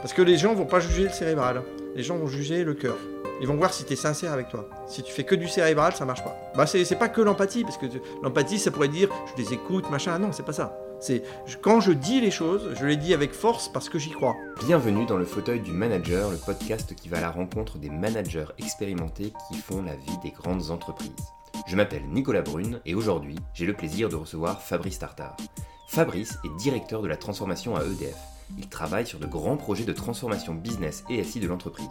Parce que les gens vont pas juger le cérébral, les gens vont juger le cœur. Ils vont voir si tu es sincère avec toi. Si tu fais que du cérébral, ça marche pas. Bah c'est pas que l'empathie, parce que l'empathie, ça pourrait dire je les écoute, machin. Non, c'est pas ça. C'est quand je dis les choses, je les dis avec force parce que j'y crois. Bienvenue dans le fauteuil du manager, le podcast qui va à la rencontre des managers expérimentés qui font la vie des grandes entreprises. Je m'appelle Nicolas Brune et aujourd'hui, j'ai le plaisir de recevoir Fabrice Tartare. Fabrice est directeur de la transformation à EDF. Il travaille sur de grands projets de transformation business et SI de l'entreprise.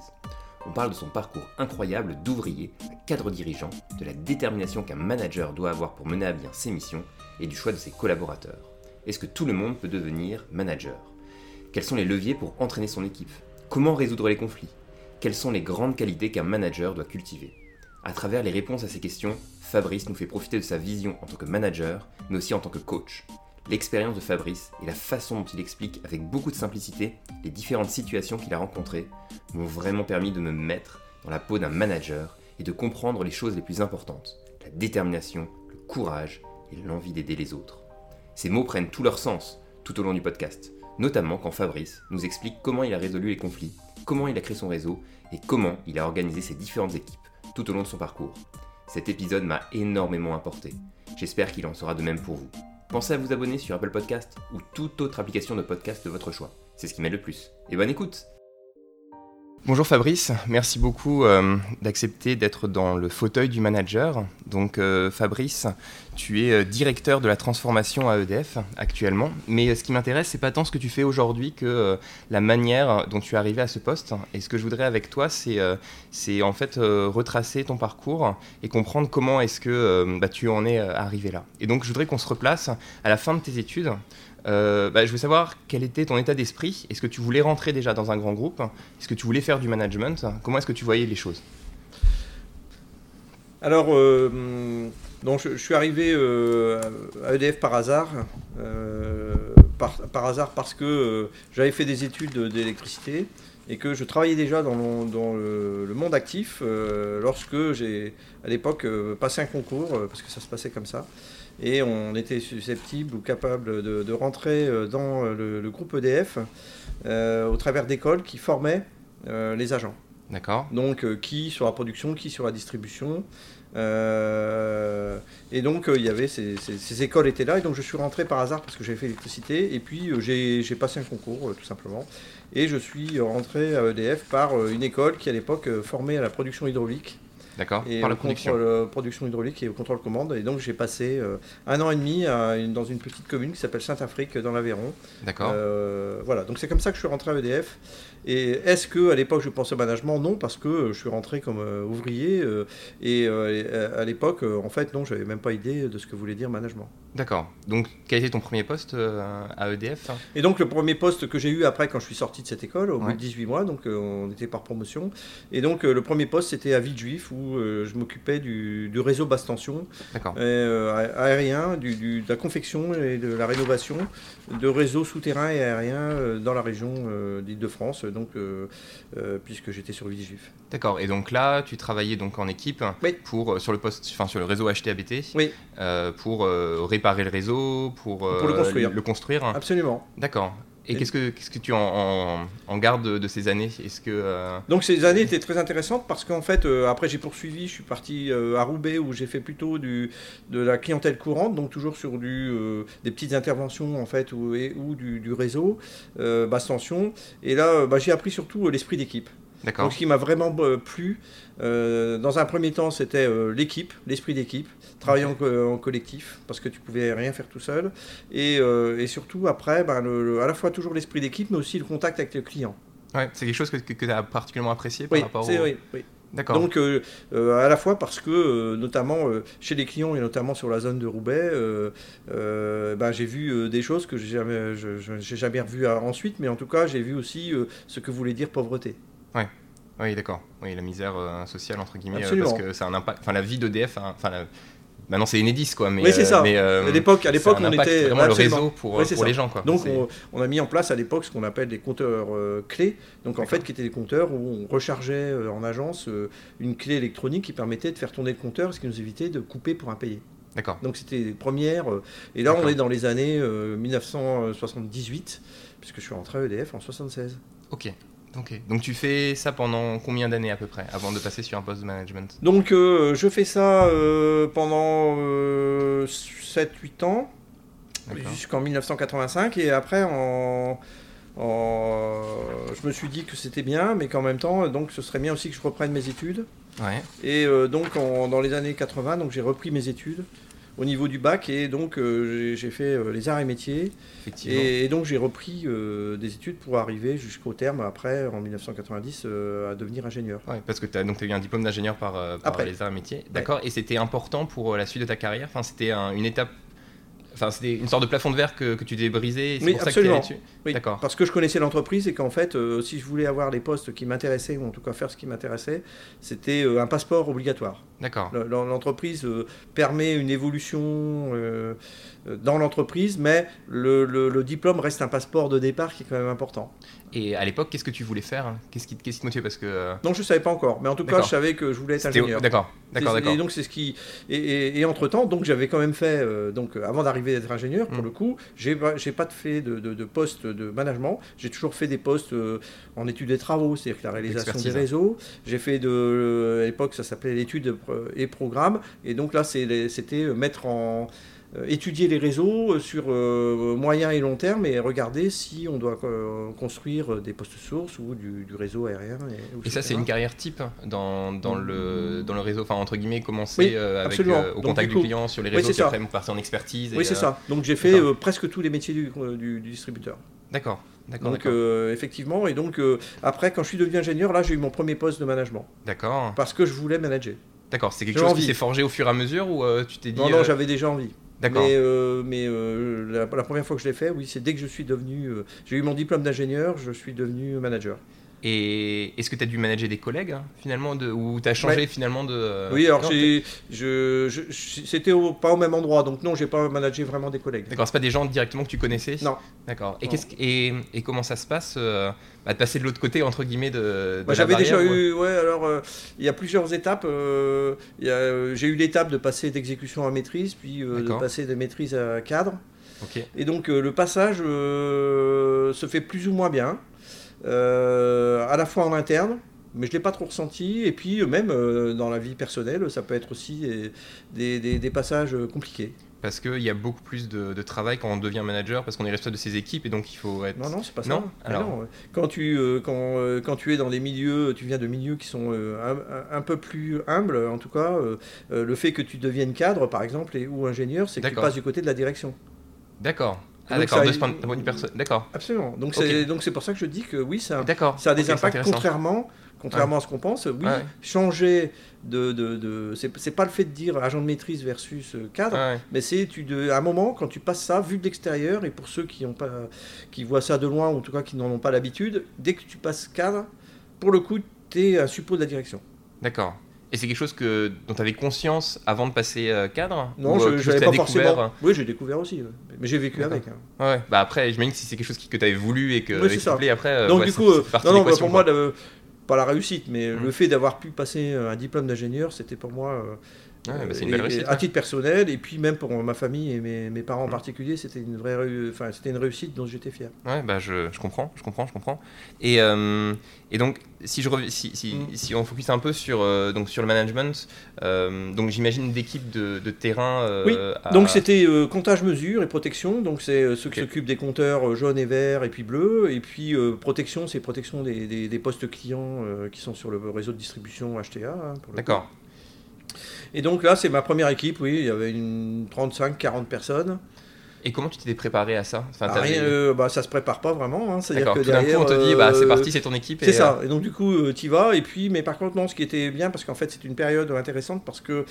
On parle de son parcours incroyable d'ouvrier cadre dirigeant, de la détermination qu'un manager doit avoir pour mener à bien ses missions et du choix de ses collaborateurs. Est-ce que tout le monde peut devenir manager? Quels sont les leviers pour entraîner son équipe? Comment résoudre les conflits? Quelles sont les grandes qualités qu'un manager doit cultiver? À travers les réponses à ces questions, Fabrice nous fait profiter de sa vision en tant que manager, mais aussi en tant que coach. L'expérience de Fabrice et la façon dont il explique avec beaucoup de simplicité les différentes situations qu'il a rencontrées m'ont vraiment permis de me mettre dans la peau d'un manager et de comprendre les choses les plus importantes, la détermination, le courage et l'envie d'aider les autres. Ces mots prennent tout leur sens tout au long du podcast, notamment quand Fabrice nous explique comment il a résolu les conflits, comment il a créé son réseau et comment il a organisé ses différentes équipes tout au long de son parcours. Cet épisode m'a énormément apporté. J'espère qu'il en sera de même pour vous. Pensez à vous abonner sur Apple Podcast ou toute autre application de podcast de votre choix. C'est ce qui m'aide le plus. Et bonne écoute Bonjour Fabrice, merci beaucoup euh, d'accepter d'être dans le fauteuil du manager. Donc euh, Fabrice, tu es euh, directeur de la transformation à EDF actuellement, mais ce qui m'intéresse, c'est pas tant ce que tu fais aujourd'hui que la manière dont tu es arrivé à ce poste. Et ce que je voudrais avec toi, c'est en fait retracer ton parcours et comprendre comment est-ce que bah, tu en es arrivé là. Et donc je voudrais qu'on se replace à la fin de tes études. Euh, bah, je veux savoir quel était ton état d'esprit. Est-ce que tu voulais rentrer déjà dans un grand groupe? Est-ce que tu voulais faire du management? Comment est-ce que tu voyais les choses? Alors, euh, donc je, suis arrivé euh, à EDF par hasard, par, hasard parce que j'avais fait des études d'électricité et que je travaillais déjà dans, le- monde actif lorsque j'ai à l'époque passé un concours, parce que ça se passait comme ça, et on était susceptible ou capable de, de rentrer euh, dans le, le groupe EDF euh, au travers d'écoles qui formaient euh, les agents. D'accord Donc, euh, qui sur la production, qui sur la distribution. Euh, et donc, euh, il y avait ces, ces- ces écoles étaient là. Et donc, je suis rentré par hasard parce que j'avais fait l'électricité. Et puis, euh, j'ai passé un concours, euh, tout simplement. Et je suis rentré à EDF par euh, une école qui, à l'époque, euh, formait à la production hydraulique. D'accord Et Par la contrôle, euh, production hydraulique et au contrôle commande. Et donc, j'ai passé euh, un an et demi à une- dans une petite commune qui s'appelle Saint-Afrique, dans l'Aveyron. D'accord Euh, voilà, donc c'est comme ça que je suis rentré à EDF. Et est-ce que à l'époque je pensais au management? Non, parce que je suis rentré comme ouvrier et à l'époque, en fait, non, j'avais même pas idée de ce que voulait dire management. D'accord. Donc, quel était ton premier poste à EDF Et donc le premier poste que j'ai eu après quand je suis sorti de cette école, au bout Ouais. de 18 mois, donc on était par promotion. Et donc le premier poste c'était à Villejuif où euh, je m'occupais du, du réseau basse tension euh, aérien, du, du- de la confection et de la rénovation de réseaux souterrains et aériens euh, dans la région d'Île-de-France, donc puisque j'étais sur Villejuif. D'accord. Et donc là, tu travaillais donc en équipe Oui. pour sur le poste, enfin sur le réseau HTABT, Oui. pour réparer le réseau, pour, Pour le construire. Le construire. Absolument. D'accord. Et, Et- qu'est-ce que qu'est-ce que tu en, en, en gardes de, de ces années? Est-ce que euh, Donc ces années étaient très intéressantes parce qu'en fait, euh, après j'ai poursuivi, je suis parti euh, à Roubaix où j'ai fait plutôt du, de la clientèle courante, donc toujours sur du, des petites interventions en fait ou, et- ou du, du réseau, basse tension. Et là, bah, j'ai appris surtout l'esprit d'équipe. Donc ce qui m'a vraiment plu, dans un premier temps, c'était l'équipe, l'esprit d'équipe, travailler en, co- en collectif, parce que tu pouvais rien faire tout seul. Et, euh, et surtout, après, ben, le- le- à la fois toujours l'esprit d'équipe, mais aussi le contact avec le client. Ouais, c'est quelque chose que, que, tu as particulièrement apprécié par Oui, rapport au... oui, oui. D'accord. Donc, euh, euh, à la fois parce que, euh, notamment chez les clients et notamment sur la zone de Roubaix, ben, j'ai vu des choses que j'ai jamais, je, je- jamais revues ensuite, mais en tout cas, j'ai vu aussi ce que voulait dire pauvreté. Oui, d'accord. Oui, la misère sociale entre guillemets, parce que c'est un impact. Enfin, la vie d'EDF, enfin, la- maintenant c'est Enedis quoi, mais Oui, c'est euh, ça. mais, euh, à l'époque, à l'époque, on était vraiment le réseau pour, Oui, c'est pour ça. les gens quoi. Donc, on, on a mis en place à l'époque ce qu'on appelle des compteurs euh, clés. Donc, en fait, qui étaient des compteurs où on rechargeait euh, en agence euh, une clé électronique qui permettait de faire tourner le compteur, ce qui nous évitait de couper pour impayé. D'accord. Donc, c'était les premières. euh, et là, on est dans les années euh, 1978. puisque je suis rentré à EDF en 76. Ok. Ok. Donc tu fais ça pendant combien d'années à peu près avant de passer sur un poste de management? Donc euh, je fais ça euh, pendant euh, 7-8 ans, jusqu'en 1985, et après en, en- je me suis dit que c'était bien, mais qu'en même temps, donc ce serait bien aussi que je reprenne mes études. Ouais. Et euh, donc en- dans les années 80, donc j'ai repris mes études au niveau du bac, et donc euh, j'ai fait euh, les arts et métiers. Et, et donc j'ai repris euh, des études pour arriver jusqu'au terme après, en 1990, euh, à devenir ingénieur. Ouais, parce que tu as, eu un diplôme d'ingénieur par, les arts et métiers. D'accord. Et c'était important pour la suite de ta carrière? Enfin, c'était un- une étape. Enfin, c'était une sorte de plafond de verre que, que tu devais briser. Oui, pour ça que tu absolument. dessus. Oui, D'accord. Parce que je connaissais l'entreprise et qu'en fait, euh, si je voulais avoir les postes qui m'intéressaient, ou en tout cas faire ce qui m'intéressait, c'était euh, un passeport obligatoire. D'accord. Le- l'en- L'entreprise euh, permet une évolution dans l'entreprise, mais le, le- le diplôme reste un passeport de départ qui est quand même important. Et à l'époque, qu'est-ce que tu voulais faire Qu'est-ce qui, qu'est-ce qui te motivait? Parce que. euh, Donc je ne savais pas encore, mais en tout cas, je savais que je voulais être ingénieur. D'accord. D'accord. D'accord. Et donc c'est ce qui et, et, entre temps donc j'avais quand même fait euh, donc euh, avant d'arriver à être ingénieur pour Mm. le coup j'ai pas fait de, de, de poste de management j'ai toujours fait des postes euh, en études des travaux c'est-à-dire la réalisation des hein. réseaux j'ai fait de euh, à l'époque ça s'appelait l'étude et programme et donc là c'était euh, mettre en euh, étudier les réseaux euh, sur euh, moyen et long terme et regarder si on doit euh, construire des postes sources ou du, du réseau aérien et, ça, c'est une carrière type dans, dans, le, dans le réseau, enfin, entre guillemets, commencer Oui, euh, avec, euh, au contact du du coup- client sur les Oui, réseaux, c'est puis après, partir en expertise. et, Oui, c'est euh, ça. Donc j'ai fait euh, presque tous les métiers du, euh, du- du distributeur. D'accord. Donc euh, effectivement, et donc euh, après, quand je suis devenu ingénieur, là j'ai eu mon premier poste de management D'accord. parce que je voulais manager. D'accord. C'est quelque chose qui envie. s'est forgé au fur et à mesure ou euh, tu t'es dit. Non, non, euh, j'avais déjà envie. Euh, mais euh, la, la première fois que je l'ai fait, oui, c'est dès que je suis devenu, euh, j'ai eu mon diplôme d'ingénieur, je suis devenu manager. Et est-ce que tu as dû manager des collègues hein, finalement de, ou tu as changé Ouais. finalement de. euh, oui, alors je, c'était au- pas au même endroit, donc non, j'ai pas managé vraiment des collègues. D'accord, c'est pas des gens directement que tu connaissais Non. D'accord. Et, Non. qu'est-ce que- et, et comment ça se passe euh, bah, de passer de l'autre côté, entre guillemets, de. de la j'avais déjà eu, ouais, alors euh, il y a plusieurs étapes. il y a, j'ai eu l'étape de passer d'exécution à maîtrise, puis de passer de maîtrise à cadre. Ok. Et donc le passage se fait plus ou moins bien, à la fois en interne, mais je ne l'ai pas trop ressenti, et puis euh, même euh, dans la vie personnelle, ça peut être aussi des, des- des- des passages euh, compliqués. Parce qu'il y a beaucoup plus de, de travail quand on devient manager, parce qu'on est responsable de ses équipes et donc il faut être. Non, non, c'est pas ça. Non Mais Alors non, ouais. quand, tu, euh, quand, euh, quand tu es dans des milieux, tu viens de milieux qui sont euh, un, peu plus humbles, en tout cas, euh, euh, le fait que tu deviennes cadre, par exemple, et, ou ingénieur, c'est que tu passes du côté de la direction. D'accord. Ah, d'accord, de. Absolument. Donc c'est pour ça que je dis que oui, ça, a des impacts contrairement, contrairement à ce qu'on pense. Oui, Ouais. changer de, de, de- c'est pas le fait de dire agent de maîtrise versus euh, cadre, Ouais. mais c'est à un moment quand tu passes ça vu de l'extérieur et pour ceux qui ont pas qui voient ça de loin ou en tout cas qui n'en ont pas l'habitude, dès que tu passes cadre, pour le coup, tu es un suppôt de la direction. D'accord. Et c'est quelque chose que, dont tu avais conscience avant de passer euh, cadre Non, Ou, euh, je que pas découvert, forcément. Oui, j'ai découvert aussi, ouais. mais j'ai vécu avec. hein. euh, Ouais, bah après, j'imagine que si c'est quelque chose que tu avais voulu et que Oui, c'est ça. plaît après. euh, Donc ouais, du coup, euh, non, non, bah, pour moi, pas la réussite, mais Mm. le fait d'avoir pu passer un diplôme d'ingénieur, c'était pour moi, euh, Ouais, bah, c'est euh, une belle réussite. à titre personnel, et puis même pour ma famille et mes, mes parents en Mm. particulier, c'était une vraie, réu- enfin, c'était une réussite dont j'étais fier. Ouais, bah je, je comprends, je comprends, je comprends. Et, euh, et donc, si, je rev- si, si, Mm. si on focus un peu sur, euh, donc sur le management, euh, donc j'imagine d'équipe de, de terrain. Oui, à- Donc c'était comptage, mesure et protection. Donc c'est ceux qui s'occupent des compteurs jaunes et verts et puis bleus. Et puis protection, c'est protection des, des- des postes clients qui sont sur le réseau de distribution HTA. hein, D'accord. Et donc là, c'est ma première équipe. Oui, il y avait une 35-40 personnes. Et comment tu t'étais préparé à ça? Enfin, Ah, rien, euh, bah, ça se prépare pas vraiment. hein. C'est-à-dire que tout d'un coup derrière, on te dit, bah c'est euh, parti, c'est ton équipe. C'est ça. Et donc du coup, tu y vas. Et puis, mais par contre, non, ce qui était bien, parce qu'en fait, c'est une période intéressante parce que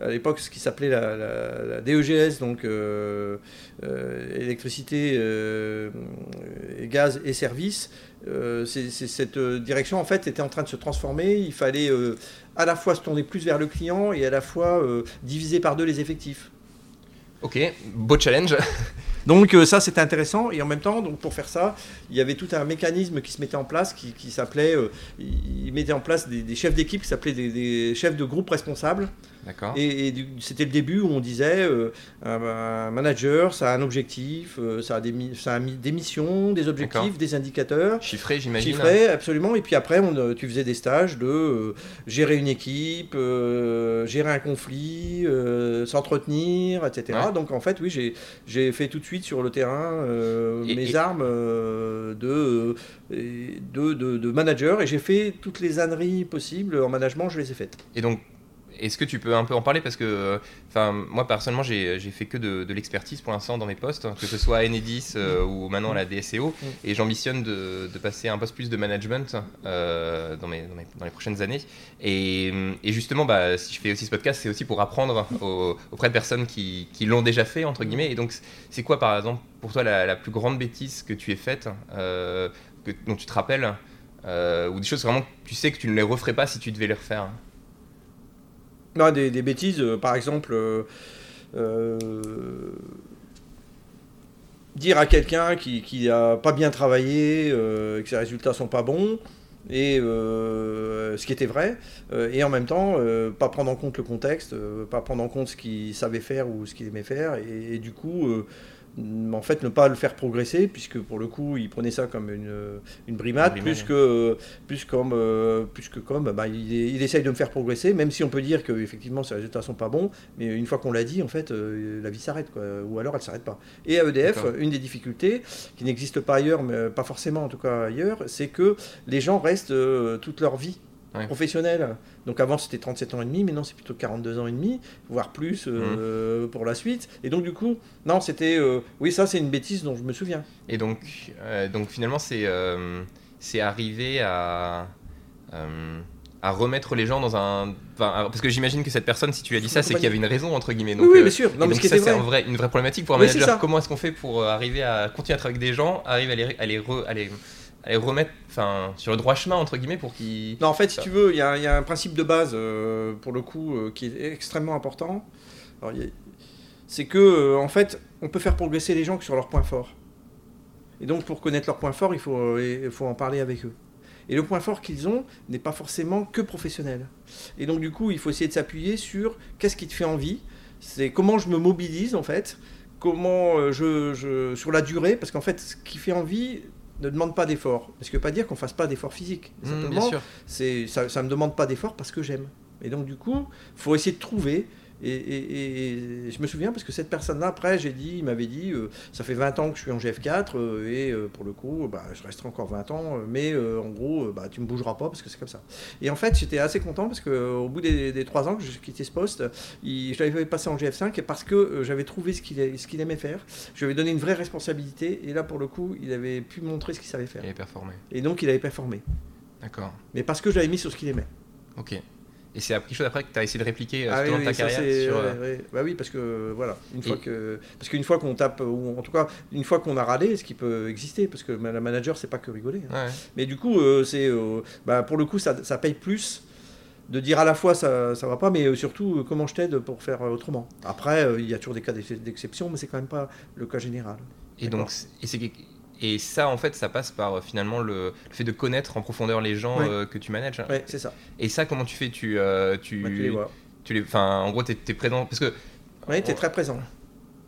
à l'époque, ce qui s'appelait la, la- la DEGS, donc euh, euh, électricité, euh, gaz et services, euh, c'est- cette euh, direction en fait était en train de se transformer. Il fallait euh, à la fois se tourner plus vers le client et à la fois euh, diviser par deux les effectifs. Ok, beau challenge. Donc euh, ça c'était intéressant et en même temps donc pour faire ça il y avait tout un mécanisme qui se mettait en place qui, qui s'appelait euh, il il mettait en place des, chefs d'équipe qui s'appelaient des, des chefs de groupe responsables. Et, c'était le début où on disait euh, un, manager, ça a un objectif, euh, ça, a des, mi- ça a mis des missions, des objectifs, des indicateurs. Chiffré, j'imagine. Chiffré, absolument. Et puis après, on, euh, tu faisais des stages de euh, gérer une équipe, euh, gérer un conflit, s'entretenir, etc. Ouais. Donc en fait, oui, j'ai- fait tout de suite sur le terrain Et- mes et- armes de, et de, de, de manager et j'ai fait toutes les âneries possibles en management, je les ai faites. Et donc, est-ce que tu peux un peu en parler Parce que, enfin, moi personnellement, j'ai fait que de, de l'expertise pour l'instant dans mes postes, que ce soit à Enedis euh, ou maintenant à la DSEO, Mm. et j'ambitionne de, de passer un poste plus de management euh, dans, mes, dans, mes- dans les prochaines années. Et, et justement, bah, si je fais aussi ce podcast, c'est aussi pour apprendre au- auprès de personnes qui, qui l'ont déjà fait, entre guillemets. Et donc, c'est quoi, par exemple, pour toi, la, la plus grande bêtise que tu aies faite, euh, que, dont tu te rappelles euh, ou des choses vraiment que tu sais que tu ne les referais pas si tu devais les refaire? Des, bêtises, euh, par exemple, euh, euh, dire à quelqu'un qui, qui a pas bien travaillé, que ses résultats sont pas bons, et ce qui était vrai, et en même temps, pas prendre en compte le contexte, pas prendre en compte ce qu'il savait faire ou ce qu'il aimait faire, et, du coup, en fait, ne pas le faire progresser, puisque pour le coup, il prenait ça comme une, une brimade, Une brimade, plus que, plus comme, euh, plus que comme, bah, il, il essaye de me faire progresser, même si on peut dire que effectivement ses résultats sont pas bons, mais une fois qu'on l'a dit, en fait, euh, la vie s'arrête, quoi, ou alors elle s'arrête pas. Et à EDF, une des difficultés qui n'existe pas ailleurs, mais pas forcément en tout cas ailleurs, c'est que les gens restent euh, toute leur vie Ouais. professionnelle. Donc avant c'était 37 ans et demi, maintenant c'est plutôt 42 ans et demi, voire plus euh, pour la suite. Et donc du coup, non, c'était, euh, oui, ça c'est une bêtise dont je me souviens. Et donc, euh, donc finalement, c'est c'est arrivé à, à remettre les gens dans un. enfin, parce que j'imagine que cette personne, si tu as dit ça, c'est qu'il y avait une raison, entre guillemets. Donc, oui, oui, bien sûr. Non, mais donc ce ça, c'est vrai. une vraie problématique pour un manager. Comment est-ce qu'on fait pour arriver à continuer à travailler avec des gens, arriver à les, à les, re- à les, à les remettre enfin, sur le droit chemin, entre guillemets, pour qu'ils. Non, en fait, si tu veux, il y, a il y a un principe de base, euh, pour le coup, euh, qui est extrêmement important. A- C'est que, euh, en fait, on peut faire progresser les gens que sur leurs points forts. Et donc, pour connaître leurs points forts, il faut, il faut en parler avec eux. Et le point fort qu'ils ont n'est pas forcément que professionnel. Et donc, du coup, il faut essayer de s'appuyer sur qu'est-ce qui te fait envie. C'est comment je me mobilise, en fait. Comment je, je- sur la durée, parce qu'en fait, ce qui fait envie ne demande pas d'effort. Ce qui ne veut pas dire qu'on fasse pas d'effort physique. Mmh, Simplement, bien sûr. c'est ça, ça me demande pas d'effort parce que j'aime. Et donc du coup, faut essayer de trouver. Et, et- et je me souviens parce que cette personne-là, après, j'ai dit, il m'avait dit, euh, ça fait 20 ans que je suis en GF4 euh, et euh, pour le coup, bah, je resterai encore 20 ans, mais en gros, bah, tu me bougeras pas parce que c'est comme ça. Et en fait, j'étais assez content parce qu'au bout des, des 3 ans que j'ai quitté ce poste, il- je l'avais passé en GF5 et parce que j'avais trouvé ce qu'il a- ce qu'il aimait faire, je lui avais donné une vraie responsabilité et là, pour le coup, il avait pu montrer ce qu'il savait faire. Et performer. Et donc, il avait performé. D'accord. Mais parce que je l'avais mis sur ce qu'il aimait. Ok. Et c'est quelque chose après que tu as essayé de répliquer euh, Ah tout oui, ta oui, ça, carrière sur, euh, ouais. Bah oui, parce que voilà, une fois que parce qu'une fois qu'on tape ou en tout cas une fois qu'on a râlé, ce qui peut exister, parce que la manager c'est pas que rigoler. hein. ouais. Mais du coup, euh, c'est euh, bah, pour le coup ça, ça paye plus de dire à la fois ça ça va pas, mais surtout comment je t'aide pour faire autrement. Après, euh, il y a toujours des cas d'ex- d'exception, mais c'est quand même pas le cas général. Et donc, et, c'est et ça, en fait, ça passe par euh, finalement le, le fait de connaître en profondeur les gens Ouais. euh, que tu manages. Ouais, c'est ça. Et ça, comment tu fais? Tu, euh, tu, Bah, tu les vois. tu les, en gros, t'es es présent parce que, Ouais, t'es très présent.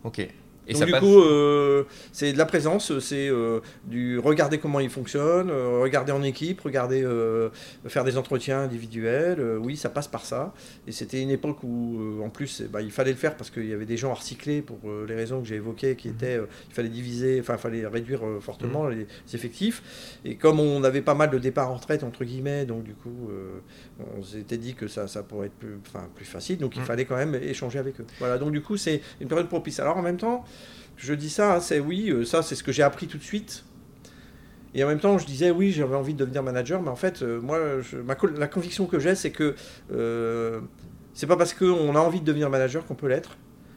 ok. Et Donc ça du passe. coup, euh, c'est de la présence, c'est euh, du regarder comment il fonctionne, euh, regarder en équipe, regarder euh, faire des entretiens individuels. oui, ça passe par ça. Et c'était une époque où, en plus, eh ben, il fallait le faire parce qu'il y avait des gens à recycler pour les raisons que j'ai évoquées, qui étaient, euh, il fallait diviser, enfin, il fallait réduire fortement les, effectifs. Et comme on avait pas mal de départs en retraite entre guillemets, donc du coup, on s'était dit que ça, ça pourrait être plus, plus facile. Donc il Mm. fallait quand même échanger avec eux. Voilà. Donc du coup, c'est une période propice. Alors en même temps je dis ça, hein, c'est oui, euh, ça c'est ce que j'ai appris tout de suite. Et en même temps, je disais oui, j'avais envie de devenir manager, mais en fait, euh, moi, je- ma, co- la conviction que j'ai, c'est que euh, c'est pas parce qu'on a envie de devenir manager qu'on peut l'être.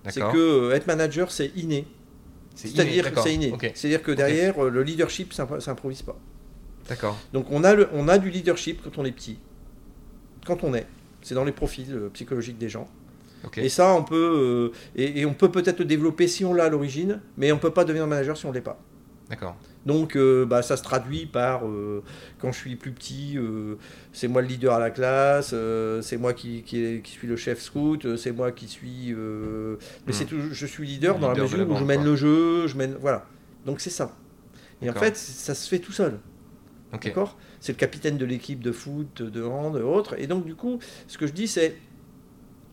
C'est que être manager, c'est inné. C'est C'est-à-dire que c'est inné. C'est-à-dire que derrière, le leadership, ça ça improvise pas. D'accord. Donc on a, le- on a du leadership quand on est petit. Quand on est. C'est dans les profils psychologiques des gens. Et ça, on peut, euh, et, et on peut peut-être le développer si on l'a à l'origine, mais on peut pas devenir manager si on l'est pas. D'accord. Donc euh, bah, ça se traduit par, euh, quand je suis plus petit, euh, c'est moi le leader à la classe, c'est moi qui, qui, suis le chef scout, c'est moi qui suis... Mais Hmm. c'est toujours, je suis leader Le dans la leader mesure la où je mène quoi. le jeu, je mène... Voilà. Donc c'est ça. Et en fait, ça se fait tout seul. D'accord? C'est le capitaine de l'équipe de foot, de hand, autres. Et donc, du coup, ce que je dis, c'est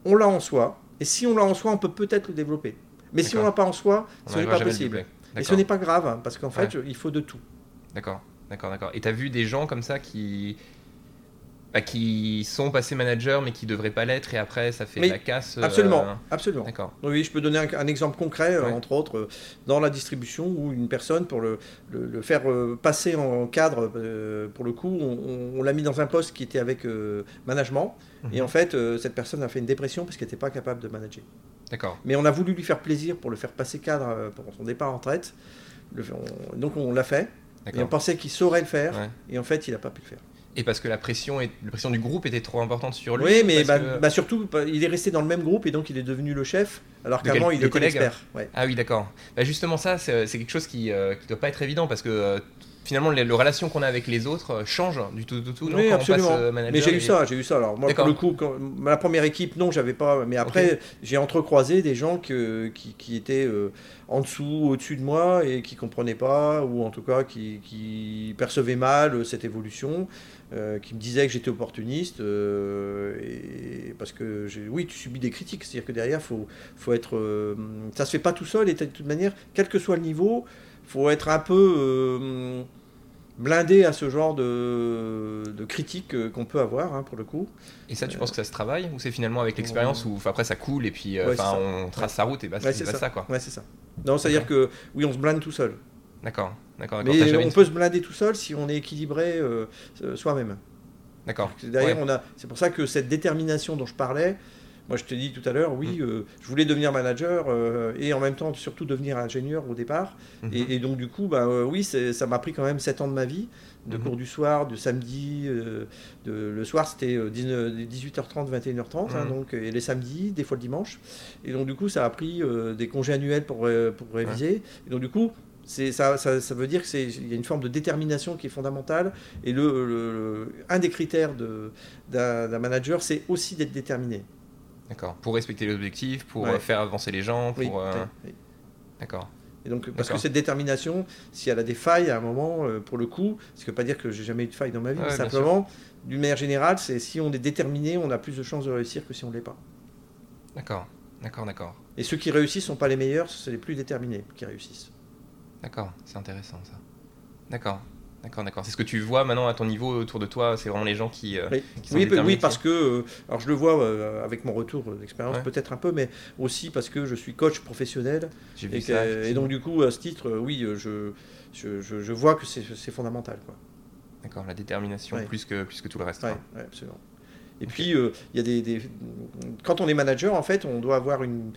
on l'a en soi. Et si on l'a en soi, on peut peut-être le développer. Mais si on l'a pas en soi, ce n'est pas possible. Et ce n'est pas grave, parce qu'en fait, Ouais. il faut de tout. D'accord, d'accord, d'accord. Et t'as vu des gens comme ça qui, bah, qui sont passés managers mais qui devraient pas l'être et après ça fait Oui, la casse. euh, Absolument, absolument. D'accord. Oui, je peux donner un, un exemple concret, euh, Ouais. entre autres, euh, dans la distribution où une personne, pour le, le- le faire passer en cadre, pour le coup, on, on- on l'a mis dans un poste qui était avec euh, management. Et Mhm. en fait, cette personne a fait une dépression parce qu'elle n'était pas capable de manager. D'accord. Mais on a voulu lui faire plaisir pour le faire passer cadre pour son départ en retraite. Le- on- donc on l'a fait. Et on pensait qu'il saurait le faire. Ouais. Et en fait, il n'a pas pu le faire. Et parce que la pression, est... la pression du groupe était trop importante sur lui. Oui, mais bah, que- bah, surtout, bah, il est resté dans le même groupe et donc il est devenu le chef, alors qu'avant il était collègue l'expert. Ouais. Ah oui, d'accord. Bah, justement, ça, c'est quelque chose qui, euh, qui doit pas être évident parce que euh, finalement, les, les relations qu'on a avec les autres euh, changent du tout, du tout. non, Oui, absolument. On passe, euh, manager mais j'ai eu et- ça, j'ai eu ça. Alors moi, pour le coup, quand- la première équipe, non, j'avais pas. Mais après, j'ai entrecroisé des gens que- qui, qui étaient euh, en dessous, au-dessus de moi et qui comprenaient pas, ou en tout cas qui, qui percevaient mal euh, cette évolution, euh, qui me disaient que j'étais opportuniste. euh, et parce que oui, tu subis des critiques. C'est-à-dire que derrière, faut, faut être. euh, ça se fait pas tout seul. Et de toute manière, quel que soit le niveau, faut être un peu. blindé à ce genre de, de critiques qu'on peut avoir, hein, pour le coup. Et ça, tu penses que ça se travaille ou c'est finalement avec l'expérience où après ça coule et puis euh, Ouais, on trace sa route et bah, Ouais, c'est ça. ça quoi. Ouais, c'est ça. Non, c'est-à-dire que oui, on se blinde tout seul. D'accord, d'accord, Mais on peut se blinder tout seul si on est équilibré euh, euh, soi-même. D'accord. Derrière, Ouais. on a. C'est pour ça que cette détermination dont je parlais. Moi, je te dis tout à l'heure, Mm. oui, euh, je voulais devenir manager euh, et en même temps, surtout devenir ingénieur au départ. Mhm. Et, et donc, du coup, bah, oui, ça m'a pris quand même 7 ans de ma vie, de Mhm. cours du soir, de samedi. de, le soir, c'était euh, 19 18h30, 21h30, hein, Mhm. donc, et les samedis, des fois le dimanche. Et donc, du coup, ça a pris des congés annuels pour, pour réviser. Et donc, du coup, ça, ça, ça veut dire qu'il y a une forme de détermination qui est fondamentale. Et le, le- le- un des critères d'un manager, c'est aussi d'être déterminé. D'accord. Pour respecter les objectifs, pour Ouais. euh, faire avancer les gens, pour. Oui, euh, oui. D'accord. Et donc, parce que cette détermination, si elle a des failles à un moment, euh, pour le coup, ce qui ne veut pas dire que j'ai jamais eu de faille dans ma vie, Ouais, mais simplement, d'une manière générale, c'est si on est déterminé, on a plus de chances de réussir que si on ne l'est pas. D'accord. D'accord, d'accord. Et ceux qui réussissent ne sont pas les meilleurs, c'est les plus déterminés qui réussissent. D'accord. C'est intéressant ça. D'accord. D'accord, d'accord. C'est ce que tu vois maintenant à ton niveau autour de toi, c'est vraiment les gens qui, euh, Oui. qui sont Oui, oui, parce que, euh, alors je le vois euh, avec mon retour d'expérience Ouais. peut-être un peu, mais aussi parce que je suis coach professionnel. J'ai vu Et, ça. et donc, du coup, à ce titre, oui, je, je, je- je vois que c'est fondamental. Quoi. D'accord, la détermination Ouais. plus, que, plus que tout le reste. Ouais, quoi. ouais, absolument. Et puis, euh, il y a des, des- Quand on est manager, en fait, on doit avoir une,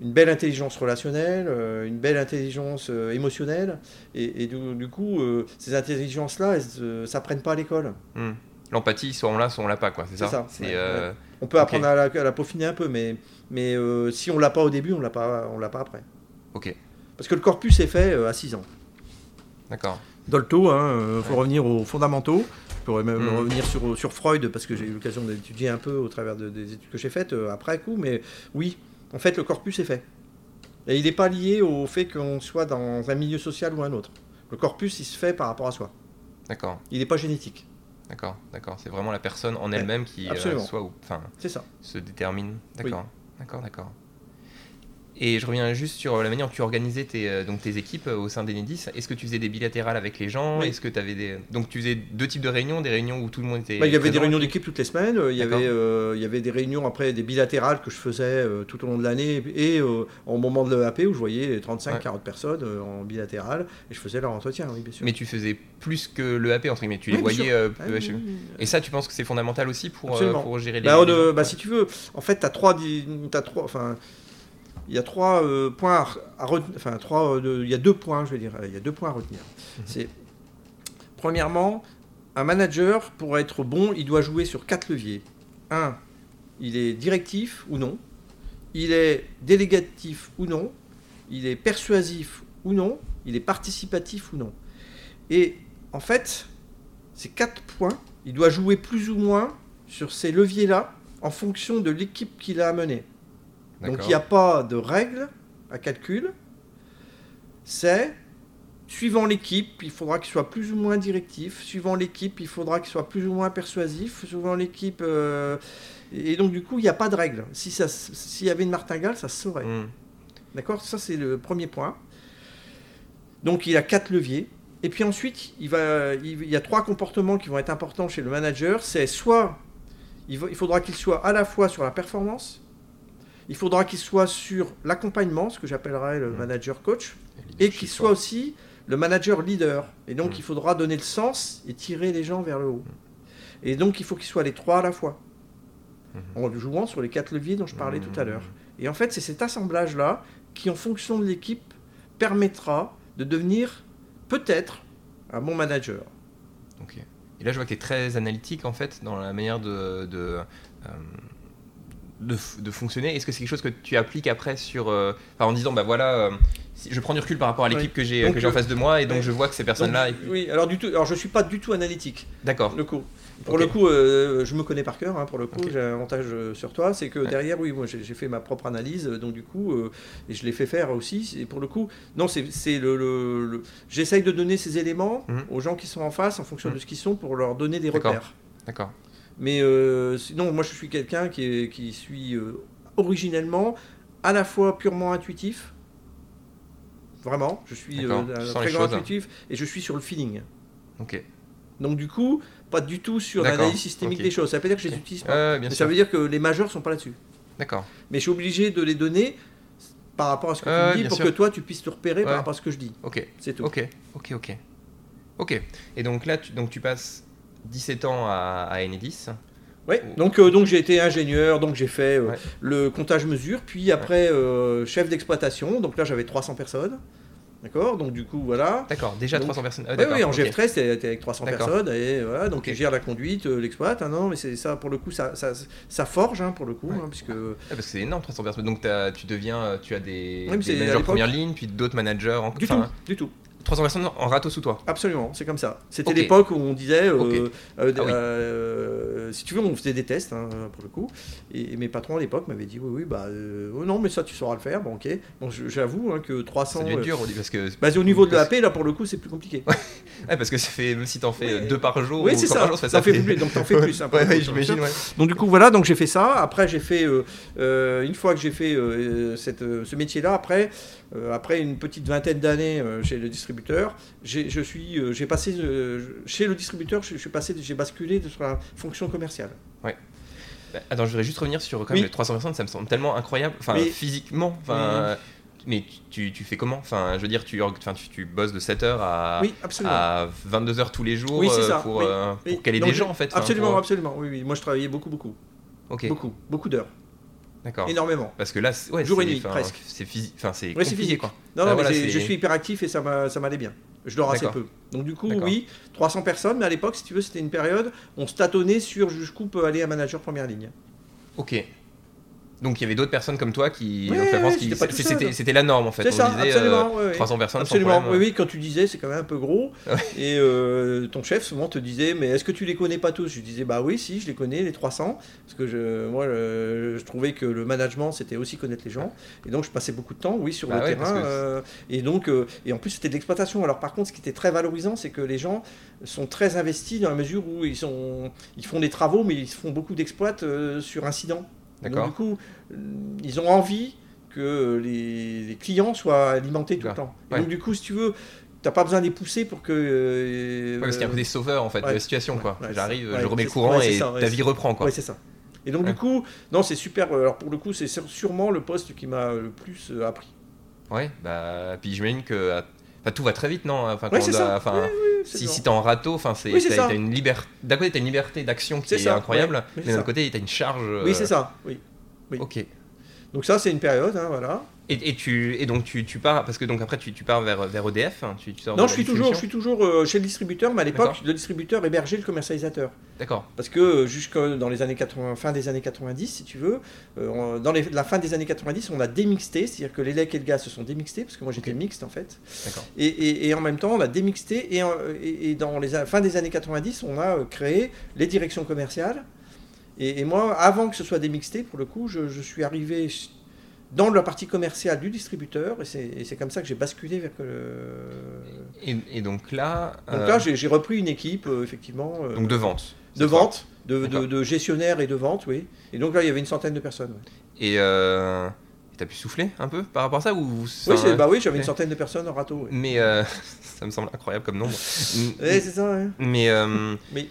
une belle intelligence relationnelle, euh, une belle intelligence euh, émotionnelle. Et, et du, du coup, euh, ces intelligences-là, elles ne s'apprennent pas à l'école. Hmm. L'empathie, soit on l'a, soit on l'a pas, quoi. C'est ça. ça, C'est ouais, euh, On peut apprendre à, la, à la peaufiner un peu, mais, mais euh, si on l'a pas au début, on l'a pas, on l'a pas après. ok. Parce que le corpus est fait euh, à 6 ans. D'accord. Dolto, il hein, faut Ouais. revenir aux fondamentaux. Je pourrais même Mhm. revenir sur, sur Freud parce que j'ai eu l'occasion d'étudier un peu au travers de- des études que j'ai faites euh, après coup. Mais oui, en fait, le corpus est fait. Et il n'est pas lié au fait qu'on soit dans un milieu social ou un autre. Le corpus, il se fait par rapport à soi. D'accord. Il n'est pas génétique. D'accord. D'accord. C'est vraiment la personne en elle-même qui euh, soit ou- enfin, C'est ça. se détermine. D'accord. D'accord, d'accord. Et je reviens juste sur la manière dont tu organisais tes, euh, donc tes équipes euh, au sein d'Enedis. Est-ce que tu faisais des bilatérales avec les gens Oui. Est-ce que tu avais des. Donc tu faisais deux types de réunions, des réunions où tout le monde était. Bah, il y avait des réunions d'équipe toutes les semaines. euh, Il y, avait, euh, il y avait des réunions après, des bilatérales que je faisais euh, tout au long de l'année. Et euh, au moment de l'EAP, où je voyais 35-40 personnes en bilatéral. Et je faisais leur entretien, oui, bien sûr. Mais tu faisais plus que le AP, entre guillemets. Tu les Oui, voyais. Ah, oui. Et ça, tu penses que c'est fondamental aussi pour, pour gérer les. Bah, on, les gens bah, si tu veux, en fait, tu as trois, enfin, il y a trois euh, points à, à retenir, enfin, trois, euh, il y a deux points, je vais dire, il y a deux points à retenir. C'est, premièrement, un manager, pour être bon, il doit jouer sur quatre leviers. Un, il est directif ou non, il est délégatif ou non, il est persuasif ou non, il est participatif ou non. Et en fait, ces quatre points, il doit jouer plus ou moins sur ces leviers-là en fonction de l'équipe qu'il a amenée. Donc il n'y a pas de règle à calcul. C'est suivant l'équipe, il faudra qu'il soit plus ou moins directif. Suivant l'équipe, il faudra qu'il soit plus ou moins persuasif. Suivant l'équipe. euh, et donc du coup, il n'y a pas de règle. Si s'il y avait une martingale, ça se saurait. Hmm. D'accord? Ça, c'est le premier point. Donc, il a quatre leviers. Et puis ensuite, il, va, il y a trois comportements qui vont être importants chez le manager. C'est soit, il, va- il faudra qu'il soit à la fois sur la performance, il faudra qu'il soit sur l'accompagnement, ce que j'appellerais le Mhm. manager coach, et qu'il soit aussi le manager leader. Et donc, Mhm. il faudra donner le sens et tirer les gens vers le haut. Et donc, il faut qu'il soit les trois à la fois, Mhm. en jouant sur les quatre leviers dont je parlais tout à l'heure. Et en fait, c'est cet assemblage-là qui, en fonction de l'équipe, permettra de devenir peut-être un bon manager. Ok. Et là, je vois que tu es très analytique en fait dans la manière de, de, euh, de, fonctionner. Est-ce que c'est quelque chose que tu appliques après sur. euh, en disant, bah voilà, euh, si- je prends du recul par rapport à l'équipe que j'ai que j'ai en face de moi et donc ouais. je vois que ces personnes-là. Oui, alors du tout. Alors je suis pas du tout analytique. D'accord. Le coup. Pour le coup, euh, je me connais par cœur. hein, pour le coup, j'ai un avantage sur toi, c'est que Ouais. derrière, oui, moi j'ai fait ma propre analyse, donc du coup, et je l'ai fait faire aussi. Et pour le coup, non, c'est le, le- le- j'essaye de donner ces éléments Mhm. aux gens qui sont en face en fonction Mhm. de ce qu'ils sont pour leur donner des repères. D'accord. Mais euh, sinon, moi je suis quelqu'un qui, qui suis euh, originellement à la fois purement intuitif. Vraiment, je suis euh, très grand choses. intuitif et je suis sur le feeling. Ok. Donc du coup, pas du tout sur l'analyse systémique des choses. Ça veut pas dire que je les utilise pas. Bien Mais sûr. ça veut dire que les majeurs sont pas là-dessus. D'accord. Mais je suis obligé de les donner par rapport à ce que tu me dis pour sûr. que toi tu puisses te repérer par rapport à ce que je dis. Ok. C'est tout. Ok. Ok. Ok. Ok. Et donc là, tu, donc tu passes 17 ans à, à Enedis. Ouais. Donc, euh, donc j'ai été ingénieur, donc j'ai fait euh, Ouais. le comptage mesure, puis après euh, chef d'exploitation. Donc là j'avais 300 personnes. D'accord? Donc du coup voilà. D'accord. Déjà Donc- 300 personnes. Ah, oui, oui, en ok. GF13, t'es avec 300 D'accord. personnes, et voilà, donc Ok. ils gèrent la conduite, l'exploite, hein, non, mais c'est ça, pour le coup, ça, ça, ça forge, hein, pour le coup, Ouais. hein, puisque... Ah, parce que c'est énorme 300 personnes. Donc tu deviens, tu as des, Oui, des managers première ligne, puis d'autres managers. En... Du enfin, tout, du tout. 300 personnes en râteau sous toi. Absolument, c'est comme ça. C'était l'époque où on disait, euh, euh, Ah oui. euh, si tu veux, on faisait des tests hein, pour le coup. Et, et mes patrons à l'époque m'avaient dit, oui, oui, bah, oh non, mais ça tu sauras le faire. Bon, ok. Je- j'avoue hein, que 300. Ça devait être euh, dur au début parce que. bah, au niveau de la paix, là pour le coup, c'est plus compliqué. Ouais, parce que ça fait, même si t'en fais Oui. deux par jour, Oui, ou c'est ça. par jour, ça, fais fait plus, donc t'en fais plus, hein, Ouais, ouais, j'imagine, ouais. Donc du coup voilà, donc j'ai fait ça. Après j'ai fait une fois que j'ai fait cette, ce métier-là, après après une petite vingtaine d'années euh, chez le distributeur, j'ai je suis euh, j'ai passé euh, chez le distributeur, je, je suis passé j'ai basculé sur la fonction commerciale. Bah, Attends, je voudrais juste revenir sur quand même Oui. les 300 personnes, ça me semble tellement incroyable, enfin Mais- physiquement, enfin. Mais tu, tu fais comment? Enfin, je veux dire, tu, enfin, tu, tu bosses de 7h à, oui, à 22h tous les jours Oui, euh, ça, pour, oui, euh, pour caler des gens en fait. Absolument, pour- absolument. Oui, oui. Moi je travaillais beaucoup, beaucoup, Ok, beaucoup, beaucoup d'heures, d'accord. énormément. Parce que là, ouais, Jour et nuit, presque. C'est physique, enfin c'est Ouais, physique. quoi. Non, Ah, non, voilà, je suis hyperactif et ça m'a- ça m'allait bien. Je dors assez peu. Donc du coup, oui, 300 personnes, mais à l'époque, si tu veux, c'était une période, on se tâtonnait sur jusqu'où peut aller un manager première ligne. Ok. Donc il y avait d'autres personnes comme toi qui, donc, je pense seul. c'était c'était la norme en fait. C'est ça, disait euh, absolument. ouais, ouais. 300 personnes Absolument, sans problème. oui, oui, quand tu disais, c'est quand même un peu gros. Et euh, ton chef souvent te disait, mais est-ce que tu les connais pas tous? Je disais, bah oui, si, je les connais, les 300. Parce que je, moi, je, je trouvais que le management, c'était aussi connaître les gens. Et donc, je passais beaucoup de temps, oui, sur Bah le terrain. euh, et donc, euh, et en plus, c'était de l'exploitation. Alors, par contre, ce qui était très valorisant, c'est que les gens sont très investis dans la mesure où ils, sont, ils font des travaux, mais ils font beaucoup d'exploits euh, sur incident. Donc, D'accord. du coup, euh, ils ont envie que les, les clients soient alimentés tout le temps. Et Ouais. donc, du coup, si tu veux, t'as pas besoin de les pousser pour que. euh, Ouais, parce qu'il y a un côté sauveur en fait de la situation quoi. J'arrive, je remets le courant et ça, ta vie reprend quoi. Ouais, c'est ça. Et donc, du coup, non, c'est super. Alors, pour le coup, c'est sûr- sûrement le poste qui m'a le plus euh, appris. Ouais, bah puis j'imagine que enfin, tout va très vite non Enfin, Ouais, c'est ça. Si, si t'es en râteau, enfin c'est Oui, t'as ça. une liberté. D'un côté t'as une liberté d'action qui est ça, incroyable, ouais, mais d'un ça. côté t'as une charge. euh, Oui, c'est ça. Oui. oui. Ok. Donc, ça, c'est une période, hein, voilà. Et, et, tu, et donc tu, tu, pars, parce que donc après tu, tu pars vers, vers EDF hein, tu, Non, je suis, toujours, je suis toujours euh, chez le distributeur, mais à l'époque, le distributeur hébergeait le commercialisateur. D'accord. Parce que euh, jusque dans les années 80, fin des années 90, si tu veux, euh, dans les, la fin des années 90, on a démixté, c'est-à-dire que l'élec et le gaz se sont démixtés, parce que moi j'étais mixte en fait. D'accord. Et, et, et, en même temps, on a démixté, et, et, dans les fin des années 90, on a créé les directions commerciales. Et, moi, avant que ce soit démixté, pour le coup, je, je suis arrivé dans la partie commerciale du distributeur, et c'est comme ça que j'ai basculé vers le... Et, et donc là... Donc là, j'ai repris une équipe, euh, effectivement... Euh, donc de vente De vente, de, de, de, gestionnaire et de vente, oui. Et donc là, il y avait une centaine de personnes. Ouais. Et... Euh... T'as pu souffler un peu par rapport à ça ou Oui, bah oui j'avais une centaine de personnes en râteau. Oui. Mais euh, ça me semble incroyable comme nombre. oui, c'est ça. Ouais. Mais, euh, Mais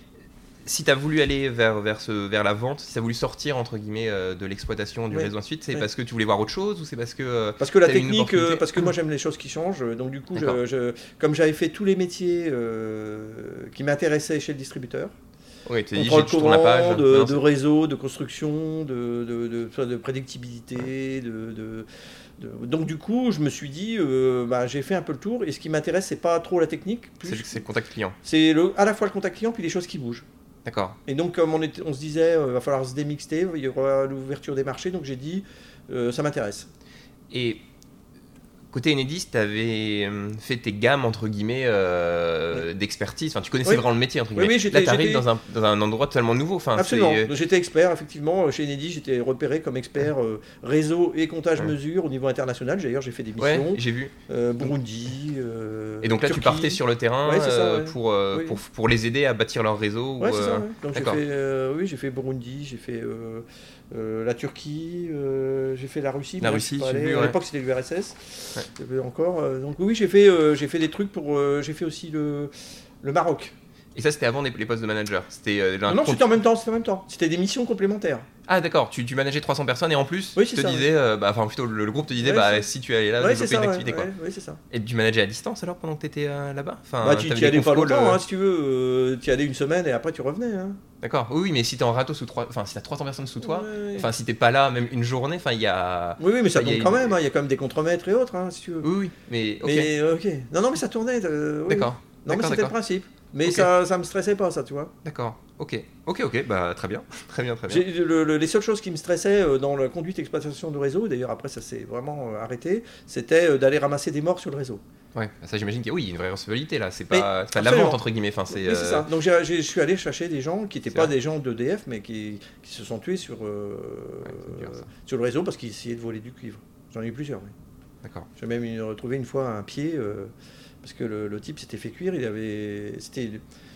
si tu as voulu aller vers, vers, ce, vers la vente, si tu as voulu sortir entre guillemets euh, de l'exploitation du Oui. réseau ensuite, c'est Oui. parce que tu voulais voir autre chose ou c'est parce que euh, Parce que la technique, euh, parce que moi j'aime les choses qui changent, donc du coup, D'accord. je, je- comme j'avais fait tous les métiers qui m'intéressaient chez le distributeur, ouais, tu dit je tourne la page, de, réseau, de construction, de, de, prédictibilité, de, donc du coup, je me suis dit, euh, bah, j'ai fait un peu le tour, et ce qui m'intéresse, c'est pas trop la technique, c'est le contact client. c'est à la fois le contact client puis les choses qui bougent. D'accord. Et donc, comme on, se disait, il va falloir se démixter, il y aura l'ouverture des marchés, donc j'ai dit, euh, ça m'intéresse. Et côté Enedis, tu avais fait tes gammes entre guillemets euh, d'expertise. Enfin, tu connaissais Oui. vraiment le métier entre guillemets. oui, Là, tu arrives j'étais- dans un, dans un endroit totalement nouveau. Enfin, Absolument. c'est- Donc, J'étais expert, effectivement. Chez Enedis, j'étais repéré comme expert euh, réseau et comptage Ouais. mesure au niveau international. D'ailleurs, j'ai fait des Ouais, missions. j'ai vu. euh, Burundi. euh, Et donc là, tu partais sur le terrain Ouais, ça, euh, ouais. pour, euh, Oui. pour, pour les aider à bâtir leur réseau. ou, Ouais, c'est ça. euh, ouais. Donc j'ai fait, euh, oui, j'ai fait Burundi, j'ai fait euh, euh, la Turquie, euh, j'ai fait la Russie. La Russie, allé. vu, À l'époque, c'était l'URSS. Ouais. Avait encore. euh, donc oui, j'ai fait, euh, j'ai fait des trucs pour. euh, j'ai fait aussi le, le Maroc. Et ça, c'était avant les postes de manager. C'était euh, non, compte- c'était en même temps. C'était en même temps. C'était des missions complémentaires. Ah, d'accord. Tu, tu manageais 300 personnes et en plus, Oui, tu te ça, disais, euh, bah, enfin plutôt le, le groupe te disait, Ouais, bah si tu allais là, Ouais, développer ça. une activité quoi. ça. Et tu manageais à distance alors pendant que t'étais euh, là-bas? Enfin, Bah, tu y allais pas longtemps, euh, hein, si tu veux. tu y allais une semaine et après tu revenais. Hein. D'accord. Oui, mais si t'es en râteau sous trois, enfin si t'as 300 personnes sous toi, enfin si t'es pas là même une journée, enfin il y a. Oui, oui, mais ça a tourne quand même. hein, Il y a quand même des contremaîtres et autres, hein, si tu veux. Oui, oui, mais ok. Mais euh, ok. Non, non, mais ça tournait. euh, oui. D'accord. Non, mais c'était le principe. Mais ça, ça me stressait pas, ça, tu vois. D'accord. Ok. Ok, ok. Bah très bien, très bien, très bien. J'ai- le- le- les seules choses qui me stressaient euh, dans la conduite et exploitation de réseau, d'ailleurs après ça s'est vraiment euh, arrêté, c'était euh, d'aller ramasser des morts sur le réseau. Ouais. Ça j'imagine qu'il y a oui, une vraie responsabilité là. C'est pas, de la vente entre guillemets. Enfin c'est. Ça. Donc je suis allé chercher des gens qui n'étaient pas vrai. des gens d'EDF, mais qui, qui se sont tués sur, Ouais, dur, sur le réseau parce qu'ils essayaient de voler du cuivre. J'en ai eu plusieurs, oui. D'accord. J'ai même retrouvé une fois un pied parce que le, le type s'était fait cuire. Il avait,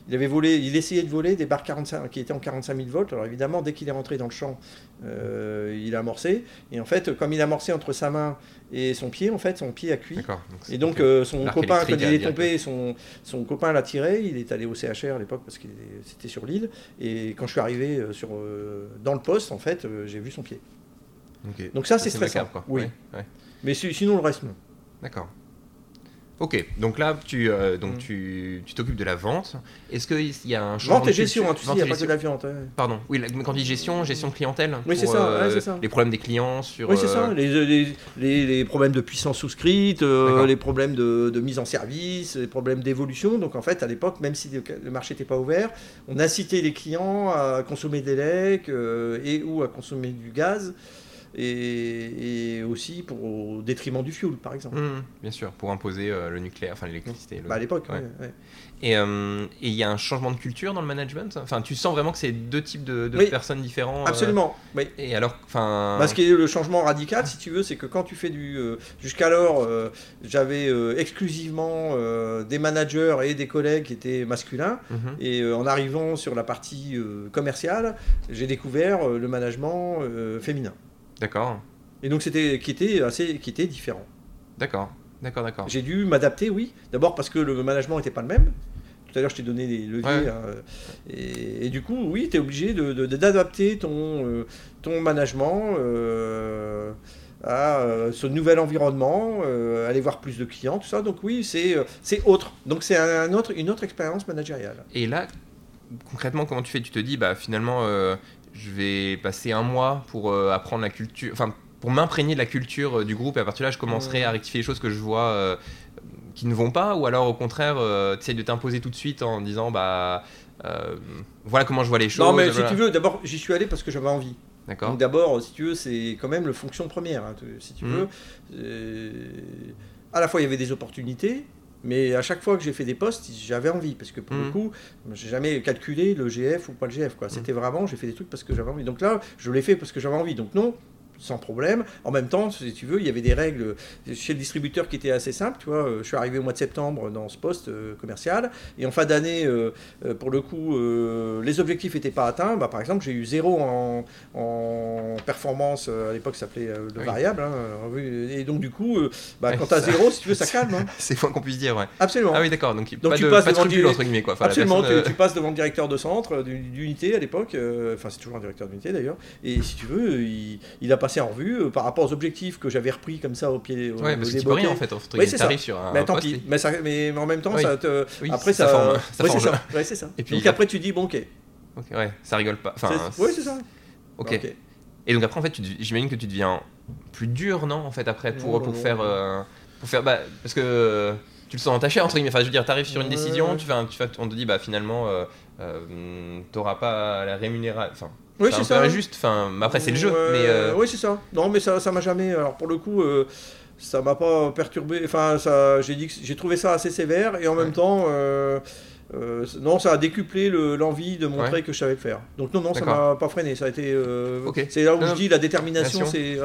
il avait volé, il essayait de voler des barres 45 qui étaient en 45 000 volts. Alors évidemment, dès qu'il est rentré dans le champ, euh, il a amorcé. Et en fait, comme il a amorcé entre sa main et son pied, en fait, son pied a cuit. C'est- Et donc euh, son copain, quand il est tombé, son, son copain l'a tiré. Il est allé au CHR à l'époque parce que c'était sur l'île. Et quand je suis arrivé euh, sur, dans le poste, en fait, j'ai vu son pied. Donc ça, c'est stressant. macabre. Oui. Ouais, ouais. Mais si- sinon, le reste, non. D'accord. Ok, donc là, tu euh, donc Mm. tu tu t'occupes de la vente. Est-ce qu'il y a un changement Vente et gestion, hein, tu sais, Vente il n'y a pas que de la viande. ouais. Pardon, oui, la- quand on dit gestion, gestion de clientèle. Oui, c'est ça, euh, ouais, ça. Les problèmes des clients sur. Oui, c'est euh, ça. Les, les, les- les problèmes de puissance souscrite, euh, les problèmes de, de mise en service, les problèmes d'évolution. Donc en fait, à l'époque, même si le, marché n'était pas ouvert, on incitait les clients à consommer des euh, et ou à consommer du gaz. Et, et aussi pour, au détriment du fuel, par exemple. hum, bien sûr, pour imposer euh, le nucléaire, enfin l'électricité. le- Bah, à l'époque, ouais. ouais, ouais. Et euh, et il y a un changement de culture dans le management? Enfin, tu sens vraiment que c'est deux types de, de Oui. personnes différents. euh, Absolument. Oui. et alors, enfin. Parce que le changement radical, si tu veux, c'est que quand tu fais du. euh, Jusqu'alors, euh, j'avais euh, exclusivement euh, des managers et des collègues qui étaient masculins. Mhm. Et euh, en arrivant sur la partie euh, commerciale, j'ai découvert euh, le management euh, féminin. D'accord, Et donc c'était qui était assez qui était différent. d'accord, d'accord, d'accord. J'ai dû m'adapter, oui. D'abord parce que le management n'était pas le même. Tout à l'heure, je t'ai donné les leviers. Ouais. hein. et, et du coup, oui, tu es obligé de- de- d'adapter ton, euh, ton management euh, à euh, ce nouvel environnement, euh, aller voir plus de clients, tout ça. Donc oui, c'est euh, c'est autre. Donc c'est un autre, une autre expérience managériale. Et là, concrètement, comment tu fais? Tu te dis, bah finalement, euh, je vais passer un mois pour euh, apprendre la culture, enfin pour m'imprégner de la culture euh, du groupe et à partir de là je commencerai Mm. à rectifier les choses que je vois euh, qui ne vont pas ou alors au contraire tu essayes de t'imposer tout de suite en disant bah euh, voilà comment je vois les choses. Non, mais voilà. si tu veux, d'abord, j'y suis allé parce que j'avais envie. D'accord. Donc d'abord, si tu veux, c'est quand même le fonction première. hein, si tu Mhm. veux, Euh, à la fois il y avait des opportunités, mais à chaque fois que j'ai fait des postes, j'avais envie parce que pour le Mhm. coup, j'ai jamais calculé le GF ou pas le GF. quoi. Mhm. C'était vraiment, j'ai fait des trucs parce que j'avais envie. Donc là, je l'ai fait parce que j'avais envie. Donc non. Sans problème. En même temps, si tu veux, il y avait des règles chez le distributeur qui étaient assez simples. Tu vois, Euh, je suis arrivé au mois de septembre dans ce poste euh, commercial et en fin d'année, euh, pour le coup, les objectifs n'étaient pas atteints. Bah, par exemple, j'ai eu zéro en, en performance, à l'époque ça s'appelait Oui. variable. hein, et donc du coup, bah, quand tu as ça- zéro, si tu veux, ça calme. hein. C'est moins qu'on puisse dire ouais. Absolument. Ah oui d'accord donc, Donc pas tu de, passes pas de devant scrupule du- entre guillemets quoi. Enfin, la Absolument, personne, tu, tu passes devant le directeur de centre du- d'unité à l'époque, enfin c'est toujours un directeur d'unité d'ailleurs, et si tu veux, il, il a passé en revue euh, par rapport aux objectifs que j'avais repris comme ça au pied. au- Ouais parce que tu peux déboqué. rien en fait. Oui, c'est t'arrives ça. sur un Mais tant pis, mais, ça, mais, en même temps, Oui. ça te. Oui, après, ça forme- ça ouais, forme c'est ça. Ouais, c'est ça. Et puis, donc après, tu dis, bon, ok. Ok, ouais, ça rigole pas. Enfin, C'est- ouais, c'est ça. ok. Et donc après, en fait, j'imagine que tu deviens plus dur, non En fait, après, pour, Non, pour non, faire. euh, pour faire bah, parce que euh, tu le sens entaché, entre guillemets. Enfin, je veux dire, t'arrives sur une décision, tu fais, un- tu fais, on te dit, bah finalement, euh, euh, t'auras pas la rémunération. Enfin, Oui, c'est ça. peu injuste. Enfin, après, c'est le jeu. Mais euh, Oui, c'est ça. Non, mais ça ça m'a jamais. Alors, pour le coup. euh, ça m'a pas perturbé. Enfin, ça, j'ai dit que j'ai trouvé ça assez sévère et en Ouais. même temps, euh, non, ça a décuplé le- l'envie de montrer Ouais. que je savais le faire. Donc non, non, ça m'a pas freiné. Ça a été. euh. C'est là où Non, je dis la détermination, Nation. c'est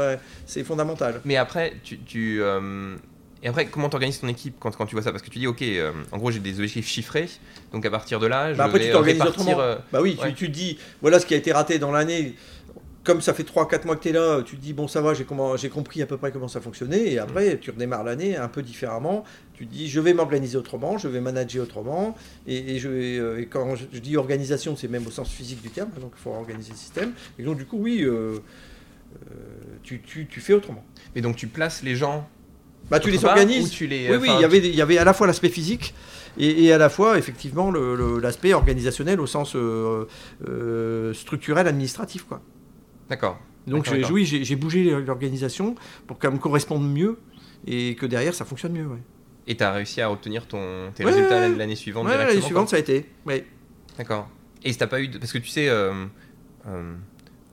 ouais, fondamental. Mais après, tu. tu, euh, et après, comment t'organises ton équipe quand, quand tu vois ça? Parce que tu dis, ok, euh, en gros, j'ai des objectifs chiffrés, donc à partir de là, je Bah, après, vais tu répartir. autrement. euh, Bah oui, Ouais. tu, dis, voilà ce qui a été raté dans l'année. Comme ça fait 3-4 mois que tu es là, tu te dis, bon, ça va, j'ai compris à peu près comment ça fonctionnait. Et après, tu redémarres l'année un peu différemment. Tu te dis, je vais m'organiser autrement, je vais manager autrement. Et, et je vais, euh, et quand je, je dis organisation, c'est même au sens physique du terme. Donc, il faut organiser le système. Et donc, du coup, oui, euh, euh, tu, tu- tu fais autrement. Mais donc, tu places les gens. Bah, tu les organises. ou tu les, Oui, oui, il y avait, il y avait à la fois l'aspect physique et, et à la fois, effectivement, l'aspect organisationnel au sens euh, euh, structurel, administratif. Quoi. D'accord. Donc, oui, j'ai bougé l'organisation pour qu'elle me corresponde mieux et que derrière, ça fonctionne mieux. Ouais, Et tu as réussi à obtenir ton, tes Ouais, résultats l'année suivante Ouais, l'année suivante, ça a été. Ouais. D'accord. Et t'as pas eu. de- Parce que tu sais, euh,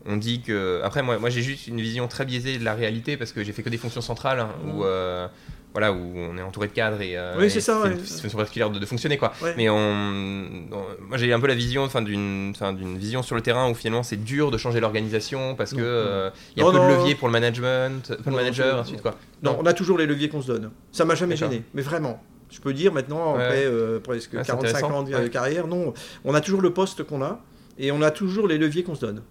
on dit que. Après, moi, moi j'ai juste une vision très biaisée de la réalité parce que j'ai fait que des fonctions centrales hein, où. Euh, voilà, où on est entouré de cadres et, euh, Oui, c'est ça, c'est ouais. une façon particulière de, de fonctionner quoi. Ouais. Mais on, on- moi j'ai un peu la vision, d'une, vision sur le terrain où finalement c'est dur de changer l'organisation parce que Non, euh, il y a Non, peu non. de leviers pour le management, pour le manager, non, ainsi de suite quoi. Non, on a toujours les leviers qu'on se donne. Ça m'a jamais gêné, mais vraiment. Je peux dire maintenant, Ouais. après euh, presque Ouais, c'est 45 intéressant. ans de Ouais. carrière, non, on a toujours le poste qu'on a et on a toujours les leviers qu'on se donne.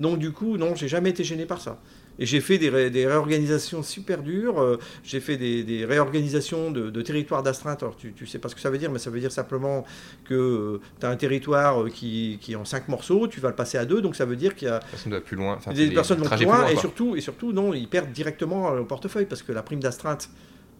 Donc du coup, non, j'ai jamais été gêné par ça. Et j'ai fait des, ré- des réorganisations super dures, euh, j'ai fait des, des réorganisations de, de territoires d'astreinte. Alors tu, tu sais pas ce que ça veut dire, mais ça veut dire simplement que tu as un territoire euh, qui, qui est en cinq morceaux, tu vas le passer à deux, donc ça veut dire qu'il y a Personne doit plus loin. Enfin, des personnes vont plus loin, et surtout, et surtout, non, ils perdent directement euh, au portefeuille parce que la prime d'astreinte.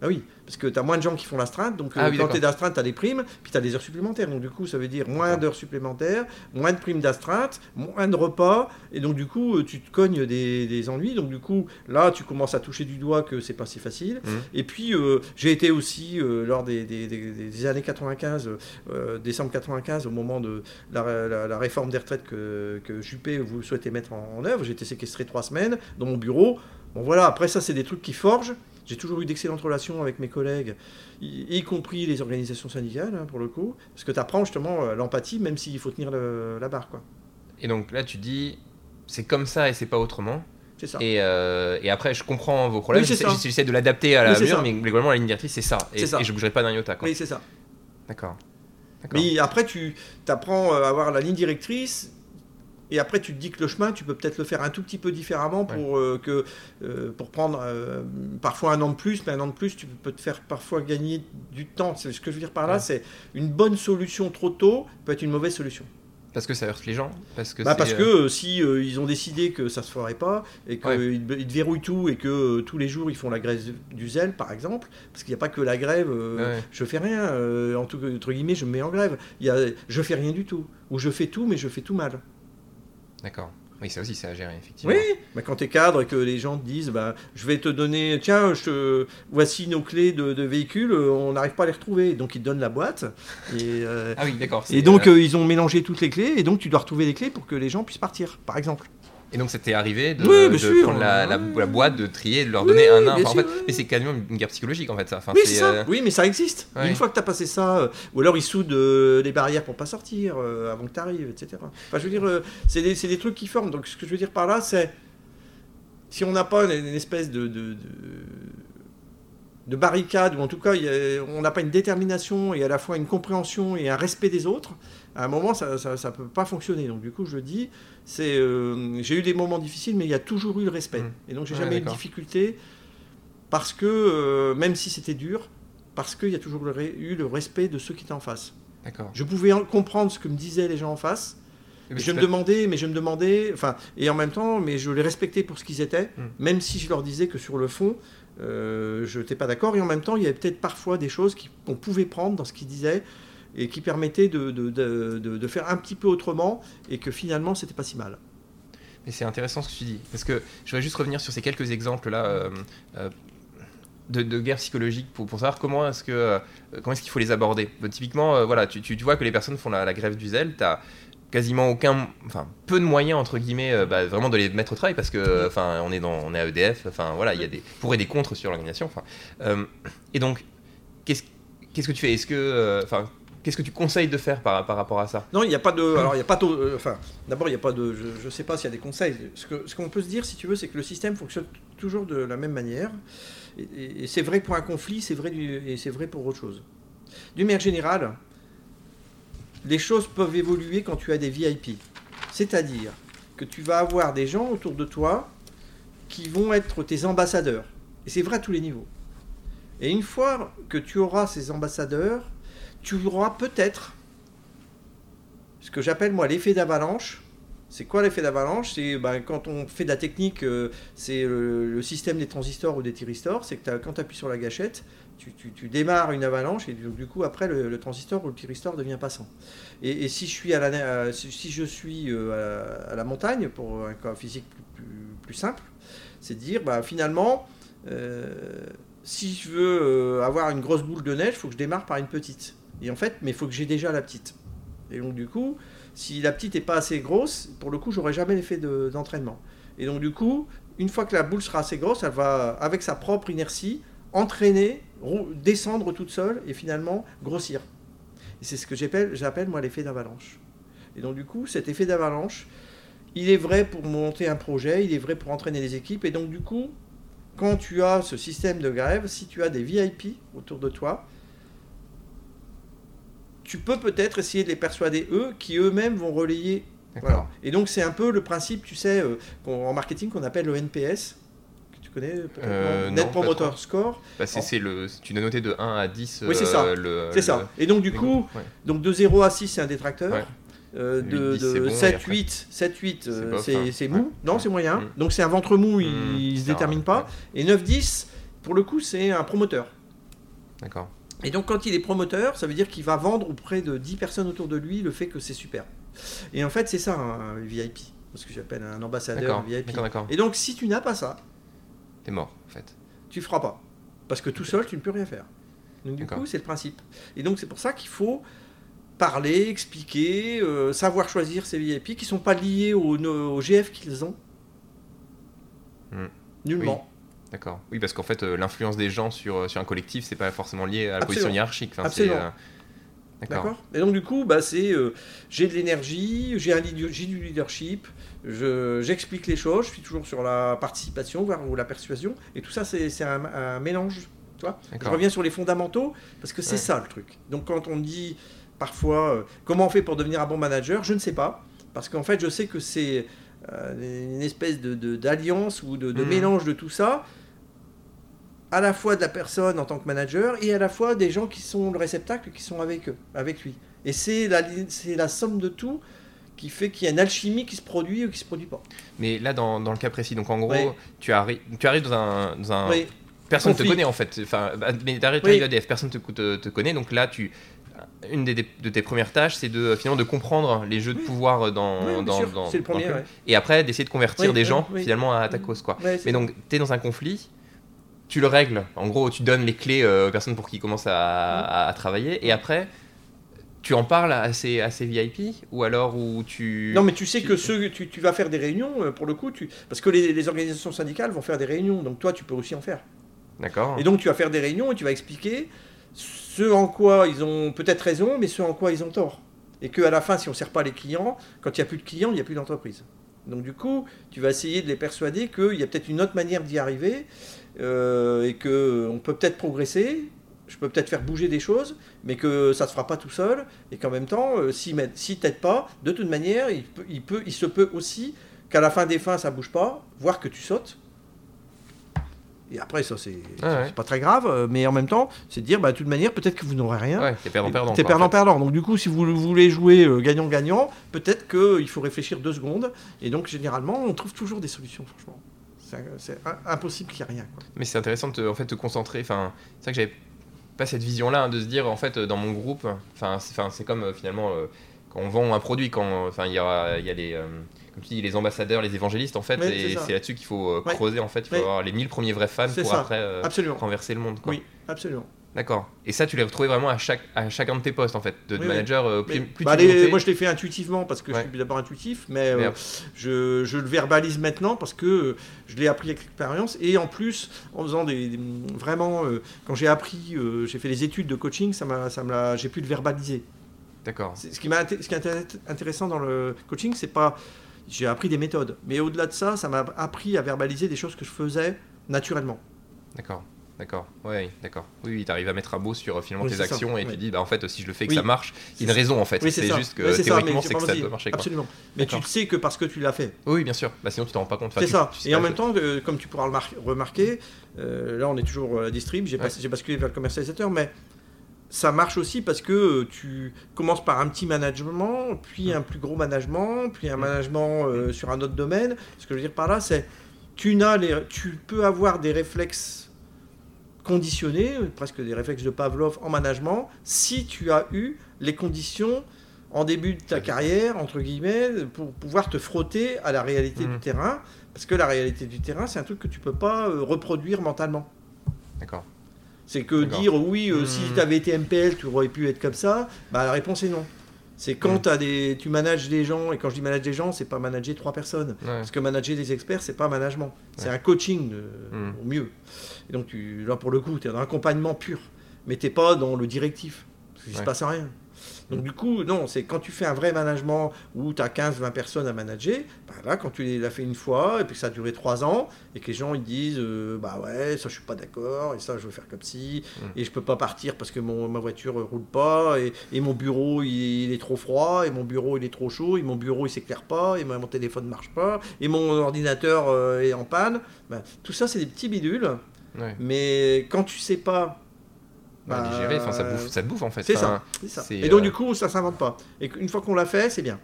Ah oui, parce que tu as moins de gens qui font l'astreinte, donc Ah euh, oui, quand tu es d'astreinte, tu as des primes, puis tu as des heures supplémentaires. Donc du coup, ça veut dire moins d'heures supplémentaires, moins de primes d'astreinte, moins de repas, et donc du coup, euh, tu te cognes des, des ennuis. Donc du coup, là, tu commences à toucher du doigt que c'est pas si facile. Mhm. Et puis, euh, j'ai été aussi, euh, lors des, des- des- des années 95, euh, décembre 95, au moment de la, la- la réforme des retraites que, que Juppé vous souhaitez mettre en, en œuvre, j'ai été séquestré trois semaines dans mon bureau. Bon voilà, après ça, c'est des trucs qui forgent. J'ai toujours eu d'excellentes relations avec mes collègues, y, y compris les organisations syndicales, hein, pour le coup, parce que tu apprends justement euh, l'empathie, même s'il faut tenir le- la barre, quoi. Et donc là, tu dis, c'est comme ça et c'est pas autrement. C'est ça. Et, euh, et après, je comprends vos problèmes. Oui, J'essaie de l'adapter à la Oui, mesure, mais globalement, la ligne directrice, c'est ça. Et, C'est ça. et je bougerai pas d'un iota. quoi. Oui, c'est ça. D'accord. D'accord. Mais après, tu apprends à avoir la ligne directrice. Et après, tu te dis que le chemin, tu peux peut-être le faire un tout petit peu différemment pour, euh, que, euh, pour prendre euh, parfois un an de plus. Mais un an de plus, tu peux te faire parfois gagner du temps. C'est ce que je veux dire par là. Ouais. C'est une bonne solution trop tôt peut être une mauvaise solution. Parce que ça heurte les gens. Parce que Bah, c'est, parce que euh, si euh, ils ont décidé que ça se ferait pas et qu'ils Ouais. ils te verrouillent tout et que euh, tous les jours ils font la grève du zèle par exemple, parce qu'il n'y a pas que la grève, Ouais. je fais rien, en tout entre guillemets je me mets en grève. Il y a, je fais rien du tout ou je fais tout mais je fais tout mal. D'accord. Oui, ça aussi, c'est à gérer, effectivement. Oui, bah, quand tu es cadre et que les gens te disent bah, Je vais te donner, tiens, je voici nos clés de, de véhicule, euh, on n'arrive pas à les retrouver. Donc ils te donnent la boîte. Et, euh, Ah oui, d'accord. et donc euh, euh, ils ont mélangé toutes les clés, et donc tu dois retrouver les clés pour que les gens puissent partir, par exemple. Et donc, c'était arrivé de, Oui, bien de sûr. prendre la, la- Ouais. la boîte, de trier, de leur donner un un. bien Enfin, en fait, mais c'est quasiment une guerre psychologique, en fait, ça. Enfin, oui, c'est ça. euh, Oui, mais ça existe. ouais. Une fois que tu as passé ça, euh, ou alors ils soudent euh, les barrières pour pas sortir euh, avant que tu arrives, etc. Enfin, je veux dire, c'est des, des trucs qui forment. Donc, ce que je veux dire par là, c'est si on n'a pas une, une espèce de, de, de, de barricade, ou en tout cas, on n'a pas une détermination et à la fois une compréhension et un respect des autres, à un moment, ça ne peut pas fonctionner. Donc, du coup, je dis, c'est, euh, j'ai eu des moments difficiles, mais il y a toujours eu le respect. Mm. Et donc, j'ai Ouais, jamais eu de difficulté parce que, euh, même si c'était dur, parce qu'il y a toujours le eu le respect de ceux qui étaient en face. D'accord. Je pouvais en- comprendre ce que me disaient les gens en face. Mais je me demandais, mais je me demandais, enfin, et en même temps, mais je les respectais pour ce qu'ils étaient, Mm. même si je leur disais que sur le fond, euh, je n'étais pas d'accord. Et en même temps, il y avait peut-être parfois des choses qu'on pouvait prendre dans ce qu'ils disaient et qui permettaient de, de, de- faire un petit peu autrement et que finalement, c'était pas si mal. Mais c'est intéressant ce que tu dis. Parce que je vais juste revenir sur ces quelques exemples-là euh, euh, de, guerre psychologique pour, pour savoir comment est-ce que euh, comment est-ce qu'il faut les aborder. Bah, typiquement, euh, voilà, tu, tu- vois que les personnes font la, grève du zèle, tu quasiment aucun, enfin peu de moyens entre guillemets, bah, vraiment de les mettre au travail parce que, enfin, on est dans, on est à EDF, enfin voilà, il y a des pour et des contre sur l'organisation. Enfin, et donc, qu'est-ce qu'est-ce que tu fais? Est-ce que, enfin, qu'est-ce que tu conseilles de faire par, par rapport à ça? Non, il n'y a pas de. Alors, il n'y a pas de. euh, d'abord, il n'y a pas de. Je ne sais pas s'il y a des conseils. Ce que- ce qu'on peut se dire, si tu veux, c'est que le système fonctionne toujours de la même manière. Et, et- c'est vrai pour un conflit, c'est vrai et c'est vrai pour autre chose. D'une manière générale, les choses peuvent évoluer quand tu as des VIP. C'est-à-dire que tu vas avoir des gens autour de toi qui vont être tes ambassadeurs. Et c'est vrai à tous les niveaux. Et une fois que tu auras ces ambassadeurs, tu auras peut-être ce que j'appelle moi l'effet d'avalanche. C'est quoi l'effet d'avalanche? C'est ben, quand on fait de la technique, euh, c'est le, système des transistors ou des thyristors. C'est que quand tu appuies sur la gâchette, tu, démarres une avalanche et du coup après le, transistor ou le thyristor devient passant. Et, si je suis à la, montagne pour un cas physique plus, simple, c'est dire bah, finalement euh, si je veux euh, avoir une grosse boule de neige, il faut que je démarre par une petite. Et en fait, mais il faut que j'ai déjà la petite. Et donc du coup, si la petite n'est pas assez grosse, pour le coup, j'aurai jamais l'effet de- d'entraînement. Et donc du coup, une fois que la boule sera assez grosse, elle va, avec sa propre inertie, entraîner, descendre toute seule et finalement grossir. Et c'est ce que j'appelle moi l'effet d'avalanche. Et donc du coup, cet effet d'avalanche, il est vrai pour monter un projet, il est vrai pour entraîner les équipes. Et donc du coup, quand tu as ce système de grève, si tu as des VIP autour de toi, tu peux peut-être essayer de les persuader eux, qui eux-mêmes vont relayer. Voilà. Et donc c'est un peu le principe, tu sais, euh, en marketing qu'on appelle le NPS, que tu connais Euh, non non, Net pas Promoter trop. Score. Bah, c'est, c'est le, tu dois noter de 1 à 10. Oui, c'est ça. euh, le- C'est ça. Et donc du coup, ouais. donc de 0 à 6 c'est un détracteur. Ouais. Euh, de, dix, de c'est bon, et 7, après- 8, 7, 8, C'est euh, mou. Ouais. Non, c'est moyen. Mm. Donc c'est un ventre mou, il, Mmh, il se ça, détermine pas. ouais. Et 9, 10, pour le coup, c'est un promoteur. D'accord. Et donc quand il est promoteur, ça veut dire qu'il va vendre auprès de 10 personnes autour de lui le fait que c'est super. Et en fait, c'est ça un VIP, ce que j'appelle un ambassadeur D'accord. VIP. Et donc si tu n'as pas ça, T'es mort, en fait. tu feras pas. Parce que tout seul, tu ne peux rien faire. Donc du coup, c'est le principe. Et donc c'est pour ça qu'il faut parler, expliquer, euh, savoir choisir ces VIP qui sont pas liés au GF qu'ils ont. Hmm. Nullement. D'accord. Oui, parce qu'en fait, euh, l'influence des gens sur, euh, sur un collectif, c'est pas forcément lié à la position hiérarchique. Enfin, Absolument. euh, D'accord. Et donc du coup, bah, c'est euh, j'ai de l'énergie, j'ai un leader- j'ai du leadership, je- j'explique les choses, je suis toujours sur la participation, voire ou la persuasion, et tout ça c'est c'est un, un mélange. Tu vois je reviens sur les fondamentaux, parce que c'est Ouais. ça le truc. Donc quand on dit parfois euh, comment on fait pour devenir un bon manager, je ne sais pas, parce qu'en fait je sais que c'est euh, une espèce de- d'alliance ou de, de Mhm. mélange de tout ça, à la fois de la personne en tant que manager et à la fois des gens qui sont le réceptacle, qui sont avec eux, avec lui. Et c'est la, c'est la somme de tout qui fait qu'il y a une alchimie qui se produit ou qui se produit pas. Mais là, dans, dans le cas précis, donc en gros, Oui. tu, arri- tu arrives dans un. Dans un Oui, Personne ne te connaît en fait. Enfin, bah, mais t'arrives Oui. à EDF, personne ne te, te, te connaît. Donc là, tu une des, de tes premières tâches, c'est de finalement de comprendre les jeux de Oui. pouvoir dans, Oui, dans, dans- le dans premier, ouais. et après d'essayer de convertir Oui, des gens finalement à ta cause quoi. Mais donc tu es dans un conflit, tu le règles. En gros, tu donnes les clés euh, aux personnes pour qu'ils commencent à, à- à travailler et après tu en parles à ces, à ces VIP ou alors où tu Non, mais tu sais tu- que ceux, tu, tu vas faire des réunions, euh, pour le coup, tu, parce que les, les organisations syndicales vont faire des réunions, donc toi, tu peux aussi en faire. D'accord. Et donc, tu vas faire des réunions et tu vas expliquer ce en quoi ils ont peut-être raison, mais ce en quoi ils ont tort. Et qu'à la fin, si on ne sert pas les clients, quand il n'y a plus de clients, il n'y a plus d'entreprise. Donc, du coup, tu vas essayer de les persuader qu'il y a peut-être une autre manière d'y arriver euh, et qu'on peut peut-être progresser. Je peux peut-être faire bouger des choses, mais que ça ne se fera pas tout seul, et qu'en même temps, euh, s'il m'aide- s'il t'aide pas, de toute manière, il, peut, il, peut, il se peut aussi qu'à la fin des fins, ça bouge pas, voire que tu sautes. Et après, ça, c'est Ah ouais. pas très grave, euh, mais en même temps, c'est de dire, bah, de toute manière, peut-être que vous n'aurez rien. Ouais, t'es perdant-perdant. T'es quoi, en fait. perdant-perdant. Donc, du coup, si vous voulez jouer euh, gagnant-gagnant, peut-être qu'il faut réfléchir deux secondes. Et donc, généralement, on trouve toujours des solutions, franchement. C'est impossible qu'il n'y ait rien. quoi. Mais c'est intéressant de te, en fait, te concentrer. Enfin, c'est vrai que j'avais pas cette vision-là hein, de se dire en fait euh, dans mon groupe. Enfin, c'est, enfin, c'est comme euh, finalement euh, quand on vend un produit, quand enfin il y y a les euh, comme tu dis les ambassadeurs, les évangélistes en fait, et c'est là-dessus qu'il faut euh, creuser en fait. Il faut avoir les 1000 premiers vrais fans pour ça. après euh, renverser le monde. Quoi. Oui, absolument. D'accord. Et ça, tu l'as retrouvé vraiment à chaque à chacun de tes postes en fait, de, oui. manager. euh, Mais, plus, plus bah, les- moi, je l'ai fait intuitivement parce que Ouais. je suis d'abord intuitif, mais, euh, je, je le verbalise maintenant parce que euh, je l'ai appris avec l'expérience. Et en plus, en faisant des. des- vraiment, euh, quand j'ai appris, euh, j'ai fait les études de coaching, ça ça j'ai pu le verbaliser. D'accord. Ce qui, m'a inté- ce qui est inté- intéressant dans le coaching, c'est pas. J'ai appris des méthodes. Mais au-delà de ça, ça m'a appris à verbaliser des choses que je faisais naturellement. D'accord. D'accord. Ouais, d'accord. Oui, oui, tu arrives à mettre un mot sur euh, finalement Oui, tes ça. actions et Ouais. tu dis bah en fait si je le fais et que Oui. ça marche, il y a une raison en fait. Oui, c'est juste que théoriquement c'est que ça doit marcher. Absolument. Mais tu le sais que parce que tu l'as fait. Oui, bien sûr. Bah, sinon, tu t'en rends pas compte. Enfin, C'est ça. Et en même temps, euh, comme tu pourras le mar- remarquer, euh, là on est toujours à la distrib, j'ai basculé vers le commercialisateur, mais ça marche aussi parce que euh, tu commences par un petit management, puis un plus gros management, puis un management euh, sur un autre domaine. Ce que je veux dire par là, c'est tu n'as les, tu peux avoir des réflexes conditionnés, euh, presque des réflexes de Pavlov en management, si tu as eu les conditions en début de ta carrière, entre guillemets, pour pouvoir te frotter à la réalité du terrain. Parce que la réalité du terrain, c'est un truc que tu peux pas euh, reproduire mentalement. D'accord. C'est que dire oui, euh, si Mhm. tu avais été MPL, tu aurais pu être comme ça, bah, la réponse est non. C'est quand t'as des, tu manages des gens, et quand je dis manager des gens, c'est pas manager trois personnes. Ouais. Parce que manager des experts, c'est pas management. C'est un coaching de- Mhm. au mieux. Et donc tu, là, pour le coup, tu es dans l'accompagnement pur. Mais t'es pas dans le directif. Parce qu'il se passe rien. Donc du coup, non, c'est quand tu fais un vrai management où tu as 15-20 personnes à manager, bah là, quand tu l'as fait une fois, et puis que ça a duré 3 ans, et que les gens ils disent, euh, bah ouais, ça je suis pas d'accord, et ça je veux faire comme si, Mm. et je peux pas partir parce que mon, ma voiture euh, roule pas, et, et mon bureau il, il est trop froid, et mon bureau il est trop chaud, et mon bureau il s'éclaire pas, et mon mon téléphone marche pas, et mon ordinateur euh, est en panne. Bah, tout ça c'est des petits bidules, Ouais. mais quand tu sais pas... Bah, bah, les gérer, enfin, ça, bouffe, ça te bouffe en fait. C'est Enfin, ça, Et donc euh, du coup, ça s'invente pas. Et une fois qu'on l'a fait, c'est bien.